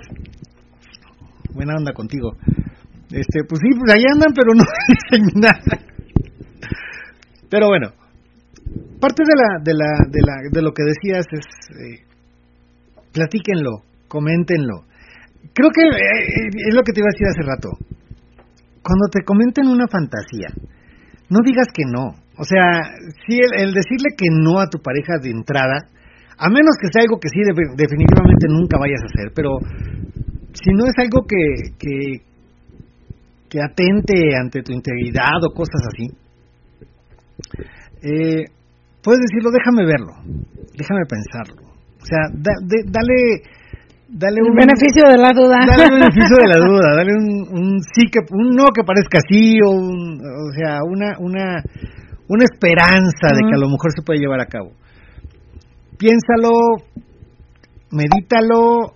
buena onda contigo. Este, pues sí, pues ahí andan, pero no dicen nada. Pero bueno, parte de la, de la, de la, de lo que decías es, eh, platíquenlo, coméntenlo. Creo que eh, es lo que te iba a decir hace rato. Cuando te comenten una fantasía, no digas que no. O sea, sí, el, decirle que no a tu pareja de entrada, a menos que sea algo que sí definitivamente nunca vayas a hacer, pero si no es algo que, que atente ante tu integridad o cosas así, eh, puedes decirlo, déjame verlo, déjame pensarlo. O sea, dale dale un beneficio de la duda. Dale un beneficio de la duda, dale un, sí que un no que parezca sí o o sea, una una una esperanza de que a lo mejor se puede llevar a cabo. Piénsalo, medítalo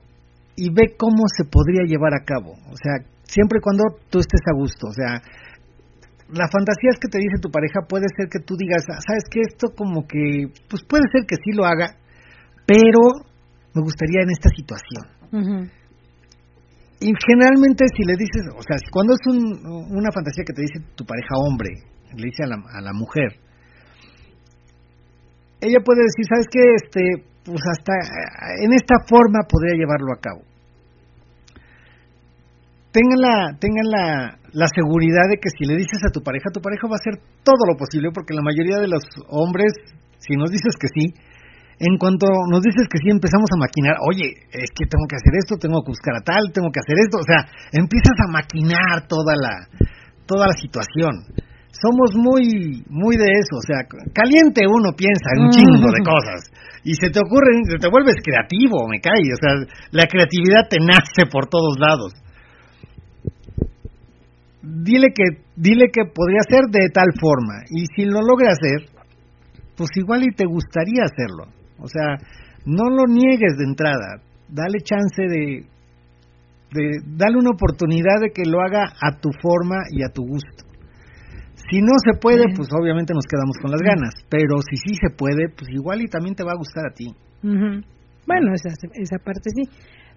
y ve cómo se podría llevar a cabo. O sea, siempre y cuando tú estés a gusto, o sea, la fantasía es que te dice tu pareja puede ser que tú digas, ah, sabes que esto como que, pues puede ser que sí lo haga, pero me gustaría en esta situación. Y generalmente si le dices, o sea, cuando es una fantasía que te dice tu pareja hombre, le dice a la, a la mujer, ella puede decir, ¿sabes qué? Este, pues hasta en esta forma podría llevarlo a cabo. Tengan la, tengan la, la seguridad de que si le dices a tu pareja, tu pareja va a hacer todo lo posible, porque la mayoría de los hombres, si nos dices que sí, en cuanto nos dices que sí empezamos a maquinar, oye, es que tengo que hacer esto, tengo que buscar a tal, tengo que hacer esto, o sea, empiezas a maquinar toda la toda la situación. Somos muy muy de eso, o sea, caliente uno piensa en un chingo de cosas y se te ocurre, te vuelves creativo, me cae, o sea, la creatividad te nace por todos lados. Dile que dile que podría ser de tal forma y si lo logra hacer, pues igual y te gustaría hacerlo. O sea, no lo niegues de entrada, dale chance de, de, dale una oportunidad de que lo haga a tu forma y a tu gusto. Si no se puede, pues obviamente nos quedamos con las ganas, pero si sí se puede, pues igual y también te va a gustar a ti. Bueno, esa, esa parte sí.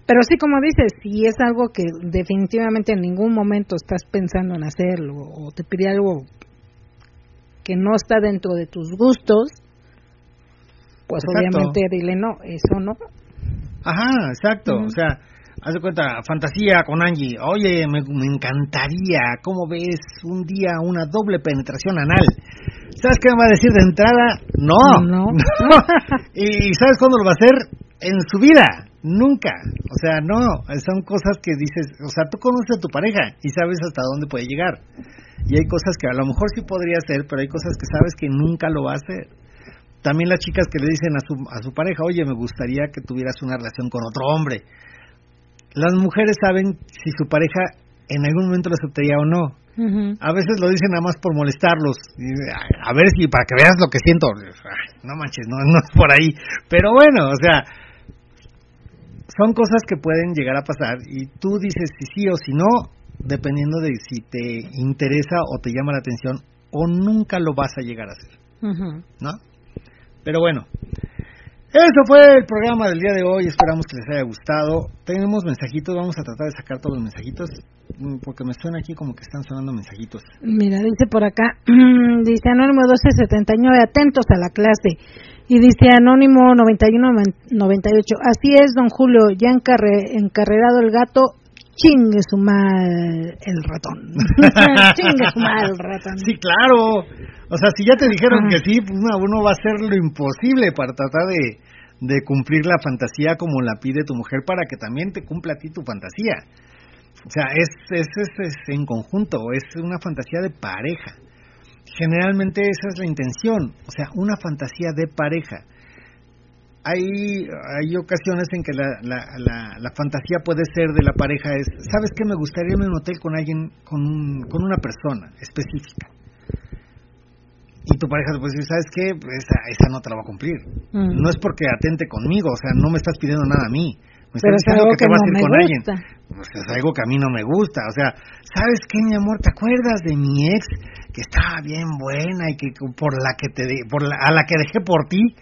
Pero sí, como dices, si es algo que definitivamente en ningún momento estás pensando en hacerlo o te pide algo que no está dentro de tus gustos, pues obviamente dile no, eso no. Ajá, exacto, o sea, haz de cuenta, fantasía con Angie, oye, me, encantaría, ¿cómo ves un día una doble penetración anal? ¿Sabes qué me va a decir de entrada? No, no. ¿Y sabes cuándo lo va a hacer? En su vida, nunca. O sea, no, son cosas que dices, o sea, tú conoces a tu pareja y sabes hasta dónde puede llegar. Y hay cosas que a lo mejor sí podría hacer, pero hay cosas que sabes que nunca lo va a hacer también las chicas que le dicen a su, a su pareja, oye, me gustaría que tuvieras una relación con otro hombre. Las mujeres saben si su pareja en algún momento lo aceptaría o no. A veces lo dicen nada más por molestarlos. A ver si para que veas lo que siento. No manches, no, no es por ahí. Pero bueno, o sea, son cosas que pueden llegar a pasar y tú dices si sí o si no, dependiendo de si te interesa o te llama la atención o nunca lo vas a llegar a hacer. ¿No? Pero bueno, eso fue el programa del día de hoy. Esperamos que les haya gustado. Tenemos mensajitos, vamos a tratar de sacar todos los mensajitos mm, porque me suena aquí como que están sonando mensajitos. Mira, dice por acá, dice Anónimo 1279, atentos a la clase. Y dice Anónimo 9198, así es, don Julio, ya encarrerado el gato, chingue su mal el ratón. chingue su mal el ratón. Sí, claro. O sea, si ya te dijeron que sí, pues uno, va a hacer lo imposible para tratar de, de cumplir la fantasía como la pide tu mujer para que también te cumpla a ti tu fantasía. O sea, es, es, es, en conjunto, es una fantasía de pareja. Generalmente esa es la intención, o sea, una fantasía de pareja hay, hay ocasiones en que la, la, la, fantasía puede ser de la pareja es, ¿sabes qué? Me gustaría irme a un hotel con alguien, con, con una persona específica. Y tu pareja puede decir, ¿sabes qué? Esa, esa no te la va a cumplir. Mm. No es porque atente conmigo, o sea, no me estás pidiendo nada a mí. Me estás diciendo que, te vas a ir con alguien. Pues es algo que a mí no me gusta. O sea, ¿sabes qué, mi amor? ¿Te acuerdas de mi ex que estaba bien buena y que por la que te por la, a la que dejé por ti?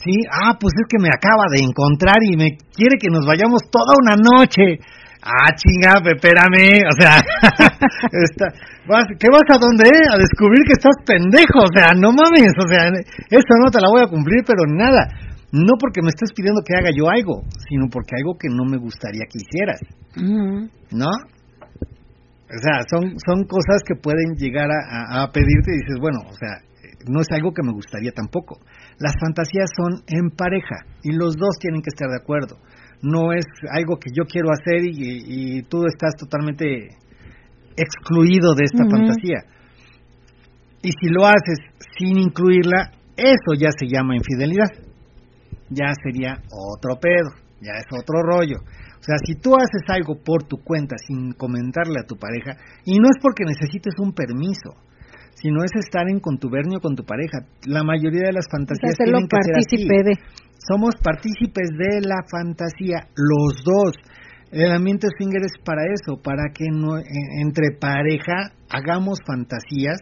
Sí, ah, pues es que me acaba de encontrar y me quiere que nos vayamos toda una noche. Ah, chinga, espérame, o sea, está, vas, ¿qué vas a dónde? A descubrir que estás pendejo, o sea, no mames, o sea, eso no te la voy a cumplir, pero nada. No porque me estés pidiendo que haga yo algo, sino porque algo que no me gustaría que hicieras. ¿No? O sea, son, son cosas que pueden llegar a, a, pedirte y dices, bueno, o sea, no es algo que me gustaría tampoco. Las fantasías son en pareja y los dos tienen que estar de acuerdo. No es algo que yo quiero hacer y, tú estás totalmente excluido de esta fantasía. Y si lo haces sin incluirla, eso ya se llama infidelidad. Ya sería otro pedo, ya es otro rollo. O sea, si tú haces algo por tu cuenta sin comentarle a tu pareja, y no es porque necesites un permiso, sino es estar en contubernio con tu pareja. La mayoría de las fantasías tienen que ser así. De... Somos partícipes de la fantasía, los dos. El ambiente swinger es para eso, para que no, eh, entre pareja hagamos fantasías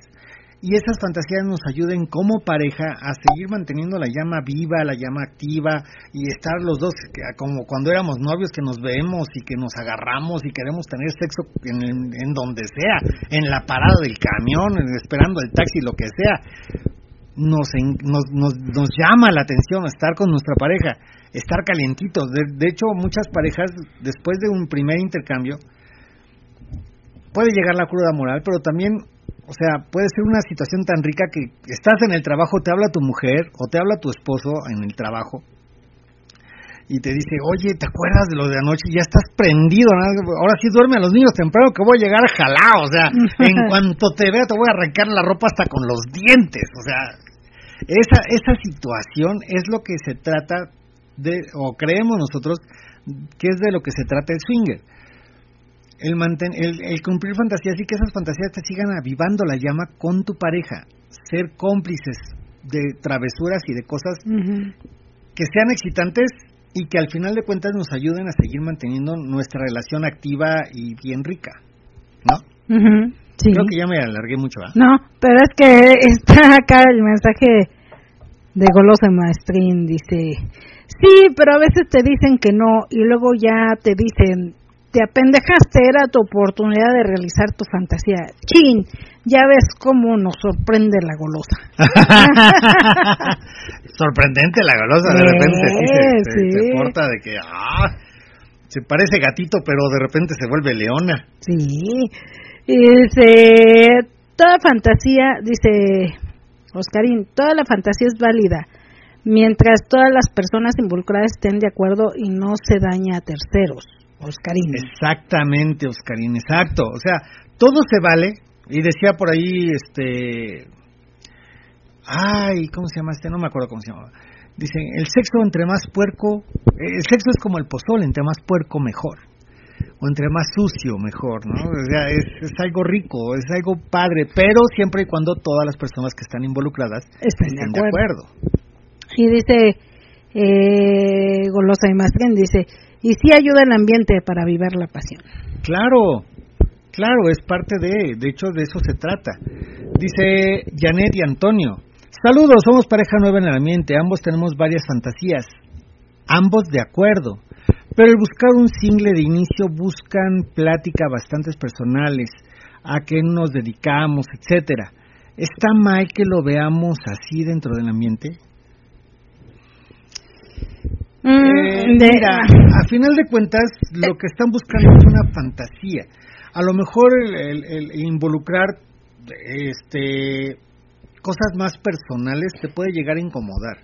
y esas fantasías nos ayuden como pareja a seguir manteniendo la llama viva, la llama activa y estar los dos como cuando éramos novios que nos vemos y que nos agarramos y queremos tener sexo en, donde sea, en la parada del camión, esperando el taxi, lo que sea. Nos, nos, nos, nos llama la atención estar con nuestra pareja, estar calientitos. de hecho, muchas parejas, después de un primer intercambio, puede llegar la cruda moral, pero también o sea, puede ser una situación tan rica que estás en el trabajo, te habla tu mujer o te habla tu esposo en el trabajo y te dice, oye, ¿te acuerdas de lo de anoche? Ya estás prendido, ahora sí duerme a los niños temprano que voy a llegar jalado, o sea, en cuanto te vea te voy a arrancar la ropa hasta con los dientes, o sea, esa, esa situación es lo que se trata de, o creemos nosotros, que es de lo que se trata el swinger el, el, cumplir fantasías y que esas fantasías te sigan avivando la llama con tu pareja, ser cómplices de travesuras y de cosas que sean excitantes y que al final de cuentas nos ayuden a seguir manteniendo nuestra relación activa y bien rica, ¿no? sí. Creo que ya me alargué mucho. No, pero es que está acá el mensaje de Golosa Maestrín, dice, sí, pero a veces te dicen que no y luego ya te dicen, te apendejaste, era tu oportunidad de realizar tu fantasía. Chin, ya ves cómo nos sorprende la golosa. Sorprendente la golosa, de repente sí, se, porta de que, ah, se parece gatito, pero de repente se vuelve leona. Sí, dice, toda fantasía, dice Oscarín, toda la fantasía es válida mientras todas las personas involucradas estén de acuerdo y no se daña a terceros. Oscarín. Exactamente, Oscarín, exacto. O sea, todo se vale. Y decía por ahí, este. Ay, ¿cómo se llama este? No me acuerdo cómo se llama. Dicen, el sexo entre más puerco, el sexo es como el pozol, entre más puerco mejor. O entre más sucio mejor, ¿no? O sea, es, es algo rico, es algo padre, pero siempre y cuando todas las personas que están involucradas estén, de, acuerdo. Y dice, eh, Golosa y Mastren, dice, y sí ayuda el ambiente para vivir la pasión. Claro, claro, es parte de, de hecho de eso se trata. Dice Janet y Antonio, saludos, somos pareja nueva en el ambiente, ambos tenemos varias fantasías, ambos de acuerdo, pero el buscar un single de inicio buscan plática bastantes personales, a qué nos dedicamos, etcétera. ¿Está mal que lo veamos así dentro del ambiente? Mm, mira, a final de cuentas, lo que están buscando es una fantasía. A lo mejor el, involucrar este cosas más personales te puede llegar a incomodar.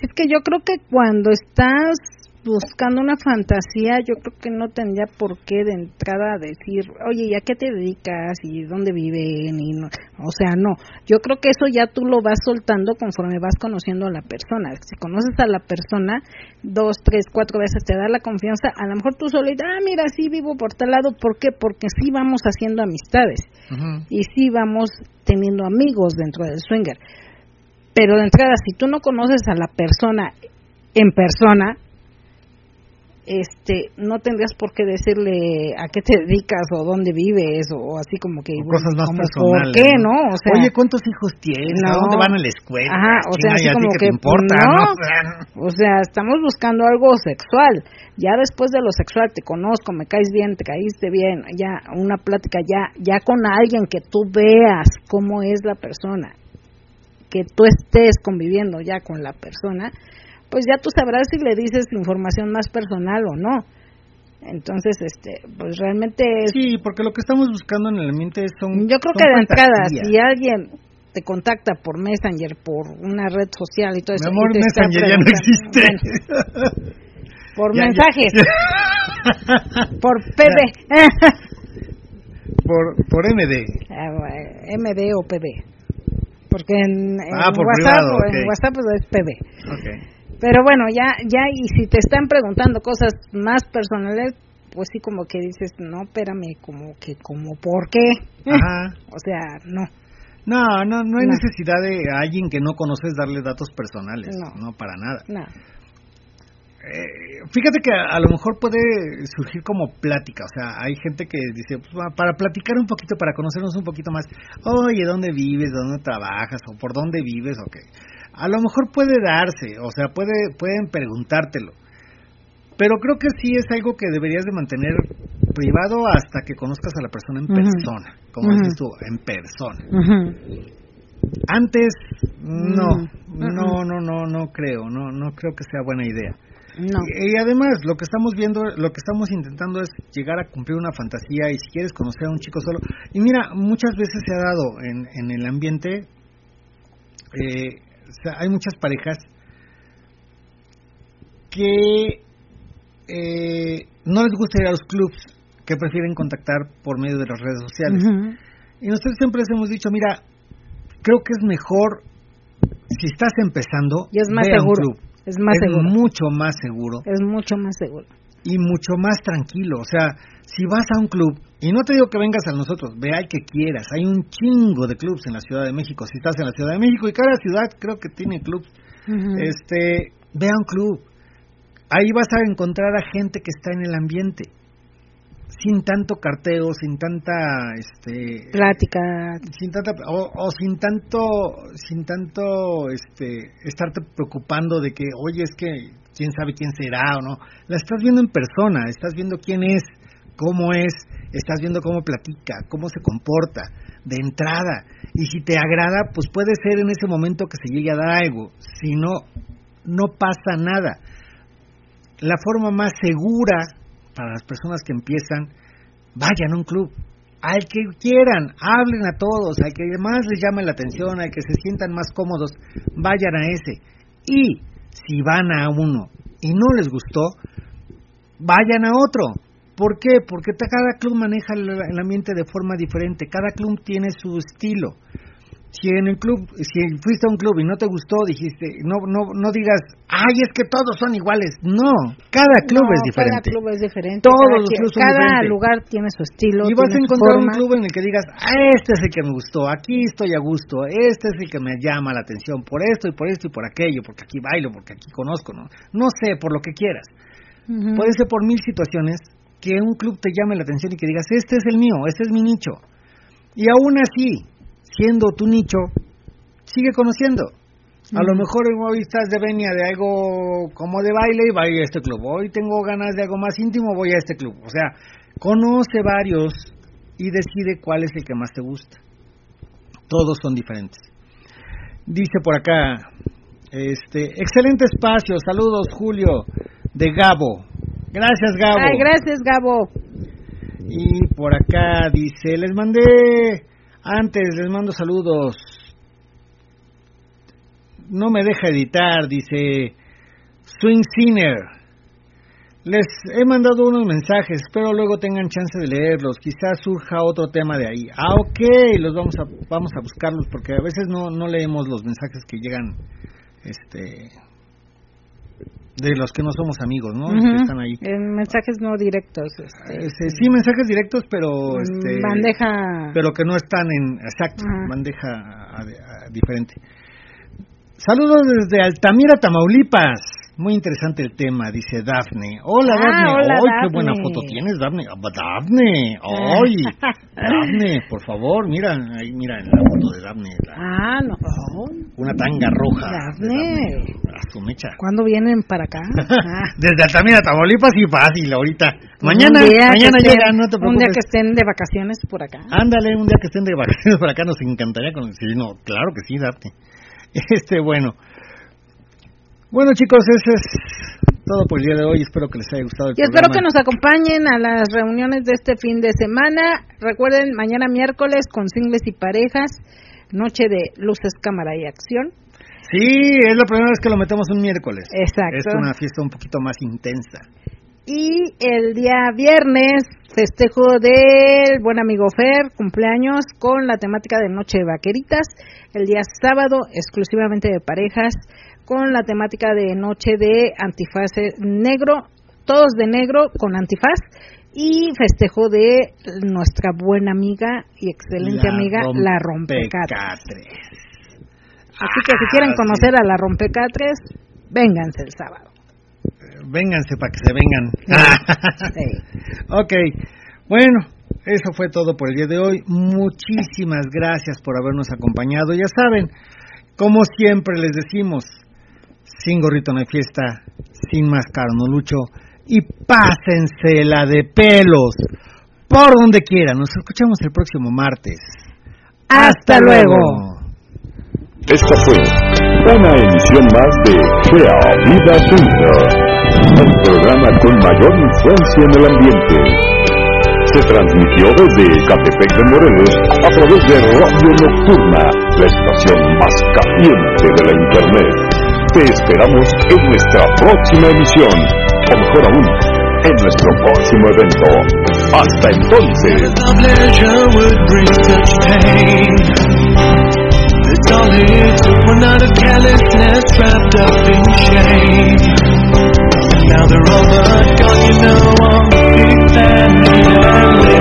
Es que yo creo que cuando estás buscando una fantasía, yo creo que no tendría por qué de entrada decir, oye, ¿y a qué te dedicas? ¿Y dónde viven? Y no, o sea, no. Yo creo que eso ya tú lo vas soltando conforme vas conociendo a la persona. Si conoces a la persona dos, tres, cuatro veces, te da la confianza, a lo mejor tú solo dices, ah, mira, sí vivo por tal lado. ¿Por qué? Porque sí vamos haciendo amistades. Y sí vamos teniendo amigos dentro del swinger. Pero de entrada, si tú no conoces a la persona en persona, este no tendrías por qué decirle a qué te dedicas o dónde vives o así como que cosas más personales ¿por qué no? o sea oye cuántos hijos tienes a dónde van a la escuela ajá o sea así como que, importa, no, o sea estamos buscando algo sexual. Ya después de lo sexual te conozco me caes bien te caíste bien ya una plática ya ya con alguien que tú veas cómo es la persona que tú estés conviviendo ya con la persona pues ya tú sabrás si le dices información más personal o no. Entonces, este, pues realmente Sí, porque lo que estamos buscando en el ambiente son Yo creo que de entrada, si alguien te contacta por Messenger, por una red social y todo eso. Mi amor, Messenger ya no existe. por mensajes. por PB. por, por MD. Ah, MD o PB. Porque en, ah, WhatsApp, en WhatsApp es PB. Pero bueno, ya, ya, y si te están preguntando cosas más personales, pues sí como que dices, no, espérame, como que, como, ¿por qué? Ajá. o sea, no. No, no, no hay necesidad de alguien que no conoces darle datos personales, no, para nada. No. Eh, fíjate que a, lo mejor puede surgir como plática, o sea, hay gente que dice, pues, para platicar un poquito, para conocernos un poquito más, oye, ¿dónde vives? ¿Dónde trabajas? ¿O por dónde vives? ¿O qué? A lo mejor puede darse, o sea, puede, pueden preguntártelo, pero creo que sí es algo que deberías de mantener privado hasta que conozcas a la persona en persona, como dices tú, en persona. Antes, no, no, no, no, no creo, no, no creo que sea buena idea. Y, además, lo que estamos viendo, lo que estamos intentando es llegar a cumplir una fantasía y si quieres conocer a un chico solo. Y mira, muchas veces se ha dado en, en el ambiente, eh, hay muchas parejas que eh, no les gusta ir a los clubs, que prefieren contactar por medio de las redes sociales. Y nosotros siempre les hemos dicho, mira, creo que es mejor, si estás empezando, y es más seguro. Es más mucho más seguro. Es mucho más seguro. Y mucho más tranquilo. O sea, si vas a un club, y no te digo que vengas a nosotros, ve al que quieras. Hay un chingo de clubs en la Ciudad de México. Si estás en la Ciudad de México, y cada ciudad creo que tiene clubs, este, ve a un club. Ahí vas a encontrar a gente que está en el ambiente sin tanto carteo, sin tanta este plática, sin tanta o, sin tanto sin tanto este estarte preocupando de que, "Oye, es que quién sabe quién será o no." La estás viendo en persona, estás viendo quién es, cómo es, estás viendo cómo platica, cómo se comporta de entrada. Y si te agrada, pues puede ser en ese momento que se llegue a dar algo. Si no no pasa nada. La forma más segura para las personas que empiezan, vayan a un club, al que quieran, hablen a todos, al que más les llame la atención, al que se sientan más cómodos, vayan a ese. Y si van a uno y no les gustó, vayan a otro. ¿Por qué? Porque cada club maneja el ambiente de forma diferente, cada club tiene su estilo si en el club, si fuiste a un club y no te gustó, dijiste, no no no digas, ay, es que todos son iguales. No, cada club es diferente. Cada club es diferente. Todos los clubes son Cada lugar tiene su estilo. Y vas a encontrar un club en el que digas, ah, este es el que me gustó, aquí estoy a gusto, este es el que me llama la atención, por esto y por esto y por aquello, porque aquí bailo, porque aquí conozco, ¿no? No sé, por lo que quieras. Puede ser por mil situaciones que un club te llame la atención y que digas, este es el mío, este es mi nicho. Y aún así, siendo tu nicho, sigue conociendo. A lo mejor hoy estás de venia de algo como de baile y voy a este club. Hoy tengo ganas de algo más íntimo, voy a este club. O sea, conoce varios y decide cuál es el que más te gusta. Todos son diferentes. Dice por acá, este, excelente espacio, saludos Julio de Gabo. Gracias Gabo. Ay, gracias Gabo. Y por acá dice, les mandé antes les mando saludos. No me deja editar, dice Swing Sinner. Les he mandado unos mensajes, espero luego tengan chance de leerlos. Quizás surja otro tema de ahí. Ah, ok, los vamos a vamos a buscarlos porque a veces no no leemos los mensajes que llegan este de los que no somos amigos, ¿no? están ahí. En mensajes no directos. Este, este, sí, mensajes directos, pero... Mm, este, bandeja... Pero que no están en... Exacto, bandeja diferente. Saludos desde Altamira, Tamaulipas. Muy interesante el tema, dice Dafne. Hola, ah, Dafne. Hola, ¡Ay, qué buena foto tienes, Dafne! Ah, ¡Dafne! ¡Ay! Dafne, por favor, mira, ahí, mira en la foto de Dafne. ah, no. Una tanga roja. Dafne. A su mecha. ¿Cuándo vienen para acá? Ah. Desde Altamira, Tamaulipas y fácil, ahorita. Mañana, mañana llegan, no te preocupes. Un día que estén de vacaciones por acá. Ándale, un día que estén de vacaciones por acá, nos encantaría conocer. No, claro que sí, Dafne. Este, bueno. Bueno chicos, eso es todo por el día de hoy. Espero que les haya gustado el y espero que nos acompañen a las reuniones de este fin de semana. Recuerden, mañana miércoles con singles y parejas noche de luces, cámara y acción. Sí, es la primera vez que lo metemos un miércoles. Exacto. Es una fiesta un poquito más intensa. Y el día viernes, festejo del buen amigo Fer, cumpleaños con la temática de Noche de Vaqueritas. El día sábado, exclusivamente de parejas, con la temática de Noche de Antifaz Negro, todos de negro con antifaz. Y festejo de nuestra buena amiga y excelente amiga, la Rompecatres. Así que si quieren ah, conocer a la Rompecatres, vénganse el sábado vénganse para que se vengan. ok, bueno, eso fue todo por el día de hoy. Muchísimas gracias por habernos acompañado. Ya saben, como siempre les decimos, sin gorrito no hay fiesta, sin máscara no lucho y pásense la de pelos por donde quieran. Nos escuchamos el próximo martes. Hasta, luego. Esta fue una emisión más de Sea Vida Twitter el programa con mayor influencia en el ambiente. Se transmitió desde Catepec de Morelos a través de Radio Nocturna, la estación más caliente de la Internet. Te esperamos en nuestra próxima emisión, o mejor aún, en nuestro próximo evento. Hasta entonces. Now they're all but you know,